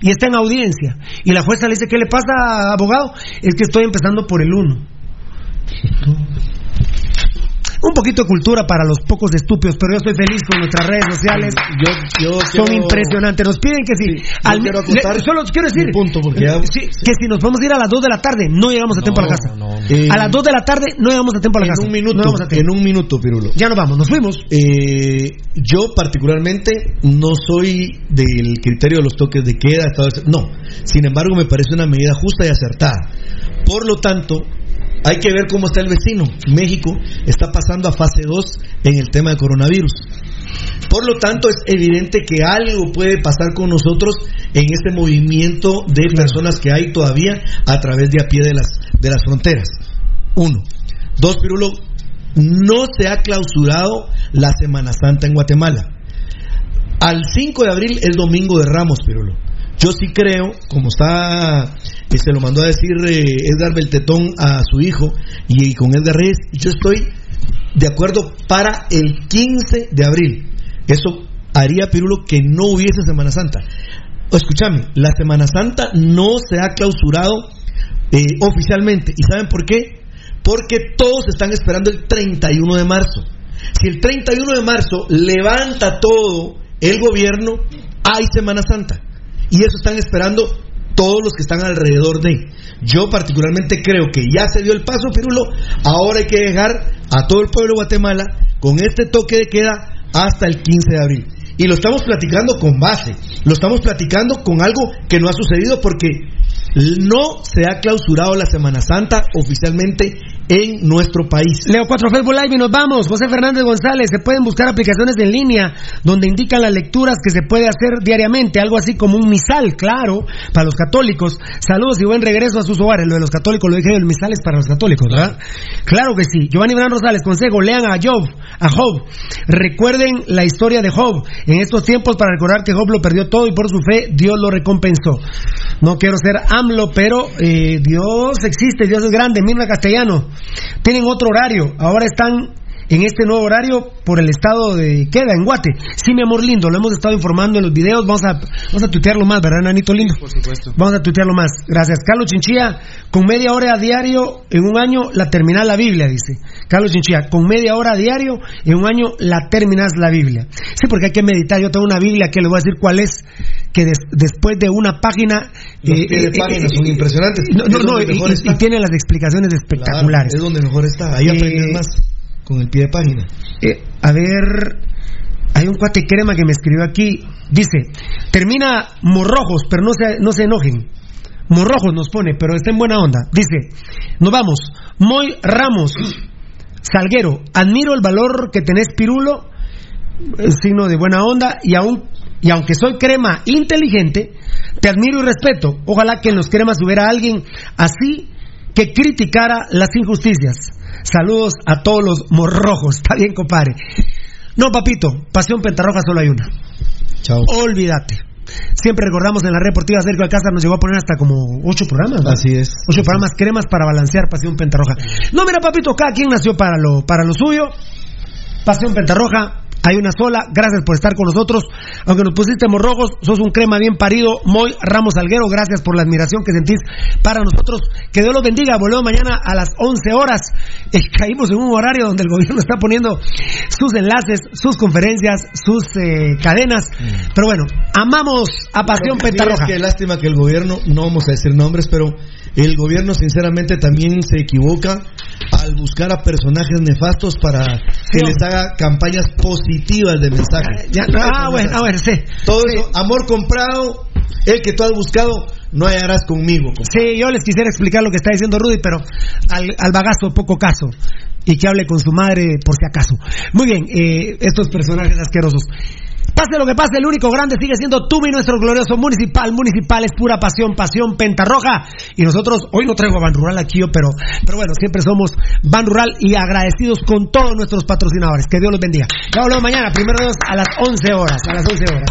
Y está en audiencia. Y la jueza le dice, ¿qué le pasa, abogado? Es que estoy empezando por el uno. Un poquito de cultura para los pocos estúpidos, pero yo estoy feliz con nuestras redes sociales. Yo, yo Son quiero- impresionantes. Nos piden que si. al- quiero le- solo quiero decir. punto, porque ya- sí, que si nos podemos ir a las 2 de la tarde, no llegamos a tiempo a la casa. Eh, a las 2 de la tarde, no llegamos a tiempo a la casa. En un minuto, No a en un minuto, Pirulo. Ya nos vamos, nos fuimos. Eh, yo particularmente no soy del criterio de los toques de queda, no. Sin embargo, me parece una medida justa y acertada. Por lo tanto, hay que ver cómo está el vecino. México está pasando a fase 2 en el tema de coronavirus. Por lo tanto, es evidente que algo puede pasar con nosotros en este movimiento de personas que hay todavía a través de a pie de las, de las fronteras. Uno. Dos, Pirulo, no se ha clausurado la Semana Santa en Guatemala. Al 5 de abril es Domingo de Ramos, Pirulo. Yo sí creo, como está, eh, se lo mandó a decir eh, Edgar Beltetón a su hijo y, con Edgar Reyes, yo estoy de acuerdo para el 15 de abril. Eso haría, Pirulo, que no hubiese Semana Santa. Escúchame, la Semana Santa no se ha clausurado eh, oficialmente. ¿Y saben por qué? Porque todos están esperando el 31 de marzo. Si el 31 de marzo levanta todo el gobierno, hay Semana Santa. Y eso están esperando todos los que están alrededor de. Yo particularmente creo que ya se dio el paso, Pirulo. Ahora hay que dejar a todo el pueblo de Guatemala con este toque de queda hasta el 15 de abril. Y lo estamos platicando con base, lo estamos platicando con algo que no ha sucedido porque no se ha clausurado la Semana Santa oficialmente en nuestro país. Leo 4 Facebook Live y nos vamos. José Fernández González, se pueden buscar aplicaciones en línea donde indican las lecturas que se puede hacer diariamente, algo así como un misal, claro, para los católicos. Saludos y buen regreso a sus hogares. Lo de los católicos lo dije, el misal es para los católicos, ¿verdad? Claro que sí. Giovanni Bran Rosales, consejo, lean a Job, a Job. Recuerden la historia de Job. En estos tiempos para recordar que Job lo perdió todo y por su fe Dios lo recompensó. No quiero ser AMLO, pero eh, Dios existe, Dios es grande. Mirna Castellano, tienen otro horario. Ahora están en este nuevo horario por el estado de queda en Guate. Sí, mi amor lindo, lo hemos estado informando en los videos. Vamos a, vamos a tuitearlo más, ¿verdad, Nanito lindo? Por supuesto. Vamos a tuitearlo más. Gracias. Carlos Chinchilla, con media hora a diario, en un año la terminás la Biblia, dice. Carlos Chinchilla, con media hora a diario, en un año la terminas la Biblia. Sí, porque hay que meditar. Yo tengo una Biblia que les voy a decir cuál es, que des- después de una página... Los eh, eh, páginas eh, son impresionantes. No, no, no, y, tiene las explicaciones espectaculares. Claro, es donde mejor está. Ahí aprendes más con el pie de página. Eh, a ver, hay un cuate crema que me escribió aquí. Dice, termina morrojos, pero no se, no se enojen. Morrojos nos pone, pero está en buena onda. Dice, nos vamos. Moy Ramos, Salguero, admiro el valor que tenés, Pirulo, eh, signo de buena onda, y aún y aunque soy crema inteligente, te admiro y respeto. Ojalá que en los cremas hubiera alguien así que criticara las injusticias. Saludos a todos los morrojos. Está bien, compadre. No, papito, Pasión Pentarroja solo hay una. Chao. Olvídate. Siempre recordamos en la red deportiva Sergio Alcázar nos llegó a poner hasta como ocho programas. ¿no? Así es. Ocho programas cremas para balancear Pasión Pentarroja. No, mira, papito, cada quien nació para lo, para lo suyo. Pasión Pentarroja, hay una sola. Gracias por estar con nosotros. Aunque nos pusiste morrojos, sos un crema bien parido. Moy Ramos Alguero, gracias por la admiración que sentís para nosotros. Que Dios los bendiga. Volvemos mañana a las 11 horas. Eh, caímos en un horario donde el gobierno está poniendo sus enlaces, sus conferencias, sus eh, cadenas. Pero bueno, amamos a Pasión Pentarroja. es que lástima que el gobierno, no vamos a decir nombres, pero el gobierno sinceramente también se equivoca al buscar a personajes nefastos para que les haga campañas positivas de mensaje. Ya, ah, bueno, ah, bueno, sí. Todo eso, amor comprado, el que tú has buscado, no hallarás conmigo. Sí, yo les quisiera explicar lo que está diciendo Rudy, pero al, al bagazo poco caso. Y que hable con su madre por si acaso. Muy bien, eh, estos personajes asquerosos. Pase lo que pase, el único grande sigue siendo Tumi, nuestro glorioso municipal. Municipal es pura pasión, pasión pentarroja. Y nosotros, hoy no traigo a Ban Rural aquí, yo, pero, pero bueno, siempre somos Ban Rural y agradecidos con todos nuestros patrocinadores. Que Dios los bendiga. Ya volvemos mañana, primero Dios, a las 11 horas. A las 11 horas.